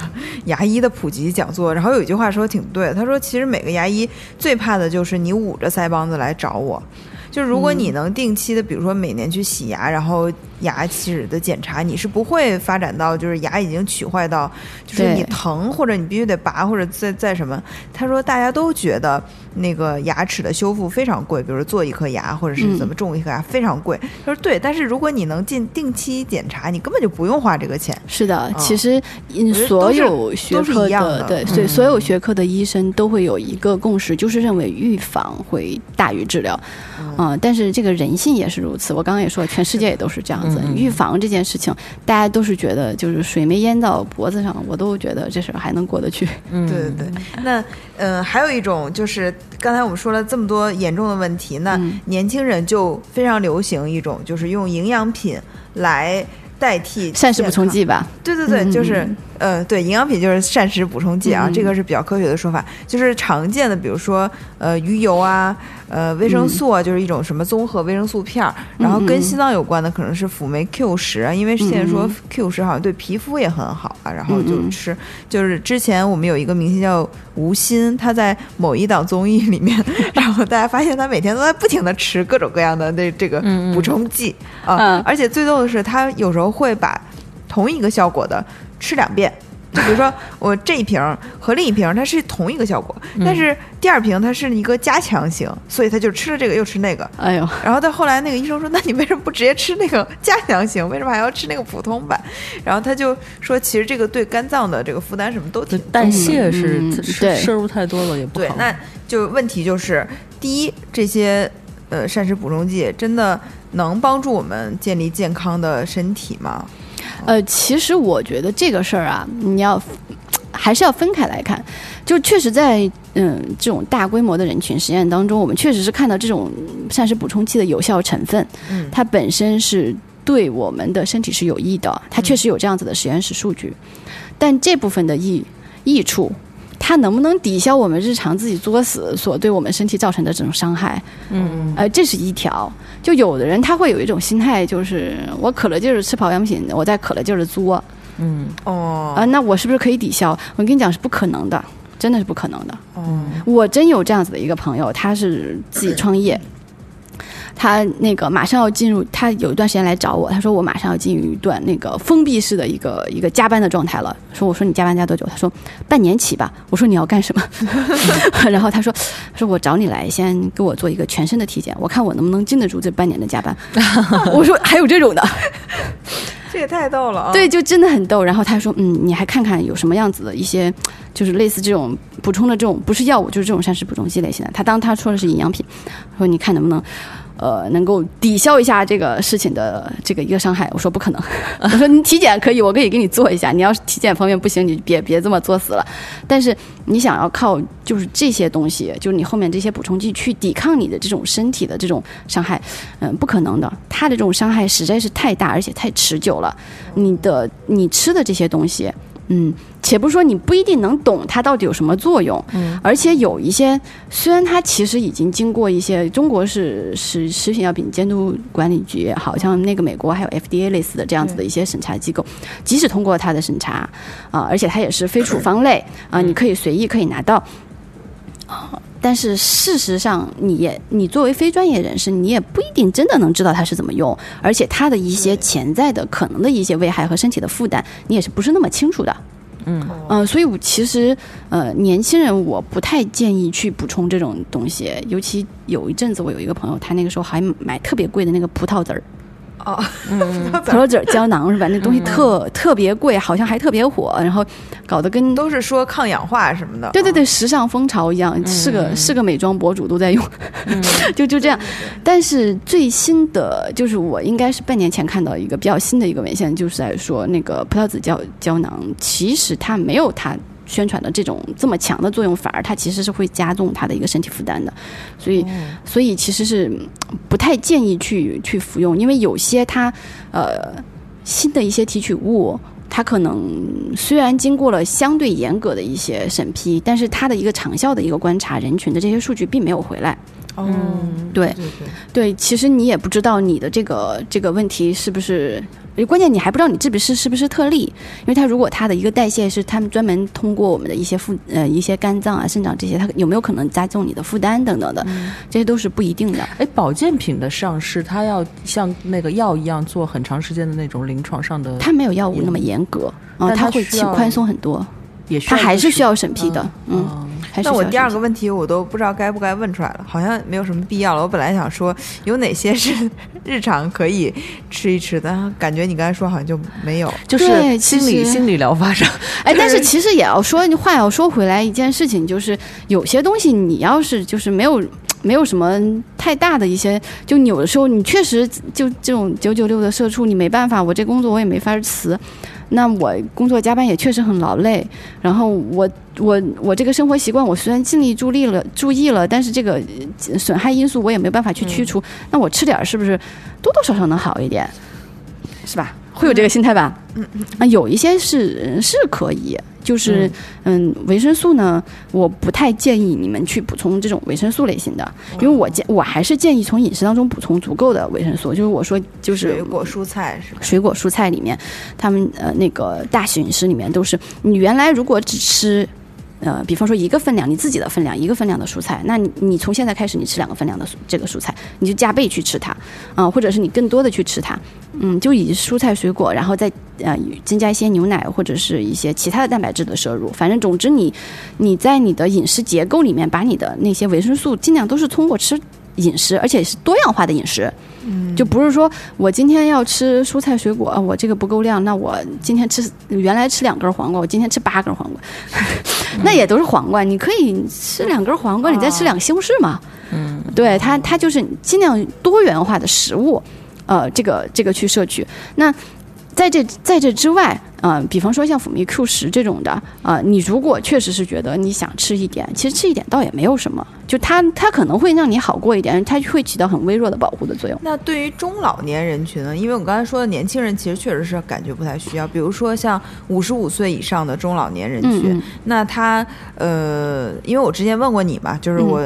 牙医的普及讲座，然后有一句话说的挺对，他说其实每个牙医最怕的就是你捂着腮帮子来找我。就是如果你能定期的，比如说每年去洗牙，然后牙齿的检查，你是不会发展到就是牙已经龋坏到，就是你疼或者你必须得拔或者再再什么。他说大家都觉得那个牙齿的修复非常贵，比如做一颗牙或者是怎么种一颗牙、非常贵。他说对，但是如果你能进定期检查，你根本就不用花这个钱。是的，嗯其实所有学都是科一样的对，嗯所以所有学科的医生都会有一个共识，就是认为预防会大于治疗。嗯、但是这个人性也是如此。我刚刚也说了，全世界也都是这样子。嗯嗯预防这件事情，大家都是觉得就是水没淹到脖子上，我都觉得这事儿还能过得去。嗯，对对对，那嗯、呃还有一种就是刚才我们说了这么多严重的问题，那嗯年轻人就非常流行一种，就是用营养品来代替膳食补充。剂吧，对对对，嗯就是嗯呃，对，营养品就是膳食补充剂啊，嗯这个是比较科学的说法。就是常见的，比如说呃鱼油啊，呃维生素啊，就是一种什么综合维生素片儿。然后跟心脏有关的可能是辅酶 Q 十啊，因为现在说嗯 Q 十好像对皮肤也很好啊。然后就吃，就是之前我们有一个明星叫吴昕，他在某一档综艺里面，*laughs* 然后大家发现他每天都在不停的吃各种各样的那这个补充剂啊嗯，而且最逗的是，他有时候会把同一个效果的吃两遍。就比如说我这一瓶儿和另一瓶儿它是同一个效果，但是第二瓶它是一个加强型，所以他就吃了这个又吃那个。哎呦，然后到后来那个医生说：“那你为什么不直接吃那个加强型？为什么还要吃那个普通版？”然后他就说：“其实这个对肝脏的这个负担什么都挺代谢是嗯是对摄入太多了也不好。，对那就问题就是，第一，这些呃膳食补充剂真的能帮助我们建立健康的身体吗？呃，其实我觉得这个事儿啊，你要还是要分开来看。就确实在嗯这种大规模的人群实验当中，我们确实是看到这种膳食补充剂的有效成分，嗯它本身是对我们的身体是有益的，它确实有这样子的实验室数据。但这部分的益益处，它能不能抵消我们日常自己作死所对我们身体造成的这种伤害？嗯呃，这是一条。就有的人他会有一种心态，就是我可了劲儿吃保养品，我在可了劲儿的作嗯哦啊、那我是不是可以抵消？我跟你讲是不可能的，真的是不可能的。嗯我真有这样子的一个朋友，他是自己创业。他那个马上要进入，他有一段时间来找我，他说我马上要进入一段那个封闭式的一个一个加班的状态了。说我说你加班加多久？他说半年起吧。*laughs* 我说你要干什么？然后他说他说我找你来先给我做一个全身的体检，我看我能不能经得住这半年的加班。*laughs* 我说还有这种的，这也太逗了啊！对，就真的很逗。然后他说，嗯，你还看看有什么样子的一些，就是类似这种补充的这种，不是药物，就是这种膳食补充剂类型的。他当他说的是营养品，说你看能不能。呃，能够抵消一下这个事情的这个一个伤害。我说不可能，*laughs* 我说你体检可以，我可以给你做一下。你要是体检方面不行，你别别这么作死了。但是你想要靠就是这些东西，就是你后面这些补充剂去抵抗你的这种身体的这种伤害，嗯，不可能的。它的这种伤害实在是太大，而且太持久了。你的你吃的这些东西。嗯，且不说你不一定能懂它到底有什么作用，嗯，而且有一些虽然它其实已经经过一些中国是食食品药品监督管理局，好像那个美国还有 FDA 类似的这样子的一些审查机构，即使通过它的审查啊，而且它也是非处方类 *clears throat* 啊，你可以随意可以拿到啊，但是事实上你也你作为非专业人士，你也不一定真的能知道它是怎么用，而且它的一些潜在的可能的一些危害和身体的负担，你也是不是那么清楚的。嗯嗯，所以我其实呃，年轻人我不太建议去补充这种东西，尤其有一阵子我有一个朋友，他那个时候还买特别贵的那个葡萄籽儿。哦，*laughs* 葡萄籽胶囊是吧？那东西特特别贵，好像还特别火，然后搞得跟都是说抗氧化什么的。对对对，时尚风潮一样，是个是个美妆博主都在用，*laughs* 就就这样。但是最新的就是我应该是半年前看到一个比较新的一个文献，就是在说那个葡萄籽胶胶囊，其实它没有它。宣传的这种这么强的作用，反而它其实是会加重他的一个身体负担的，所以所以其实是不太建议去去服用，因为有些它呃新的一些提取物，它可能虽然经过了相对严格的一些审批，但是它的一个长效的一个观察人群的这些数据并没有回来。嗯，对对，其实你也不知道你的这个这个问题是不是。关键你还不知道你这不是是不是特例，因为它如果它的一个代谢是他们专门通过我们的一些负呃一些肝脏啊肾脏这些，它有没有可能加重你的负担等等的，这些都是不一定的。哎，保健品的上市，它要像那个药一样做很长时间的那种临床上的，它没有药物那么严格，啊，它会去宽松很多，也它还是需要审批的，嗯。那我第二个问题我都不知道该不该问出来了，好像没有什么必要了。我本来想说有哪些是日常可以吃一吃的，感觉你刚才说好像就没有，就是心理心理疗法上。哎，但是 *laughs* 其实也要说话要说回来，一件事情就是有些东西你要是就是没有没有什么太大的一些，就有的时候你确实就这种九九六的社畜，你没办法，我这工作我也没法辞。那我工作加班也确实很劳累，然后我我我这个生活习惯，我虽然尽力注意了注意了，但是这个损害因素我也没办法去驱除。那我吃点是不是多多少少能好一点，是吧？会有这个心态吧？嗯嗯。啊，有一些是是可以。就是嗯，维生素呢，我不太建议你们去补充这种维生素类型的，因为我建我还是建议从饮食当中补充足够的维生素。就是我说，就是水果蔬菜是吧？水果蔬菜里面，他们呃那个大饮食里面都是，你原来如果只吃。呃，比方说一个分量，你自己的分量一个分量的蔬菜，那你你从现在开始你吃两个分量的这个蔬菜，你就加倍去吃它，啊，或者是你更多的去吃它，嗯，就以蔬菜水果，然后再呃增加一些牛奶或者是一些其他的蛋白质的摄入，反正总之你你在你的饮食结构里面把你的那些维生素尽量都是通过吃。饮食，而且是多样化的饮食，就不是说我今天要吃蔬菜水果，我这个不够量，那我今天吃原来吃两根黄瓜，我今天吃八根黄瓜，*laughs* 那也都是黄瓜，你可以吃两根黄瓜，你再吃两个西红柿嘛。嗯，对，它它就是尽量多元化的食物，呃，这个这个去摄取。那在这在这之外。嗯，比方说像辅酶 Q 十这种的啊，你如果确实是觉得你想吃一点，其实吃一点倒也没有什么，就它它可能会让你好过一点，它会起到很微弱的保护的作用。那对于中老年人群呢？因为我刚才说的年轻人其实确实是感觉不太需要，比如说像五十五岁以上的中老年人群，那他呃，因为我之前问过你嘛，就是我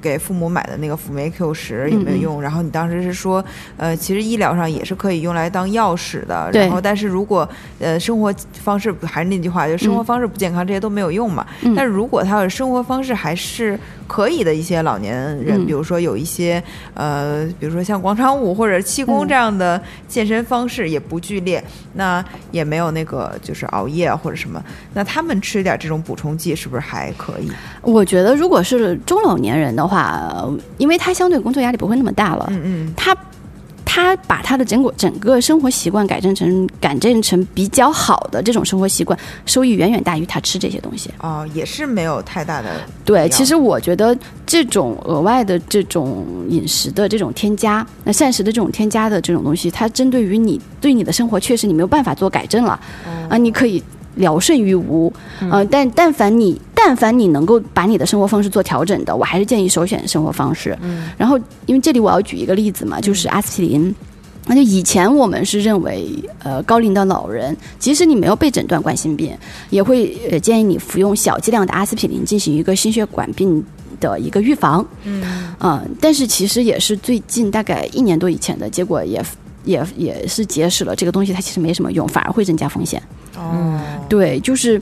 给父母买的那个辅酶 Q 十有没有用？然后你当时是说，呃，其实医疗上也是可以用来当药使的，然后但是如果呃。生活方式还是那句话，就生活方式不健康，这些都没有用嘛。但如果他的生活方式还是可以的一些老年人，比如说有一些呃，比如说像广场舞或者气功这样的健身方式，也不剧烈，那也没有那个就是熬夜或者什么，那他们吃一点这种补充剂是不是还可以？我觉得如果是中老年人的话，因为他相对工作压力不会那么大了，嗯嗯，他。他把他的整个整个生活习惯改正成改正成比较好的这种生活习惯，收益远远大于他吃这些东西。哦，也是没有太大的对，其实我觉得这种额外的这种饮食的这种添加，那膳食的这种添加的这种东西，它针对于你对你的生活确实你没有办法做改正了，啊、你可以聊胜于无，呃，但但凡你但凡你能够把你的生活方式做调整的，我还是建议首选生活方式。嗯然后，因为这里我要举一个例子嘛，就是阿司匹林。那就以前我们是认为，呃，高龄的老人，即使你没有被诊断冠心病，也会呃建议你服用小剂量的阿司匹林进行一个心血管病的一个预防。嗯，但是其实也是最近大概一年多以前的结果也，也也是揭示了这个东西它其实没什么用，反而会增加风险。哦，对，就是。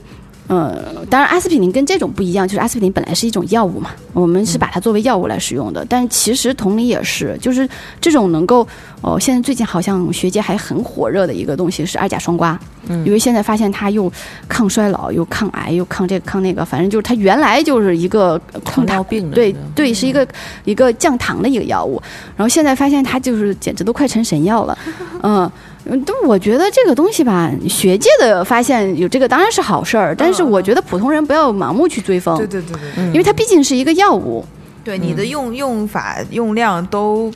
呃，当然，阿司匹林跟这种不一样，就是阿司匹林本来是一种药物嘛，我们是把它作为药物来使用的。但其实同理也是，就是这种能够，哦，现在最近好像学界还很火热的一个东西是二甲双胍，因为现在发现它又抗衰老，又抗癌，又抗这个抗那个，反正就是它原来就是一个糖尿病的对对，是一个一个降糖的一个药物，然后现在发现它就是简直都快成神药了，*laughs* 嗯。嗯，但我觉得这个东西吧，学界的发现有这个当然是好事儿，但是我觉得普通人不要盲目去追风，对对对对对，因为它毕竟是一个药物。对你的用用法用量都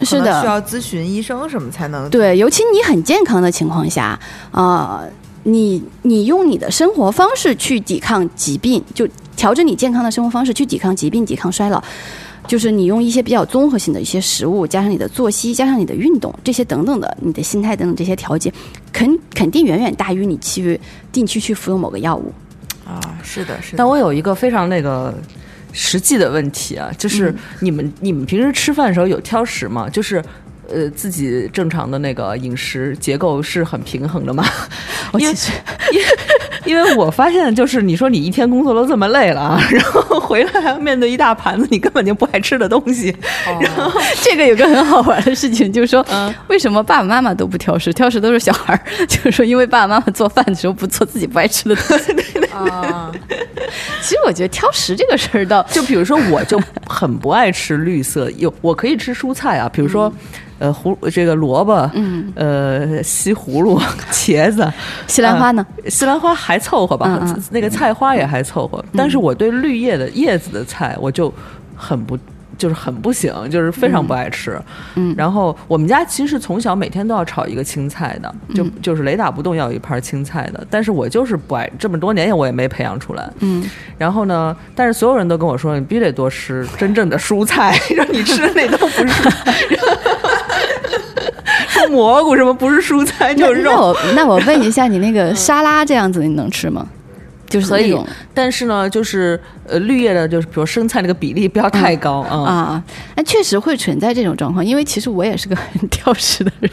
是的需要咨询医生什么才能对，尤其你很健康的情况下，啊、你你用你的生活方式去抵抗疾病，就调整你健康的生活方式去抵抗疾病、抵抗衰老。就是你用一些比较综合性的一些食物，加上你的作息，加上你的运动，这些等等的，你的心态等等这些调节，肯肯定远远大于你去定期去服用某个药物。啊，是的，是的。但我有一个非常那个实际的问题啊，就是嗯你们、你们平时吃饭的时候有挑食吗？就是。呃，自己正常的那个饮食结构是很平衡的吗？因 *laughs* 为我其实因为我发现，就是你说你一天工作都这么累了啊，然后回来还要面对一大盘子你根本就不爱吃的东西，然后这个有个很好玩的事情，就是说，为什么爸爸妈妈都不挑食，挑食都是小孩儿？*laughs* 就是说，因为爸爸妈妈做饭的时候不做自己不爱吃的东西。啊，其实我觉得挑食这个事儿倒，就比如说，我就很不爱吃绿色，有我可以吃蔬菜啊，比如说，呃，胡这个萝卜，嗯，呃，西葫芦、茄子、西兰花呢？呃西兰花还凑合吧，那个菜花也还凑合，但是我对绿叶的叶子的菜我就很不。就是很不行，就是非常不爱吃。嗯然后我们家其实从小每天都要炒一个青菜的，就、嗯就是雷打不动要有一盘青菜的。但是我就是不爱，这么多年我也没培养出来。嗯，然后呢，但是所有人都跟我说，你必须得多吃真正的蔬菜，*laughs* 让你吃的那都不是 *laughs* 蘑菇什么不是蔬菜就是那肉，我 *laughs* 那我问一下，你那个沙拉这样子你能吃吗？就是可以那种但是呢，就是呃绿叶的，就是比如生菜那个比例不要太高啊。啊，那确实会存在这种状况，因为其实我也是个很 *laughs* 挑食的人，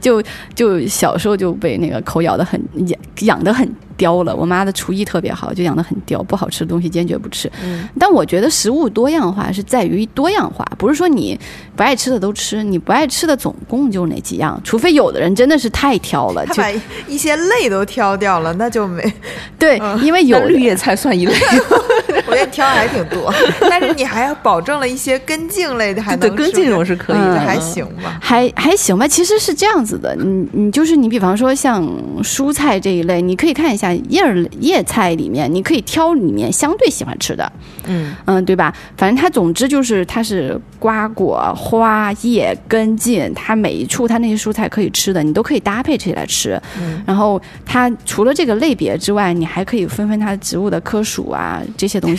就就小时候就被那个口咬的很养养的很刁了。我妈的厨艺特别好，就养得很刁，不好吃的东西坚决不吃。嗯但我觉得食物多样化是在于多样化，不是说你不爱吃的都吃，你不爱吃的总共就那几样，除非有的人真的是太挑了，就他把一些类都挑掉了，那就没，对，因为有绿叶菜算一类，*laughs* 我觉得挑的还挺多，*laughs* 但是你还要保证了一些根茎类的，还能对根茎我是可以嗯的，还行吧。还还行吧，其实是这样子的，你你就是你，比方说像蔬菜这一类，你可以看一下叶儿叶菜里面，你可以挑里面相对喜欢吃的，嗯嗯，对吧？反正它总之就是它是瓜果花叶根茎，它每一处它那些蔬菜可以吃的，你都可以搭配起来吃。嗯然后它除了这个类别之外，你还可以分分它植物的科属啊这些东西。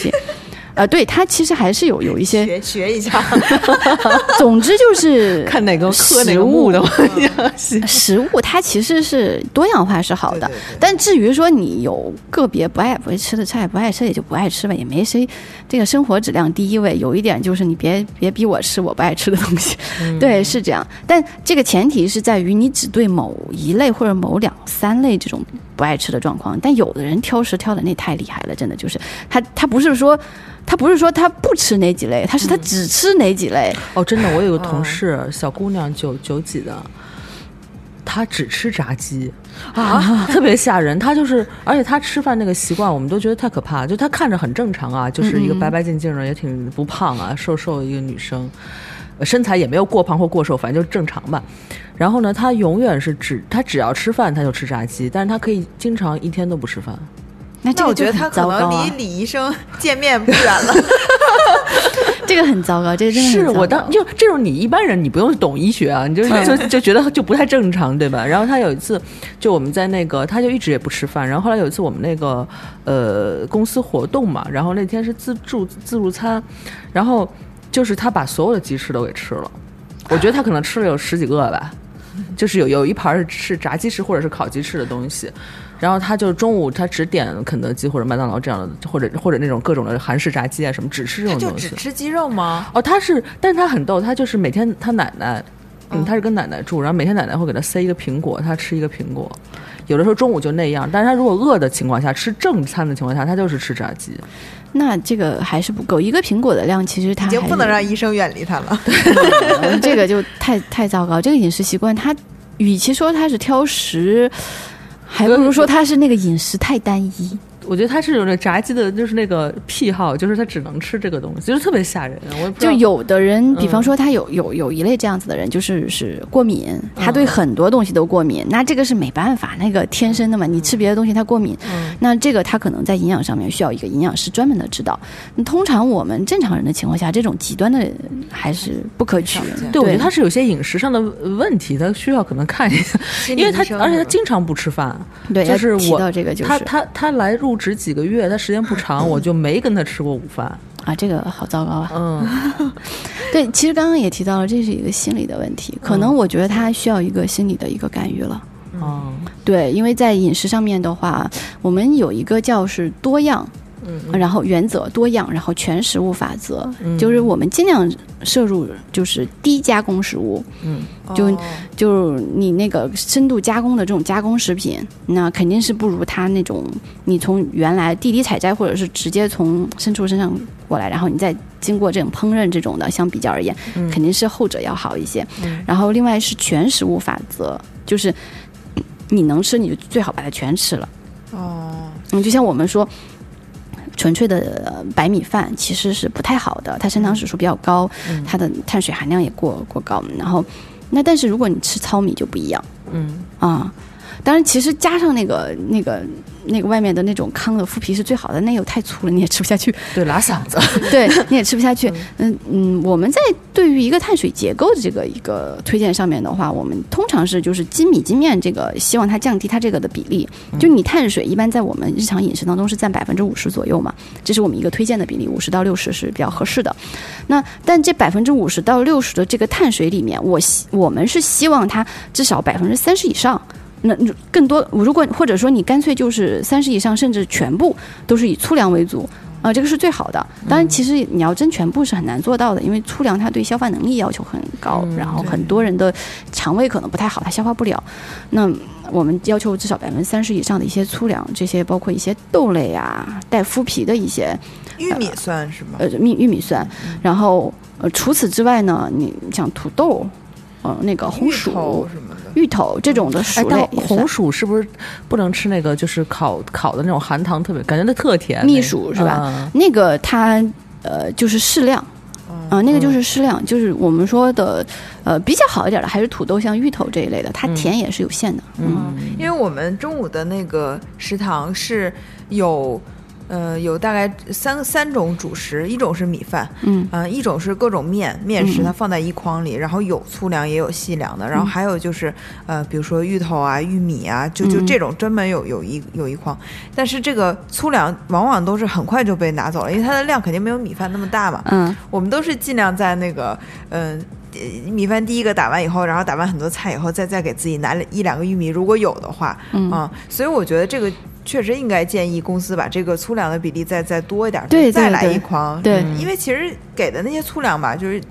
呃，对，它其实还是有有一些，学学一下，*laughs* 总之就是 *laughs* 看哪个科哪 *laughs* 食物的，我行。食物它其实是多样化是好的，对对对但至于说你有个别不爱不爱吃的菜，不爱吃也就不爱吃吧，也没谁。这个生活质量第一位，有一点就是你别别逼我吃我不爱吃的东西，对，是这样。但这个前提是在于你只对某一类或者某两三类这种不爱吃的状况。但有的人挑食挑的那太厉害了，真的就是他他不是说。他不是说他不吃哪几类，他是他只吃哪几类。哦，真的，我有个同事，小姑娘九九几的，他只吃炸鸡啊，特别吓人。他就是，而且他吃饭那个习惯，我们都觉得太可怕。就他看着很正常啊，就是一个白白净净的，也挺不胖啊，瘦瘦的一个女生，身材也没有过胖或过瘦，反正就正常吧。然后呢，他永远是只他只要吃饭他就吃炸鸡，但是他可以经常一天都不吃饭。那这个就那我觉得他可能离李医生见面不远了。*laughs* 这个很糟糕，这个真的是我当就这种你一般人你不用懂医学啊，你就就就觉得就不太正常，对吧？然后他有一次就我们在那个他就一直也不吃饭，然后后来有一次我们那个呃公司活动嘛，然后那天是自助自助餐，然后就是他把所有的鸡翅都给吃了，我觉得他可能吃了有十几个吧，就是有有一盘是炸鸡翅或者是烤鸡翅的东西。然后他就中午他只点肯德基或者麦当劳这样的，或者或者那种各种的韩式炸鸡啊什么，只吃这种东西只。吃鸡肉吗？哦，他是，但是他很逗，他就是每天他奶奶，嗯，他是跟奶奶住，然后每天奶奶会给他塞一个苹果，他吃一个苹果。有的时候中午就那样，但是他如果饿的情况下，吃正餐的情况下，他就是吃炸鸡。那这个还是不够，一个苹果的量其实他已经不能让医生远离他了。*laughs* 嗯这个就太太糟糕。这个饮食习惯，他与其说他是挑食，还不如说他是那个饮食太单一。我觉得他是有那炸鸡的，就是那个癖好，就是他只能吃这个东西，就是特别吓人。我也不知道就有的人，比方嗯说他有有有一类这样子的人，就是是过敏，他对很多东西都过敏，那这个是没办法，那个天生的嘛，你吃别的东西他过敏，嗯那这个他可能在营养上面需要一个营养师专门的指导。通常我们正常人的情况下，这种极端的还是不可取。对，我觉得他是有些饮食上的问题，他需要可能看一下，因为他而且他经常不吃饭。对，就是我到这个就是他他他来入职几个月，他时间不长，我就没跟他吃过午饭。*laughs* 啊，这个好糟糕啊。嗯，*laughs* 对，其实刚刚也提到了，这是一个心理的问题，可能我觉得他需要一个心理的一个干预了。哦，对，因为在饮食上面的话，我们有一个叫是多样，嗯然后原则多样，然后全食物法则，嗯。就是我们尽量摄入就是低加工食物，嗯。就哦。就是你那个深度加工的这种加工食品，那肯定是不如它那种你从原来地里采摘或者是直接从牲畜身上过来，然后你再经过这种烹饪这种的，相比较而言，嗯。肯定是后者要好一些。嗯。然后另外是全食物法则，就是你能吃你就最好把它全吃了。哦，嗯，就像我们说，纯粹的呃白米饭其实是不太好的，它升糖指数比较高，嗯它的碳水含量也过过高。然后，那但是如果你吃糙米就不一样嗯啊。当然，其实加上那个那个那个外面的那种糠的麸皮是最好的，那又太粗了，你也吃不下去。对，拉嗓子。*laughs* 对，你也吃不下去。嗯嗯，我们在对于一个碳水结构的这个一个推荐上面的话，我们通常是就是精米精面这个，希望它降低它这个的比例。就你碳水一般在我们日常饮食当中是占百分之五十左右嘛，这是我们一个推荐的比例，五十到六十是比较合适的。那但这百分之五十到六十的这个碳水里面，我希我们是希望它至少百分之三十以上。那更多，如果或者说你干脆就是三十以上，甚至全部都是以粗粮为主，啊、这个是最好的。当然，其实你要真全部是很难做到的，因为粗粮它对消化能力要求很高，嗯然后很多人的肠胃可能不太好，它消化不了。那我们要求至少百分之三十以上的一些粗粮，这些包括一些豆类啊、带麸皮的一些玉米算是吗？呃玉玉米蒜，然后呃除此之外呢，你像土豆，呃那个红薯。芋头这种的哎薯，类红薯是不是不能吃那个？就是烤烤的那种含糖特别，感觉那特甜。蜜薯是吧？嗯那个它呃就是适量。啊、那个就是适量，就是我们说的，呃，比较好一点的还是土豆，像芋头这一类的，它甜也是有限的。嗯，因为我们中午的那个食堂是有，呃，有大概三三种主食，一种是米饭，嗯。嗯、一种是各种面面食，嗯。它放在一筐里，然后有粗粮也有细粮的，然后还有就是呃，比如说芋头啊、玉米啊，就就嗯。这种专门有有一有一筐，但是这个粗粮往往都是很快就被拿走了，因为它的量肯定没有米饭那么大嘛，嗯。我们都是尽量在那个嗯。呃米饭第一个打完以后，然后打完很多菜以后，再再给自己拿一两个玉米，如果有的话，嗯。啊，所以我觉得这个确实应该建议公司把这个粗粮的比例再再多一点，对对再来一筐，对。嗯。因为其实给的那些粗粮吧，就是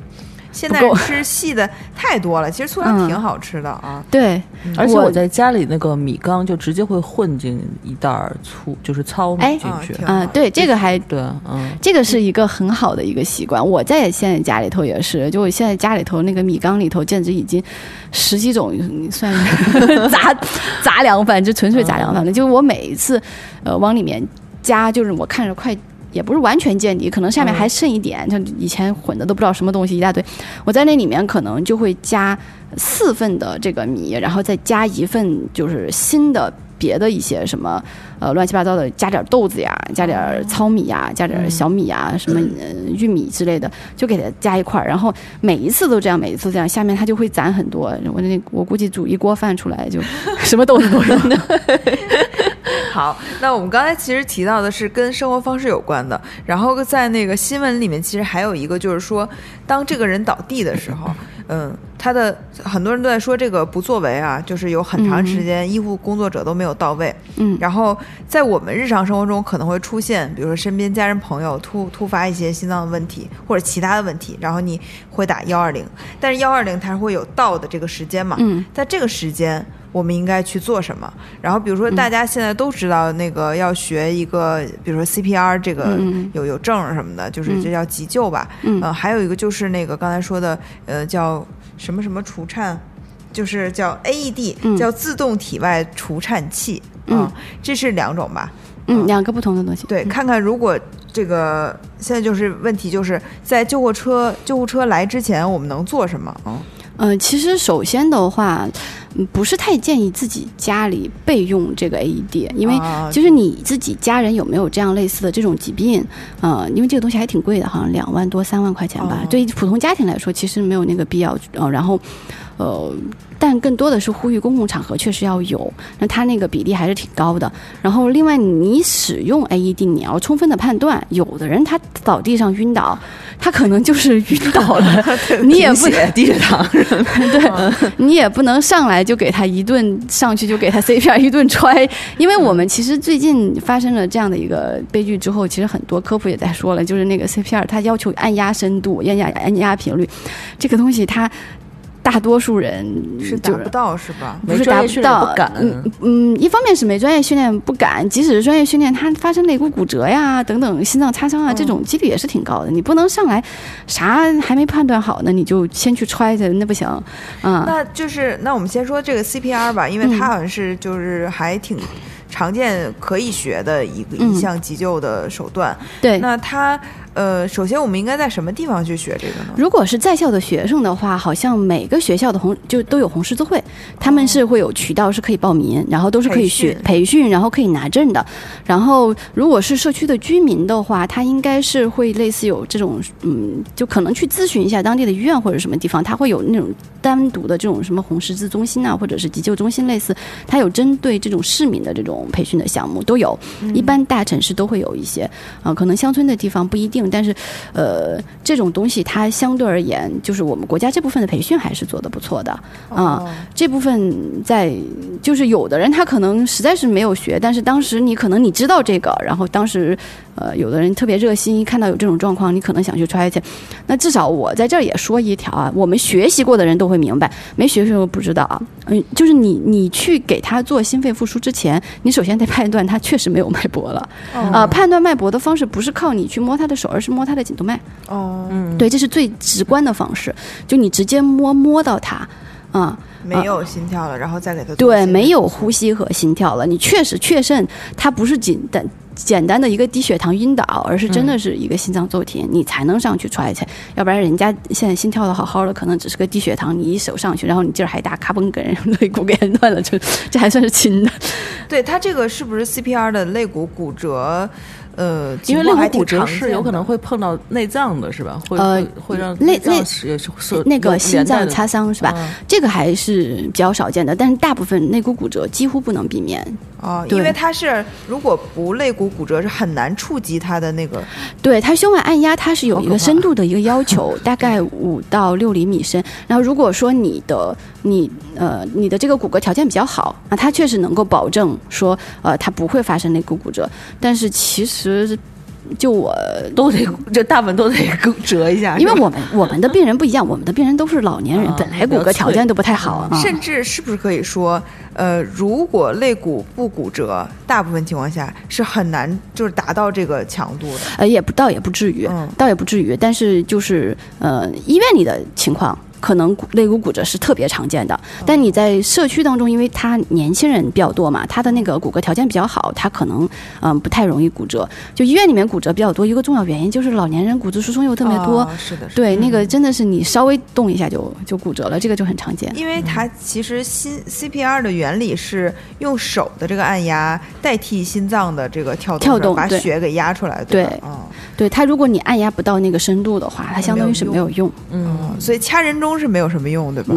现在吃细的太多了，其实粗粮嗯挺好吃的啊。对，而且我我在家里那个米缸就直接会混进一袋儿粗，就是糙米哎进去。啊、啊挺好对，这个还对，嗯，这个是一个很好的一个习惯。我在现在家里头也是，就我现在家里头那个米缸里头，简直已经十几种，你算 *laughs* 杂杂粮饭，就纯粹杂粮饭了。就是我每一次呃往里面加，就是我看着快。也不是完全见底，可能下面还剩一点，就以前混的都不知道什么东西一大堆。我在那里面可能就会加四份的这个米，然后再加一份就是新的别的一些什么呃乱七八糟的，加点豆子呀，加点糙米呀，加点小米呀，什么呃玉米之类的，就给它加一块儿。然后每一次都这样，每一次这样，下面它就会攒很多。我那我估计煮一锅饭出来就 *laughs* 什么豆子都有。好，那我们刚才其实提到的是跟生活方式有关的，然后在那个新闻里面，其实还有一个就是说，当这个人倒地的时候，嗯，他的很多人都在说这个不作为啊，就是有很长时间医护工作者都没有到位，嗯。然后在我们日常生活中可能会出现，比如说身边家人朋友突突发一些心脏的问题或者其他的问题，然后你会打幺二零，但是幺二零它是会有到的这个时间嘛，嗯。在这个时间，我们应该去做什么？然后比如说，大家现在都知道那个要学一个，比如说 CPR 这个嗯嗯有有证什么的，就是嗯这叫急救吧。嗯呃，还有一个就是那个刚才说的，呃，叫什么什么除颤，就是叫 AED，、嗯叫自动体外除颤器。嗯啊，这是两种吧？嗯，两个不同的东西。对，看看如果这个现在就是问题，就是在救护车救护车来之前，我们能做什么？嗯呃，其实首先的话，嗯不是太建议自己家里备用这个 AED，因为啊就是你自己家人有没有这样类似的这种疾病，呃，因为这个东西还挺贵的，好像两万多三万块钱吧。哦对于普通家庭来说，其实没有那个必要。呃，然后，呃，但更多的是呼吁公共场合确实要有，那它那个比例还是挺高的。然后，另外你使用 AED，你要充分的判断，有的人他倒地上晕倒，他可能就是晕倒了，*laughs* 你也不贫血低血糖，对你也不能上来就给他一顿上去就给他 *laughs* CPR 一顿踹，因为我们其实最近发生了这样的一个悲剧之后，其实很多科普也在说了，就是那个 CPR 它要求按压深度、按压按压频率，这个东西它。大多数人是是达不到是吧？不是达不没专业训练到，不敢嗯嗯，一方面是没专业训练不敢，即使是专业训练，它发生肋骨骨折呀等等心脏擦伤啊，这种几率也是挺高的。你不能上来啥还没判断好呢，你就先去揣着，那不行啊。那就是那我们先说这个 CPR 吧，因为嗯它好像是就是还挺常见可以学的一个嗯一项急救的手段。对，那它呃，首先我们应该在什么地方去学这个呢？如果是在校的学生的话，好像每个学校的红就都有红十字会，他们是会有渠道是可以报名，然后都是可以学培培训，然后可以拿证的。然后如果是社区的居民的话，他应该是会类似有这种嗯，就可能去咨询一下当地的医院或者什么地方，他会有那种单独的这种什么红十字中心啊，或者是急救中心类似，他有针对这种市民的这种培训的项目都有。一般大城市都会有一些啊、可能乡村的地方不一定，但是呃，这种东西它相对而言，就是我们国家这部分的培训还是做的不错的啊、哦这部分在就是有的人他可能实在是没有学，但是当时你可能你知道这个，然后当时呃有的人特别热心，一看到有这种状况，你可能想去揣去。那至少我在这儿也说一条啊，我们学习过的人都会明白，没学习过不知道啊。嗯，就是你你去给他做心肺复苏之前，你首先得判断他确实没有脉搏了。呃、判断脉搏的方式不是靠你去摸他的手，而是摸他的颈动脉。哦，嗯，对，这是最直观的方式，就你直接摸摸到它，啊、没有心跳了，然后再给他对，没有呼吸和心跳了，你确实确认它不是简单简单的一个低血糖晕倒，而是真的是一个心脏骤停，你才能上去踹去，要不然人家现在心跳的好好的，可能只是个低血糖，你一手上去，然后你劲儿还大，咔嘣给人 *laughs* 肋骨给人断了，这这还算是轻的。对它这个是不是 CPR 的肋骨骨折？呃，因为肋骨骨折是有可能会碰到内脏的，是吧？会呃会会让内内是是是那个心脏擦伤是吧？嗯这个还是比较少见的，但是大部分肋骨骨折几乎不能避免。哦，因为它是如果不肋骨骨折是很难触及它的那个对它胸外按压，它是有一个深度的一个要求，*laughs* 大概五到六厘米深。然后如果说你的你呃你的这个骨骼条件比较好啊，它确实能够保证说呃它不会发生肋骨骨折。但是其实就我都得这大部分都得折一下，因为我们我们的病人不一样，我们的病人都是老年人，啊本来骨骼条件都不太好啊。甚至是不是可以说，呃，如果肋骨不骨折，大部分情况下是很难就是达到这个强度的。呃，也不倒也不至于，嗯倒也不至于，但是就是呃，医院里的情况。可能骨肋骨骨折是特别常见的，但你在社区当中，因为他年轻人比较多嘛，他的那个骨骼条件比较好，他可能嗯、不太容易骨折。就医院里面骨折比较多，一个重要原因就是老年人骨质疏松又特别多，哦是的，是的。对，那个真的是你稍微动一下就就骨折了，这个就很常见。因为它其实心 CPR 的原理是用手的这个按压代替心脏的这个跳动，跳动把血给压出来，吧对。嗯。对他，如果你按压不到那个深度的话，它相当于是没有用，嗯，嗯，所以掐人中是没有什么用，对吧？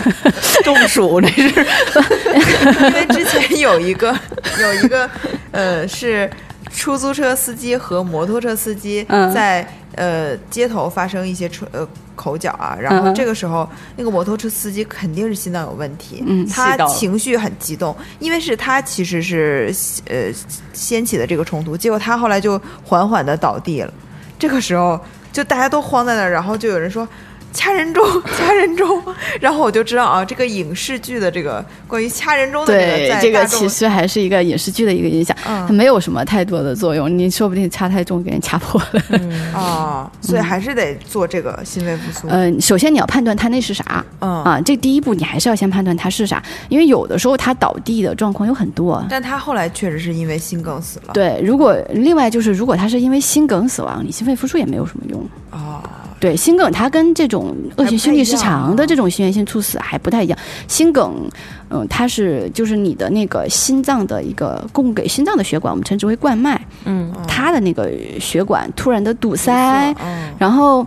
*laughs* 中暑这是。*laughs* 因为之前有一个有一个呃是出租车司机和摩托车司机嗯。在、呃街头发生一些车呃口角啊，然后嗯这个时候那个摩托车司机肯定是心脏有问题，嗯他情绪很激动，因为是他其实是呃掀起的这个冲突，结果他后来就缓缓的倒地了，这个时候就大家都慌在那儿，然后就有人说。掐人中，掐人中，然后我就知道啊，这个影视剧的这个关于掐人中的这个这个其实还是一个影视剧的一个影响，嗯它没有什么太多的作用，你说不定掐太重给人掐破了。哦，所以还是得做这个心肺复苏。嗯，首先你要判断他那是啥。嗯啊，这第一步你还是要先判断他是啥，因为有的时候他倒地的状况有很多。但他后来确实是因为心梗死了。对，如果另外就是，如果他是因为心梗死亡，你心肺复苏也没有什么用。哦，对，心梗它跟这种恶性心律失常的这种心源性猝死还不太一样。心梗，嗯、它是就是你的那个心脏的一个供给心脏的血管，我们称之为冠脉，嗯。它的那个血管突然的堵塞，嗯然后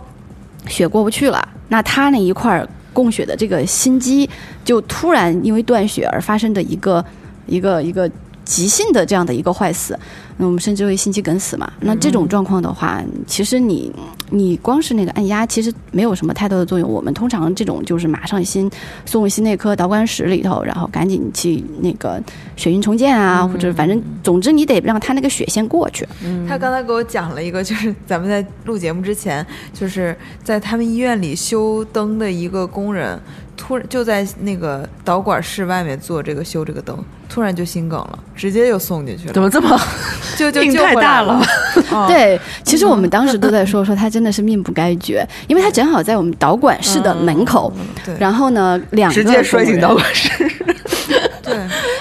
血过不去了，那它那一块儿供血的这个心肌就突然因为断血而发生的一个一个一个急性的这样的一个坏死，那我们称之为心肌梗死嘛。那这种状况的话，其实你你光是那个按压，其实没有什么太多的作用。我们通常这种就是马上心送心内科导管室里头，然后赶紧去那个血运重建啊，或者反正总之你得让他那个血先过去。他刚才给我讲了一个，就是咱们在录节目之前，就是在他们医院里修灯的一个工人，突然就在那个导管室外面做这个修这个灯，突然就心梗了，直接就送进去了，怎么这么 *laughs* 就就病救回来了太大了？啊，*laughs* 对，其实我们当时都在说说他真的是命不该绝，因为他正好在我们导管室的门口，对然后呢，两个直接摔进导管室？*laughs*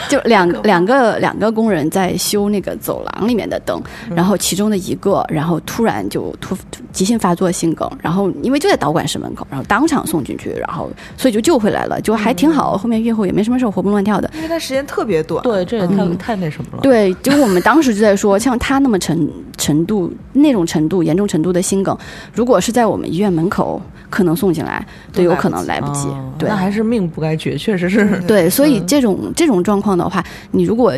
对，就两两个两个工人在修那个走廊里面的灯，然后其中的一个，然后突然就突急性发作心梗，然后因为就在导管室门口，然后当场送进去，然后所以就救回来了，就还挺好，后面孕后也没什么事儿，活蹦乱跳的。因为他时间特别短，对，这也太嗯太那什么了。对，就我们当时就在说，像他那么程程度那种程度严重程度的心梗，如果是在我们医院门口，可能送进来都有可能来不及。哦对那，还是命不该绝，确实是。对，所以这种这种状况的话，你如果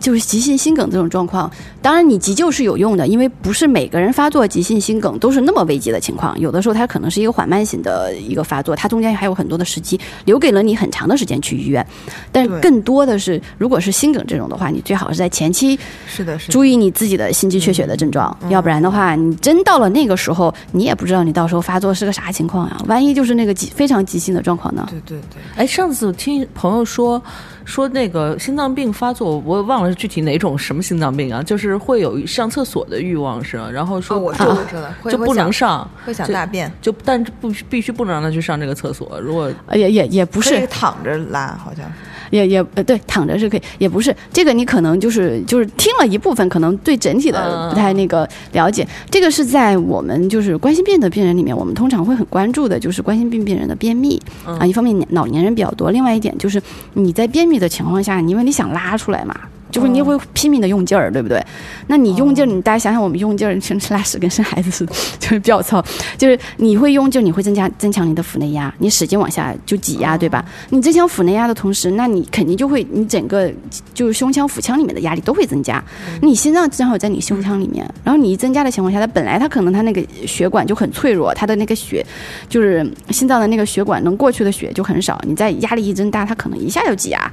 就是急性心梗这种状况，当然你急救是有用的，因为不是每个人发作急性心梗都是那么危急的情况，有的时候它可能是一个缓慢型的一个发作，它中间还有很多的时机，留给了你很长的时间去医院。但是更多的是，如果是心梗这种的话，你最好是在前期是的，是的，注意你自己的心肌缺血的症状，要不然的话，你真到了那个时候，你也不知道你到时候发作是个啥情况呀？万一就是那个急非常急性的状况呢？对对对。哎，上次我听朋友说说那个心脏病发作，我也忘了是具体哪种什么心脏病啊，就是会有上厕所的欲望是吧？然后说哦，我就说我说的，会就不能上，会想大便，就但是不必须不能让他去上这个厕所。如果呃也也也不是，躺着拉，好像也也呃对，躺着是可以，也不是这个，你可能就是就是听了一部分，可能对整体的嗯不太那个了解。这个是在我们就是冠心病的病人里面，我们通常会很关注的，就是冠心病病人的便秘嗯啊。一方面老年人比较多，另外一点就是你在便秘的情况下，因为你想拉出来嘛。就是你会拼命的用劲儿，对不对？那你用劲儿，你大家想想，我们用劲儿，生拉屎跟生孩子似的，就是比较糙。就是你会用劲儿，你会增加增强你的腹内压，你使劲往下就挤压，对吧？你增强腹内压的同时，那你肯定就会，你整个就是胸腔、腹腔里面的压力都会增加。你心脏正好在你胸腔里面，然后你一增加的情况下，它本来它可能它那个血管就很脆弱，它的那个血就是心脏的那个血管能过去的血就很少，你在压力一增大，它可能一下就挤压，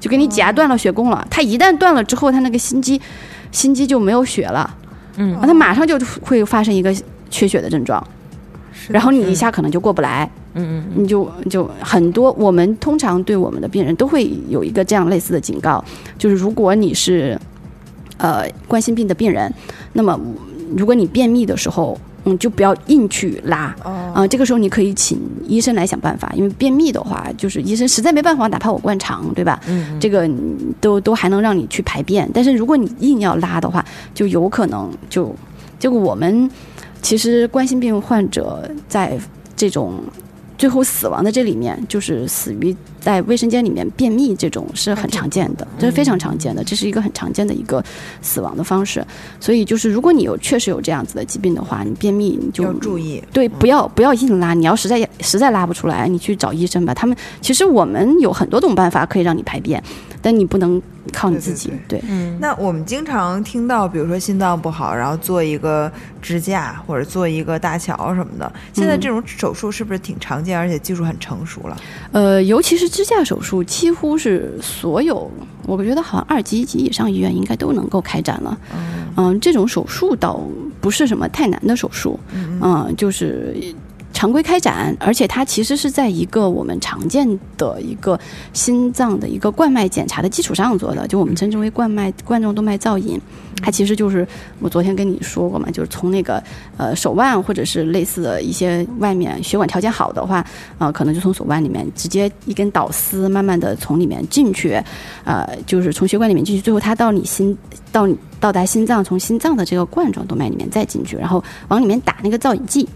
就给你挤压断了血供了。它一旦断了之后，它那个心肌心肌就没有血了。嗯啊，它马上就会发生一个缺血的症状，然后你一下可能就过不来，嗯嗯你就就很多，我们通常对我们的病人都会有一个这样类似的警告，就是如果你是呃冠心病的病人，那么如果你便秘的时候，嗯，就不要硬去拉。哦啊、这个时候你可以请医生来想办法，因为便秘的话，就是医生实在没办法，哪怕我灌肠，对吧？嗯这个你都都还能让你去排便，但是如果你硬要拉的话，就有可能就结果我们其实冠心病患者在这种最后死亡的这里面，就是死于在卫生间里面便秘这种是很常见的，这是非常常见的，这是一个很常见的一个死亡的方式。所以就是如果你有确实有这样子的疾病的话，你便秘你就要注意。对，不要不要硬拉。你要实在实在拉不出来，你去找医生吧。他们其实我们有很多种办法可以让你排便，但你不能靠你自己。对嗯那我们经常听到，比如说心脏不好，然后做一个支架或者做一个搭桥什么的。现在这种手术是不是挺常见，而且技术很成熟了？呃，尤其是支架手术，几乎是所有，我觉得好像二级、一级以上医院应该都能够开展了。嗯、这种手术倒不是什么太难的手术，嗯、就是。常规开展，而且它其实是在一个我们常见的一个心脏的一个冠脉检查的基础上做的，就我们称之为冠脉冠状动脉造影。它其实就是我昨天跟你说过嘛，就是从那个呃手腕或者是类似的一些外面血管条件好的话，啊，可能就从手腕里面直接一根导丝，慢慢的从里面进去，呃，就是从血管里面进去，最后它到你心到你到达心脏，从心脏的这个冠状动脉里面再进去，然后往里面打那个造影剂。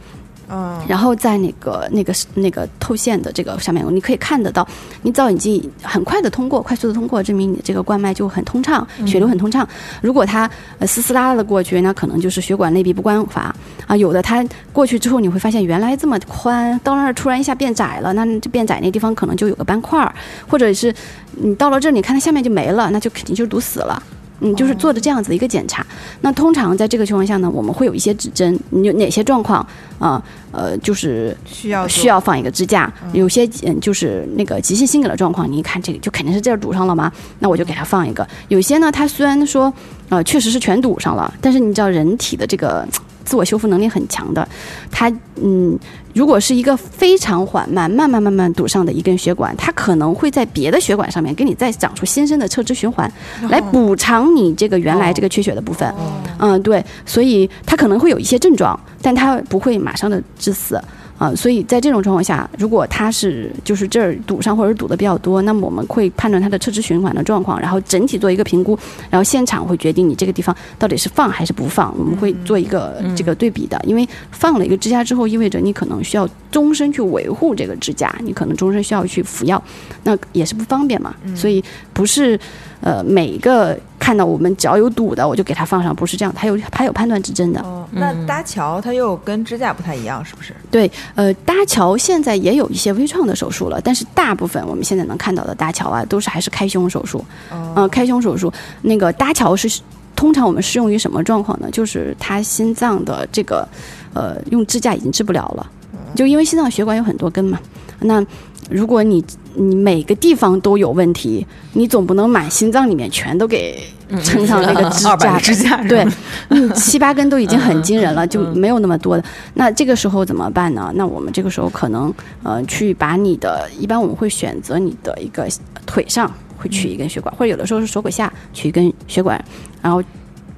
嗯，然后在那个那个那个透线的这个上面，你可以看得到，你造影剂很快的通过，快速的通过，证明你这个冠脉就很通畅，血流很通畅。如果它呃丝丝拉拉的过去，那可能就是血管内壁不光滑啊。有的它过去之后，你会发现原来这么宽，到那儿突然一下变窄了，那这变窄那地方可能就有个斑块儿，或者是你到了这儿，你看它下面就没了，那就肯定就是堵死了。嗯，就是做的这样子的一个检查。那通常在这个情况下呢，我们会有一些指针，你有哪些状况啊？呃，就是需要需要放一个支架。有些嗯，就是那个急性心梗的状况，你一看这个就肯定是这儿堵上了嘛，那我就给他放一个。有些呢，他虽然说呃确实是全堵上了，但是你知道人体的这个自我修复能力很强的，它嗯，如果是一个非常缓慢、慢慢慢慢堵上的一根血管，它可能会在别的血管上面给你再长出新生的侧支循环，来补偿你这个原来这个缺血的部分。嗯，对，所以它可能会有一些症状，但它不会马上的致死。啊、所以在这种状况下，如果它是就是这儿堵上或者堵的比较多，那么我们会判断它的侧支循环的状况，然后整体做一个评估，然后现场会决定你这个地方到底是放还是不放，我们会做一个这个对比的。因为放了一个支架之后，意味着你可能需要终身去维护这个支架，你可能终身需要去服药，那也是不方便嘛。所以不是呃每一个看到我们脚有堵的我就给它放上，不是这样，它有它有判断指针的。哦，那搭桥它又跟支架不太一样，是不是？对，呃，搭桥现在也有一些微创的手术了，但是大部分我们现在能看到的搭桥啊，都是还是开胸手术。哦呃，开胸手术那个搭桥是通常我们适用于什么状况呢？就是他心脏的这个呃用支架已经治不了了，就因为心脏血管有很多根嘛。那如果你你每个地方都有问题，你总不能满心脏里面全都给撑上那个支架支架，对，嗯，七八根都已经很惊人了，就没有那么多的。那这个时候怎么办呢？那我们这个时候可能呃，去把你的，一般我们会选择你的一个腿上会取一根血管，或者有的时候是手骨下取一根血管，然后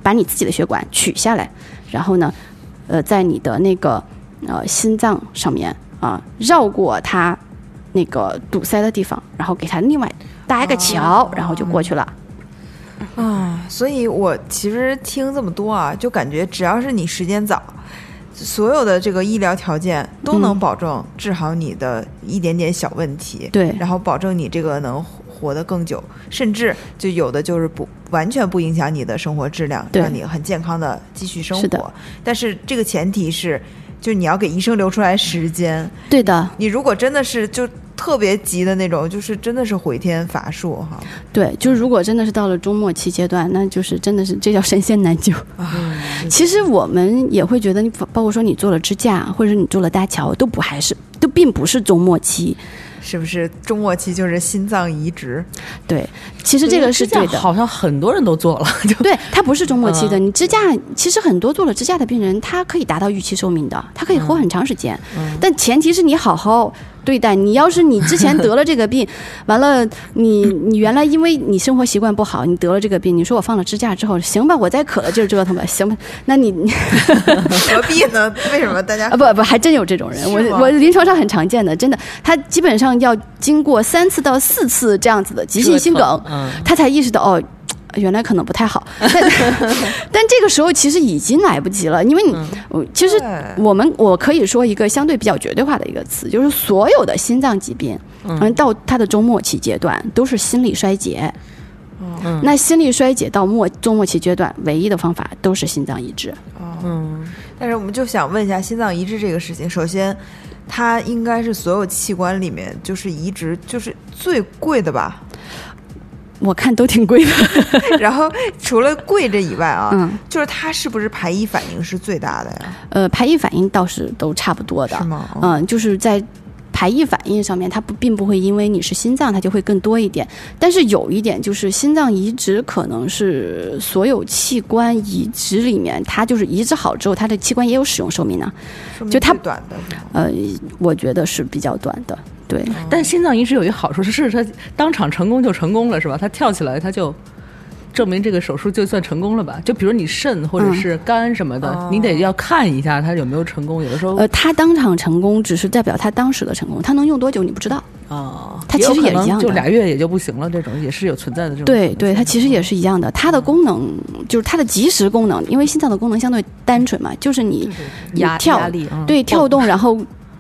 把你自己的血管取下来，然后呢，呃，在你的那个呃心脏上面啊、绕过它那个堵塞的地方，然后给它另外搭一个桥，然后就过去了。啊，所以我其实听这么多啊，就感觉只要是你时间早，所有的这个医疗条件都能嗯保证治好你的一点点小问题，对然后保证你这个能活得更久，甚至就有的就是不完全不影响你的生活质量，让你很健康的继续生活。但是这个前提是，就你要给医生留出来时间。对的，你如果真的是就特别急的那种，就是真的是回天乏术哈。对，就是如果真的是到了中末期阶段，那就是真的是这叫神仙难救。*laughs* 其实我们也会觉得，你包包括说你做了支架，或者是你做了搭桥，都不还是都并不是中末期。是不是中末期就是心脏移植？对，其实这个是支架对的。好像很多人都做了，*laughs* 就对，它不是中末期的。嗯你支架其实很多做了支架的病人，他可以达到预期寿命的，他可以活很长时间。嗯但前提是你好好对待。你要是你之前得了这个病，*laughs* 完了你你原来因为你生活习惯不好，你得了这个病，你说我放了支架之后，行吧，我再可了劲儿折腾吧，行吧，那你 *laughs* 何必呢？为什么大家啊不不还真有这种人，我我临床上很常见的，真的，他基本上要经过三次到四次这样子的急性心梗，嗯，他才意识到哦。原来可能不太好，但 *laughs* 但这个时候其实已经来不及了，因为你，我其实我们我可以说一个相对比较绝对化的一个词，就是所有的心脏疾病，嗯，到它的中末期阶段都是心力衰竭。嗯那心力衰竭到末中末期阶段，唯一的方法都是心脏移植。嗯，但是我们就想问一下心脏移植这个事情，首先，它应该是所有器官里面就是移植就是最贵的吧？我看都挺贵的，*laughs* 然后除了贵这以外啊，嗯，就是它是不是排异反应是最大的呀？呃，排异反应倒是都差不多的是，吗？嗯，就是在排异反应上面，它不并不会因为你是心脏，它就会更多一点。但是有一点就是，心脏移植可能是所有器官移植里面，它就是移植好之后，它的器官也有使用寿命呢。就它短的？呃，我觉得是比较短的。对，但心脏移植有一个好处是，是它当场成功就成功了，是吧？它跳起来，它就证明这个手术就算成功了吧？就比如你肾或者是肝什么的，哦你得要看一下它有没有成功。有的时候呃，它当场成功只是代表它当时的成功，它能用多久你不知道。啊，它其实也一样的就俩月也就不行了，这种也是有存在的这种。对对，它其实也是一样的，它的功能就是它的及时功能，因为心脏的功能相对单纯嘛，就是你你压跳对跳动，然后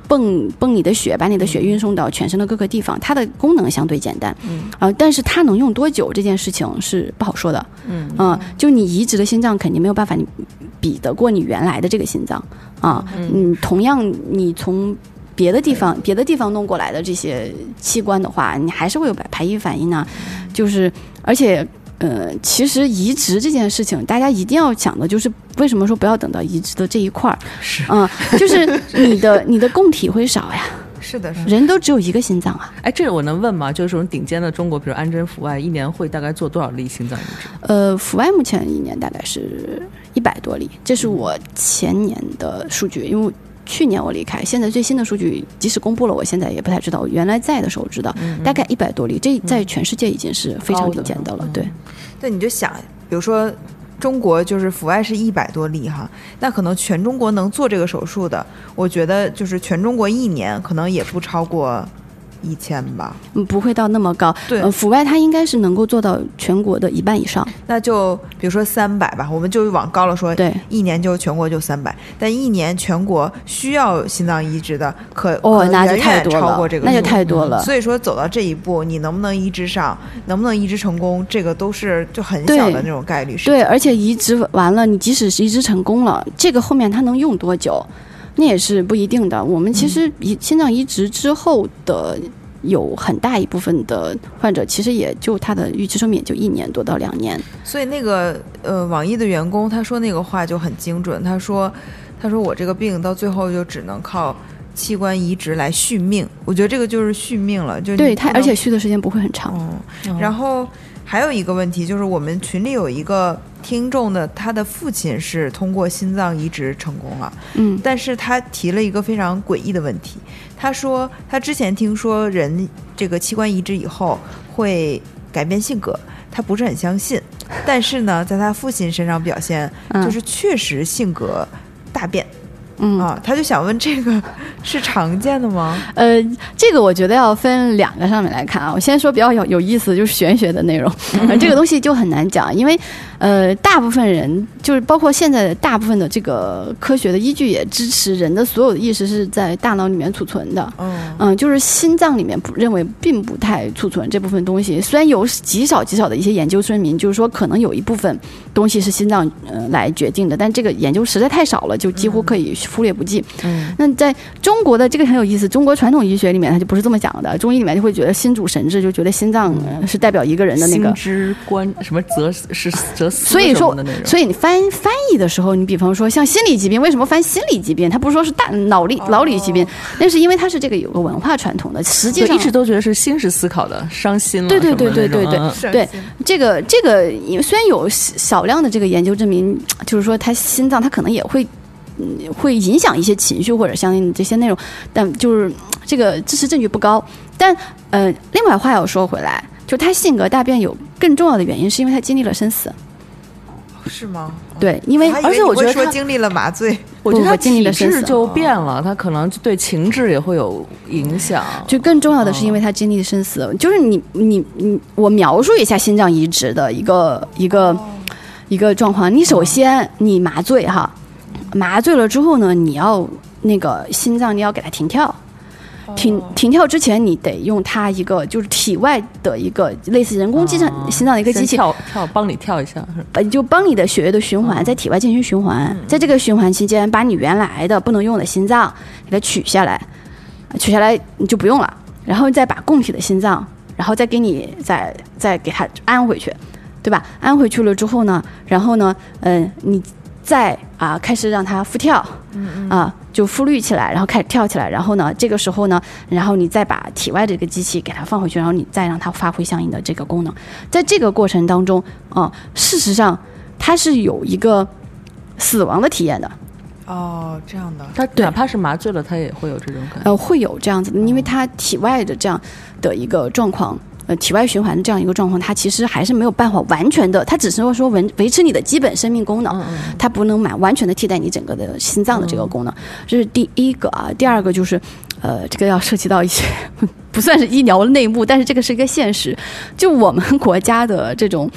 泵泵你的血，把你的血运送到全身的各个地方，它的功能相对简单，嗯。呃，但是它能用多久这件事情是不好说的，嗯。啊、就你移植的心脏肯定没有办法你比得过你原来的这个心脏。啊，嗯，同样你从别的地方别的地方弄过来的这些器官的话，你还是会有排排异反应呢，就是而且。呃，其实移植这件事情，大家一定要想的就是为什么说不要等到移植的这一块儿，是嗯，就是你的 *laughs* 你的供体会少呀，是的，是的。人都只有一个心脏啊。哎，这个我能问吗？就是这种顶尖的中国，比如安贞阜外，一年会大概做多少例心脏移植？呃，阜外目前一年大概是一百多例，这是我前年的数据，因为。去年我离开，现在最新的数据即使公布了，我现在也不太知道。我原来在的时候知道，大概一百多例，这在全世界已经是非常顶尖的了。对，对，你就想，比如说中国就是阜外是一百多例哈，那可能全中国能做这个手术的，我觉得就是全中国一年可能也不超过一千吧。嗯，不会到那么高。对呃，阜外它应该是能够做到全国的一半以上。那就比如说三百吧，我们就往高了说，对，一年就全国就三百，但一年全国需要心脏移植的可哦，可那就太多了超过这，个那就太多了。所以说走到这一步，你能不能移植上，能不能移植成功，这个都是就很小的那种概率事对，而且移植完了，你即使是移植成功了，这个后面它能用多久，那也是不一定的。我们其实移心脏移植之后的。有很大一部分的患者，其实也就他的预期寿命也就一年多到两年。所以那个呃，网易的员工他说那个话就很精准，他说他说我这个病到最后就只能靠器官移植来续命。我觉得这个就是续命了，就对他，而且续的时间不会很长。嗯，然后还有一个问题就是，我们群里有一个听众的，他的父亲是通过心脏移植成功了，嗯。但是他提了一个非常诡异的问题，他说他之前听说人这个器官移植以后会改变性格，他不是很相信，*laughs* 但是呢，在他父亲身上表现嗯。就是确实性格大变。嗯啊，他就想问这个是常见的吗？呃，这个我觉得要分两个上面来看啊。我先说比较有有意思，就是玄学的内容，呃 *laughs* 这个东西就很难讲，因为呃，大部分人就是包括现在的大部分的这个科学的依据也支持人的所有的意识是在大脑里面储存的。嗯嗯，就是心脏里面不认为并不太储存这部分东西，虽然有极少极少的一些研究声明，就是说可能有一部分东西是心脏呃来决定的，但这个研究实在太少了，就几乎可以忽略不计。嗯，那在中国的这个很有意思，中国传统医学里面它就不是这么讲的，中医里面就会觉得心主神志，就觉得心脏、呃、是代表一个人的那个心。之观什么则是则思所以说。所以你翻翻译的时候，你比方说像心理疾病，为什么翻心理疾病？它不是说是大脑力脑力疾病，那是因为它是这个有个文化传统的。实际上一直都觉得是心是思考的，伤心了。对对对对对对对，这个这个虽然有少量的这个研究证明，就是说他心脏他可能也会嗯会影响一些情绪或者相应的这些内容，但就是这个支持证据不高。但呃，另外话要说回来，就他性格大变有更重要的原因，是因为他经历了生死。是吗？对，因为而且我觉得说经历了麻醉，我觉得他体质就变了，他可能对情志也会有影响。就更重要的是，因为他经历了生死，就是你你你，我描述一下心脏移植的一个一个一个状况。你首先你麻醉哈，麻醉了之后呢，你要那个心脏你要给它停跳。停停跳之前，你得用它一个就是体外的一个类似人工机上心脏的一个机器跳跳帮你跳一下，呃，就帮你的血液的循环在体外进行循环，在这个循环期间，把你原来的不能用的心脏给它取下来，取下来你就不用了，然后再把供体的心脏，然后再给你再再给它安回去，对吧？安回去了之后呢，然后呢，嗯，你。再啊，开始让它复跳，啊，就复律起来，然后开始跳起来，然后呢，这个时候呢，然后你再把体外这个机器给它放回去，然后你再让它发挥相应的这个功能。在这个过程当中，啊，事实上它是有一个死亡的体验的。哦，这样的，它哪怕是麻醉了，它也会有这种感。呃，会有这样子的，因为它体外的这样的一个状况。呃，体外循环的这样一个状况，它其实还是没有办法完全的，它只是说维维持你的基本生命功能，它不能满完全的替代你整个的心脏的这个功能，这是第一个啊。第二个就是，呃，这个要涉及到一些不算是医疗内幕，但是这个是一个现实，就我们国家的这种。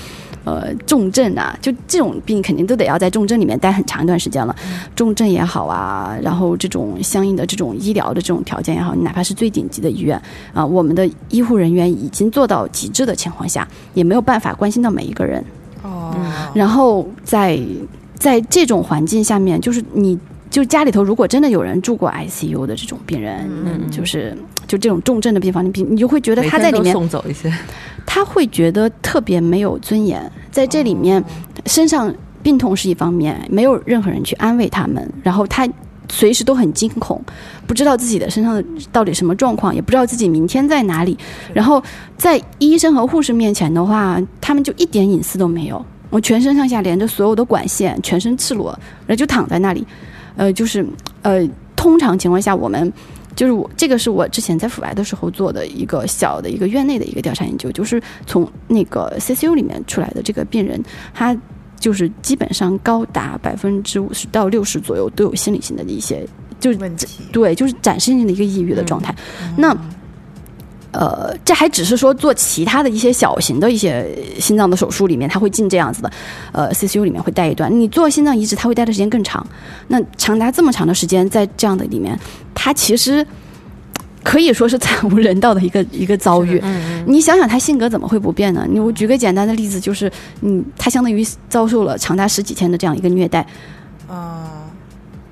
呃，重症啊，就这种病肯定都得要在重症里面待很长一段时间了。重症也好啊，然后这种相应的这种医疗的这种条件也好，你哪怕是最顶级的医院啊，我们的医护人员已经做到极致的情况下，也没有办法关心到每一个人。哦。然后在在这种环境下面，就是你就家里头如果真的有人住过 ICU 的这种病人，嗯，就是就这种重症的病房，你你就会觉得他在里面送走一些。他会觉得特别没有尊严，在这里面，身上病痛是一方面，没有任何人去安慰他们，然后他随时都很惊恐，不知道自己的身上的到底什么状况，也不知道自己明天在哪里。然后在医生和护士面前的话，他们就一点隐私都没有，我全身上下连着所有的管线，全身赤裸，然后就躺在那里，呃，就是呃，通常情况下我们。就是我这个是我之前在阜外的时候做的一个小的一个院内的一个调查研究，就是从那个 CCU 里面出来的这个病人，他就是基本上高达百分之五十到六十左右都有心理性的一些就是问题，对，就是展示性的一个抑郁的状态。那呃，这还只是说做其他的一些小型的一些心脏的手术里面，他会进这样子的，呃，CCU 里面会待一段。你做心脏移植，他会待的时间更长。那长达这么长的时间，在这样的里面，他其实可以说是惨无人道的一个一个遭遇。你想想，他性格怎么会不变呢？你我举个简单的例子，就是嗯，他相当于遭受了长达十几天的这样一个虐待。啊，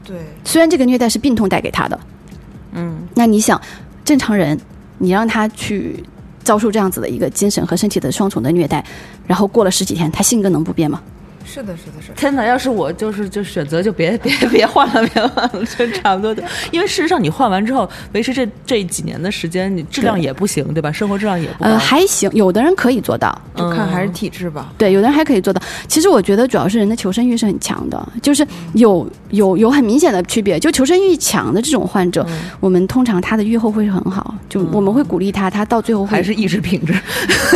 对。虽然这个虐待是病痛带给他的，嗯，那你想，正常人。你让他去遭受这样子的一个精神和身体的双重的虐待，然后过了十几天，他性格能不变吗？是的，是的，是。天哪！要是我就是就选择就别别别换了，别换了，就差不多的。因为事实上你换完之后，维持这这几年的时间，你质量也不行，对吧？生活质量也不呃还行，有的人可以做到，就看还是体质吧。对，有的人还可以做到。其实我觉得主要是人的求生欲是很强的，就是有有有很明显的区别。就求生欲强的这种患者，我们通常他的愈后会很好，就我们会鼓励他，他到最后还是意志品质。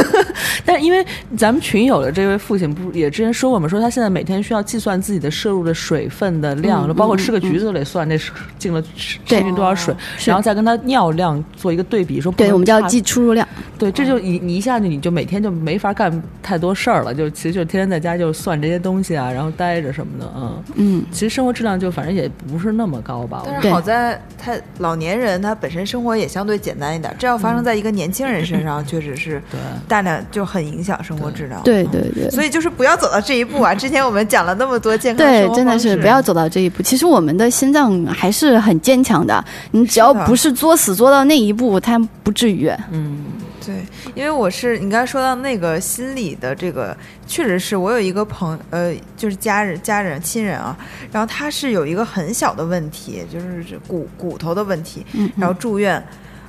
*laughs* 但因为咱们群友的这位父亲不也之前说过吗？说他现在每天需要。计算自己的摄入的水分的量，包括吃个橘子都得算，那是进了进去多少水，然后再跟他尿量做一个对比，说对，我们叫计出入量。对，这就你你一下子你就每天就没法干太多事儿了，就其实就天天在家就算这些东西啊，然后待着什么的，嗯嗯，其实生活质量就反正也不是那么高吧。但是好在他老年人他本身生活也相对简单一点，这要发生在一个年轻人身上，确实是 *laughs* 大量就很影响生活质量。对对对，所以就是不要走到这一步啊！之前我们讲了。那么多健康对，真的是不要走到这一步。其实我们的心脏还是很坚强的，你只要不是作死作到那一步，它不至于。嗯，对，因为我是你刚才说到那个心理的这个，确实是我有一个朋呃，就是家人、家人、亲人啊，然后他是有一个很小的问题，就是骨骨头的问题，然后住院。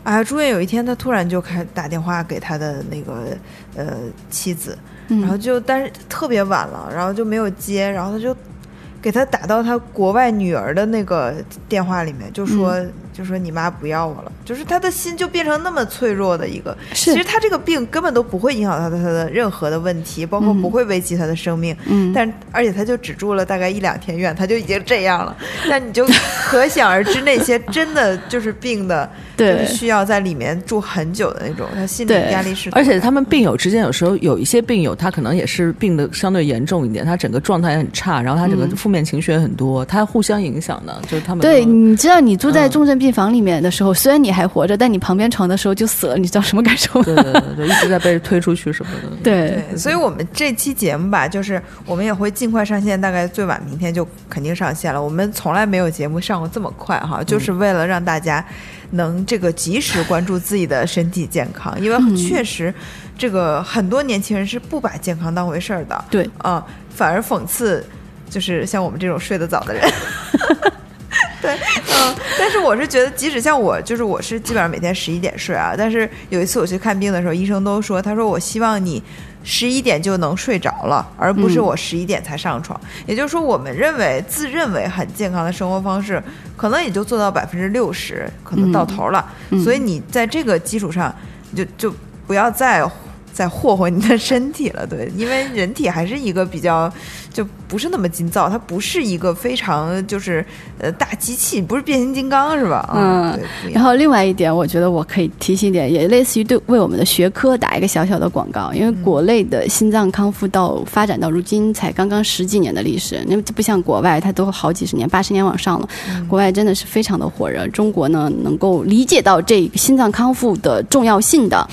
啊，住院有一天，他突然就开打电话给他的那个呃妻子，嗯。然后就但是特别晚了，然后就没有接，然后他就给他打到他国外女儿的那个电话里面，就说、就说你妈不要我了，就是他的心就变成那么脆弱的一个。是其实他这个病根本都不会影响到他的任何的问题，包括嗯不会危及他的生命。嗯，但而且他就只住了大概一两天院，他就已经这样了。但你就可想而知，那些真的就是病的，*laughs* 就对是需要在里面住很久的那种，他心理压力是。而且他们病友之间有时候有一些病友，他可能也是病的相对严重一点，他整个状态也很差，然后他整个嗯负面情绪也很多，他互相影响的，就是他们对，你知道你住在嗯重症病房里面的时候，虽然你还活着，但你旁边床的时候就死了，你知道什么感受吗？对对对对，一直在被推出去什么的。对对，所以我们这期节目吧，就是我们也会尽快上线，大概最晚明天就肯定上线了。我们从来没有节目上过这么快哈，就是为了让大家能这个及时关注自己的身体健康，因为嗯确实这个很多年轻人是不把健康当回事儿的，对，啊、反而讽刺就是像我们这种睡得早的人。*laughs* 对，嗯，但是我是觉得，即使像我，就是我是基本上每天十一点睡啊，但是有一次我去看病的时候，医生都说，他说我希望你十一点就能睡着了，而不是嗯我十一点才上床。也就是说，我们认为自认为很健康的生活方式，可能也就做到百分之六十，可能到头了。嗯所以你在这个基础上，你就就不要再再霍霍你的身体了，对，因为人体还是一个比较就不是那么筋躁，它不是一个非常就是呃大机器，不是变形金刚是吧？啊嗯然后另外一点，我觉得我可以提醒一点，也类似于对为我们的学科打一个小小的广告，因为国内的心脏康复到发展到如今才刚刚十几年的历史，因为不像国外，它都好几十年、八十年往上了，国外真的是非常的火热。中国呢，能够理解到这个心脏康复的重要性的，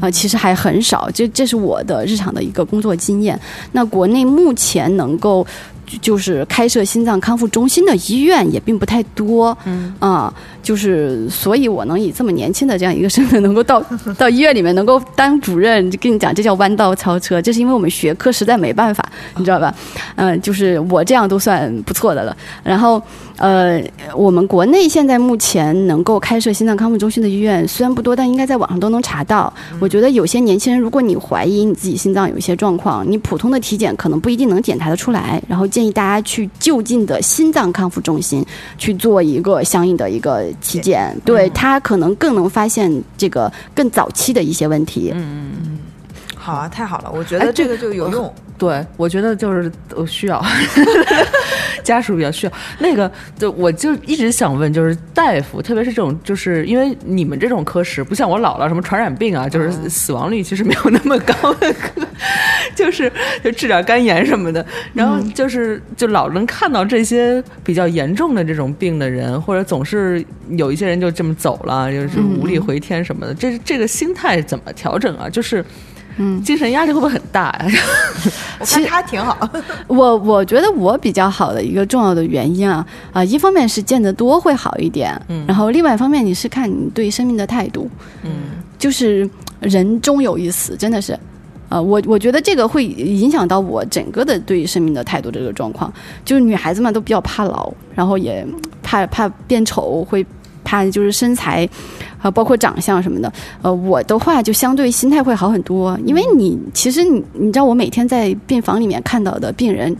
呃，其实还很少。这这是我的日常的一个工作经验。那国内目前能够就就是开设心脏康复中心的医院也并不太多，嗯啊，就是所以我能以这么年轻的这样一个身份，能够到到医院里面能够当主任，就跟你讲，这叫弯道超车，这是因为我们学科实在没办法，你知道吧？嗯、就是我这样都算不错的了。然后呃，我们国内现在目前能够开设心脏康复中心的医院虽然不多，但应该在网上都能查到。我觉得有些年轻人，如果你怀疑你自己心脏有一些状况，你普通的体检可能不一定能检查得出来，然后建议大家去就近的心脏康复中心去做一个相应的一个体检，对他可能更能发现这个更早期的一些问题。嗯好啊，太好了，我觉哎得这个就有用。对，我觉得就是我需要，*laughs* 家属比较需要那个，就我就一直想问，就是大夫，特别是这种，就是因为你们这种科室不像我姥姥什么传染病啊，就是死亡率其实没有那么高的科，就是就治点肝炎什么的，然后就是就老能看到这些比较严重的这种病的人，或者总是有一些人就这么走了，就是无力回天什么的，这这个心态怎么调整啊？就是。嗯。精神压力会不会很大呀、*laughs* 我看他挺好，*laughs* 我我觉得我比较好的一个重要的原因啊啊、一方面是见得多会好一点，嗯。然后另外一方面你是看你对生命的态度，嗯。就是人终有一死，真的是。呃，我我觉得这个会影响到我整个的对生命的态度这个状况。就是女孩子嘛，都比较怕老，然后也怕怕变丑，会怕就是身材，啊，包括长相什么的。呃，我的话就相对心态会好很多，因为你其实你你知道，我每天在病房里面看到的病人，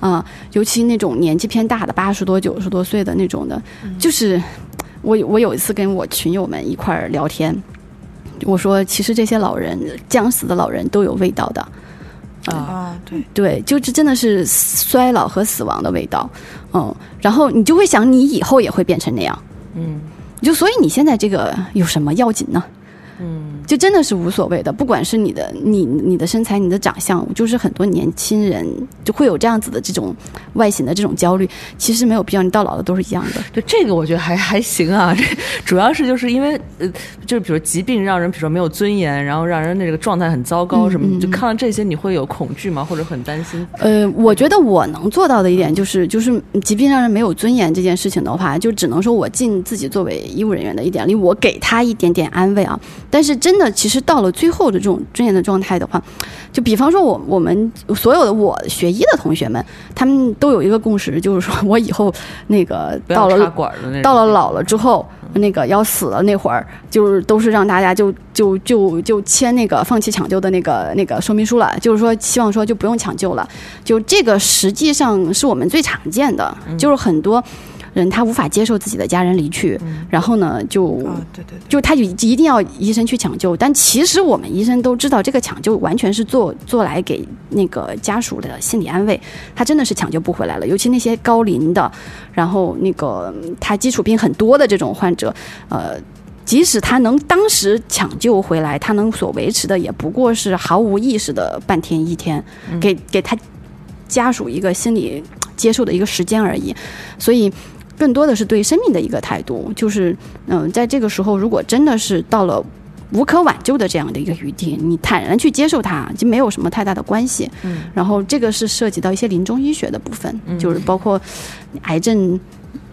啊、尤其那种年纪偏大的，八十多、九十多岁的那种的，就是我我有一次跟我群友们一块儿聊天。我说，其实这些老人将死的老人都有味道的，啊、啊，对，对，就这真的是衰老和死亡的味道，嗯，然后你就会想，你以后也会变成那样，嗯就所以你现在这个有什么要紧呢？嗯就真的是无所谓的，不管是你的你你的身材、你的长相，就是很多年轻人就会有这样子的这种外形的这种焦虑，其实没有必要，你到老了都是一样的。就这个我觉得还还行啊，这 *laughs* 主要是就是因为呃，就是比如疾病让人比如说没有尊严，然后让人那个状态很糟糕什么，嗯嗯就看到这些你会有恐惧吗？或者很担心？呃，我觉得我能做到的一点就是，就是疾病让人没有尊严这件事情的话，就只能说我尽自己作为医务人员的一点力，我给他一点点安慰啊。但是真的，其实到了最后的这种尊严的状态的话，就比方说我我们所有的我学医的同学们，他们都有一个共识，就是说我以后那个到了到了老了之后，那个要死了那会儿，就是都是让大家就就就就签那个放弃抢救的那个那个说明书了，就是说希望说就不用抢救了。就这个实际上是我们最常见的，就是很多。人他无法接受自己的家人离去，然后呢，就对对，就他就一定要医生去抢救。但其实我们医生都知道，这个抢救完全是做做来给那个家属的心理安慰。他真的是抢救不回来了，尤其那些高龄的，然后那个他基础病很多的这种患者，呃，即使他能当时抢救回来，他能所维持的也不过是毫无意识的半天一天，给给他家属一个心理接受的一个时间而已。所以。更多的是对生命的一个态度，就是嗯，在这个时候，如果真的是到了无可挽救的这样的一个余地，你坦然去接受它，就没有什么太大的关系。嗯，然后这个是涉及到一些临终医学的部分，就是包括癌症。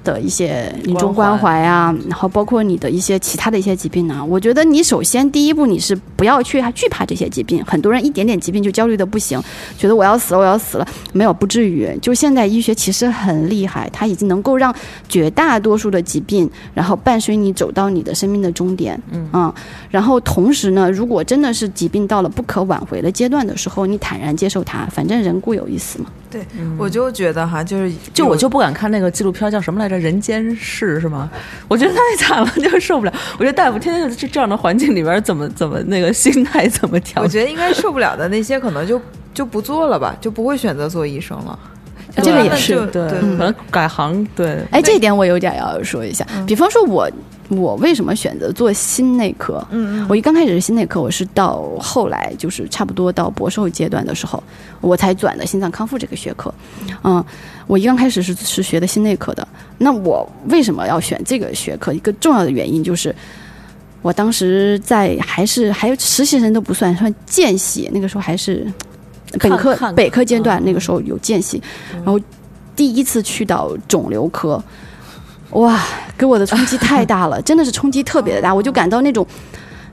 的一些临终关怀啊，然后包括你的一些其他的一些疾病呢，我觉得你首先第一步你是不要去惧怕这些疾病。很多人一点点疾病就焦虑的不行，觉得我要死了，我要死了。没有，不至于。就现在医学其实很厉害，它已经能够让绝大多数的疾病，然后伴随你走到你的生命的终点。嗯，然后同时呢，如果真的是疾病到了不可挽回的阶段的时候，你坦然接受它，反正人固有一死嘛。对，我就觉得哈，就是就我就不敢看那个纪录片，叫什么来着？人间世是吗？我觉得太惨了，就受不了。我觉得大夫天天就这样的环境里边，怎么怎么那个心态怎么调？我觉得应该受不了的那些，可能就就不做了吧，就不会选择做医生了。这个也是对，可能改行对。哎，这一点我有点要说一下。比方说，我我为什么选择做心内科？嗯嗯，我一刚开始是心内科，我是到后来就是差不多到博士后阶段的时候，我才转的心脏康复这个学科。嗯，我一刚开始是是学的心内科的。那我为什么要选这个学科？一个重要的原因就是，我当时在还是还有实习生都不算，算见习，那个时候还是。本科、本科阶段那个时候有见习，然后第一次去到肿瘤科，哇，给我的冲击太大了，*laughs* 真的是冲击特别的大，我就感到那种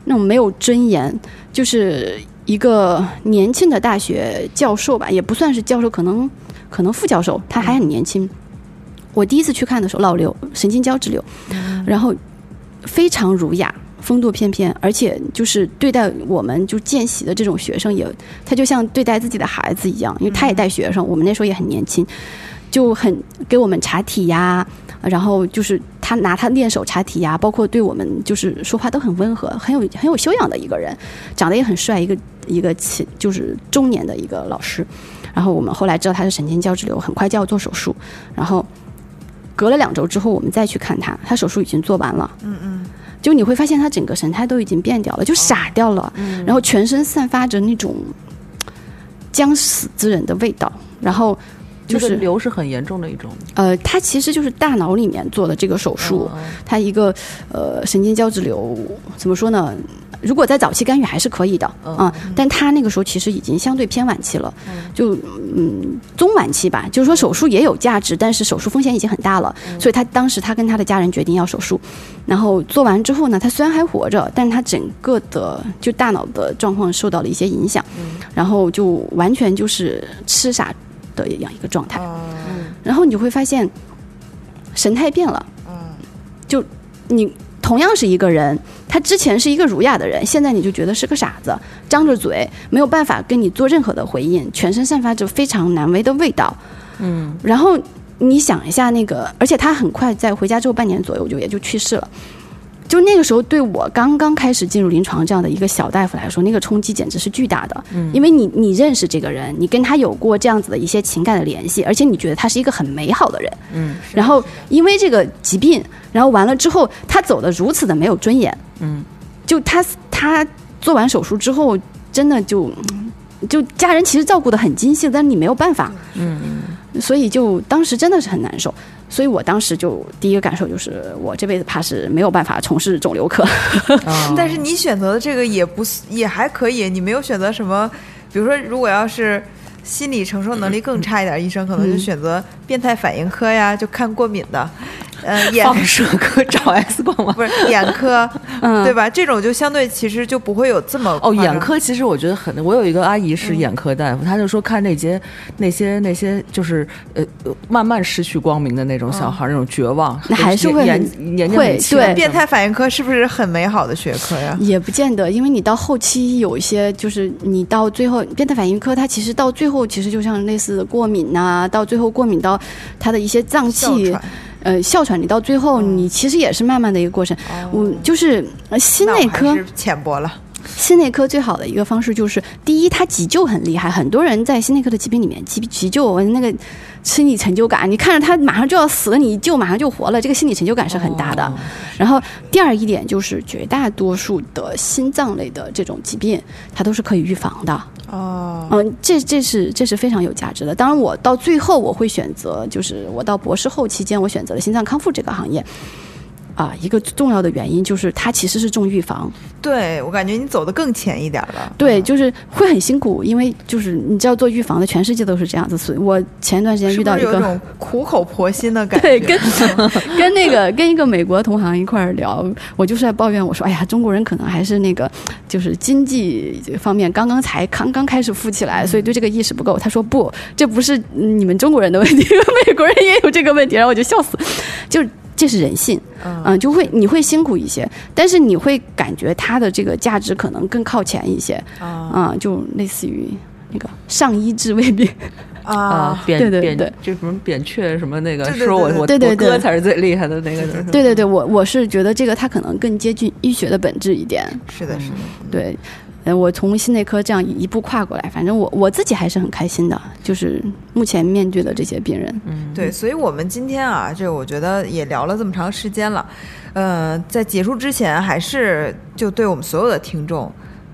那种没有尊严，就是一个年轻的大学教授吧，也不算是教授，可能可能副教授，他还很年轻。我第一次去看的时候，老刘、神经胶质瘤，然后非常儒雅。风度翩翩，而且就是对待我们就见习的这种学生，也他就像对待自己的孩子一样，因为他也带学生，我们那时候也很年轻，就很给我们查体呀，然后就是他拿他练手查体呀，包括对我们就是说话都很温和，很有很有修养的一个人，长得也很帅，一个一个起就是中年的一个老师，然后我们后来知道他是神经胶质瘤，很快就要做手术，然后隔了两周之后，我们再去看他，他手术已经做完了，嗯嗯。就你会发现他整个神态都已经变掉了，就傻掉了，然后全身散发着那种将死之人的味道，然后就是瘤是很严重的一种。呃，他其实就是大脑里面做的这个手术，他一个呃神经胶质瘤，怎么说呢？如果在早期干预还是可以的啊，但他那个时候其实已经相对偏晚期了，就嗯中晚期吧，就是说手术也有价值，但是手术风险已经很大了，所以他当时他跟他的家人决定要手术，然后做完之后呢，他虽然还活着，但他整个的就大脑的状况受到了一些影响，然后就完全就是痴傻的一样一个状态，然后你就会发现神态变了，就你。同样是一个人，他之前是一个儒雅的人，现在你就觉得是个傻子，张着嘴没有办法跟你做任何的回应，全身散发着非常难为的味道。嗯，然后你想一下那个，而且他很快在回家之后半年左右就也就去世了。就那个时候，对我刚刚开始进入临床这样的一个小大夫来说，那个冲击简直是巨大的。嗯，因为你你认识这个人，你跟他有过这样子的一些情感的联系，而且你觉得他是一个很美好的人。嗯，然后因为这个疾病，然后完了之后，他走的如此的没有尊严。嗯，就他他做完手术之后，真的就就家人其实照顾的很精细，但是你没有办法。嗯。所以就当时真的是很难受，所以我当时就第一个感受就是，我这辈子怕是没有办法从事肿瘤科。*laughs* 但是你选择的这个也不也还可以，你没有选择什么，比如说如果要是心理承受能力更差一点，医生可能就选择变态反应科呀，就看过敏的。呃 *laughs* 眼放射科找 X 光吗？*laughs* 不是眼科，*laughs* 嗯对吧？这种就相对其实就不会有这么哦，眼科其实我觉得很，我有一个阿姨是眼科大夫，她就说看那些那些那些就是呃呃慢慢失去光明的那种小孩，那种绝望，那还是会眼很眼睛会对变态反应科是不是很美好的学科呀？也不见得，因为你到后期有一些，就是你到最后变态反应科，它其实到最后其实就像类似过敏呐、到最后过敏到它的一些脏器，呃，哮喘，你到最后嗯你其实也是慢慢的一个过程。哦我就是呃心内科浅薄了。心内科最好的一个方式就是，第一，它急救很厉害，很多人在心内科的疾病里面急急救那个心理成就感，你看着他马上就要死了，你一救马上就活了，这个心理成就感是很大的。哦然后第二一点就是，绝大多数的心脏类的这种疾病，它都是可以预防的。哦，嗯，这这是这是非常有价值的。当然，我到最后我会选择，就是我到博士后期间，我选择了心脏康复这个行业。啊，一个重要的原因就是它其实是重预防，对我感觉你走得更前一点了。对，就是会很辛苦，因为就是你知道做预防的，全世界都是这样子。所以我前一段时间遇到一个，是有种苦口婆心的感觉？对，跟跟那个跟一个美国同行一块儿聊，我就是在抱怨，我说，哎呀，中国人可能还是那个就是经济方面刚刚才刚刚开始富起来，所以对这个意识不够。他说不，这不是你们中国人的问题，*laughs* 美国人也有这个问题。然后我就笑死，就是这是人性，嗯、就会你会辛苦一些，但是你会感觉它的这个价值可能更靠前一些，啊啊、就类似于那个上医治未病。*laughs* 啊啊，，扁扁对对对就什么扁鹊什么那个，说我我对对对我哥才是最厉害的那个人。对对对，我我是觉得这个它可能更接近医学的本质一点。是的，是的。对，呃，我从心内科这样一步跨过来，反正我我自己还是很开心的，就是目前面对的这些病人。嗯，对，所以我们今天啊，这我觉得也聊了这么长时间了，呃，在结束之前，还是就对我们所有的听众，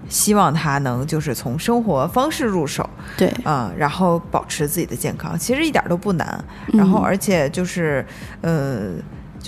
希望他能就是从生活方式入手，对，啊、然后保持自己的健康，其实一点都不难。然后嗯而且就是，呃，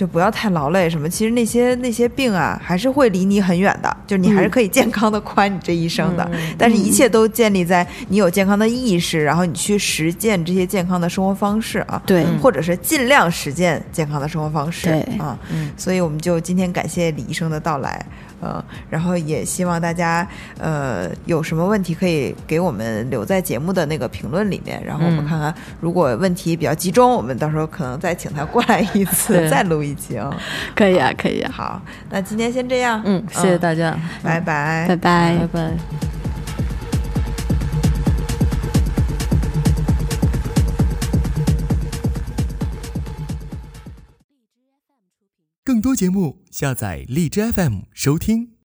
就不要太劳累什么。其实那些那些病啊，还是会离你很远的，就是你还是嗯可以健康的过完你这一生的。嗯但是，一切都建立在你有健康的意识，然后你去实践这些健康的生活方式啊。对，或者是尽量实践健康的生活方式，对啊，嗯所以我们就今天感谢李医生的到来，呃，然后也希望大家呃有什么问题可以给我们留在节目的那个评论里面，然后我们嗯看看如果问题比较集中，我们到时候可能再请他过来一次，再录一期哦。*laughs* 可以啊，可以啊，好，那今天先这样，嗯，谢谢大家，拜拜，拜拜拜。拜。更多节目，下载荔枝 FM 收听。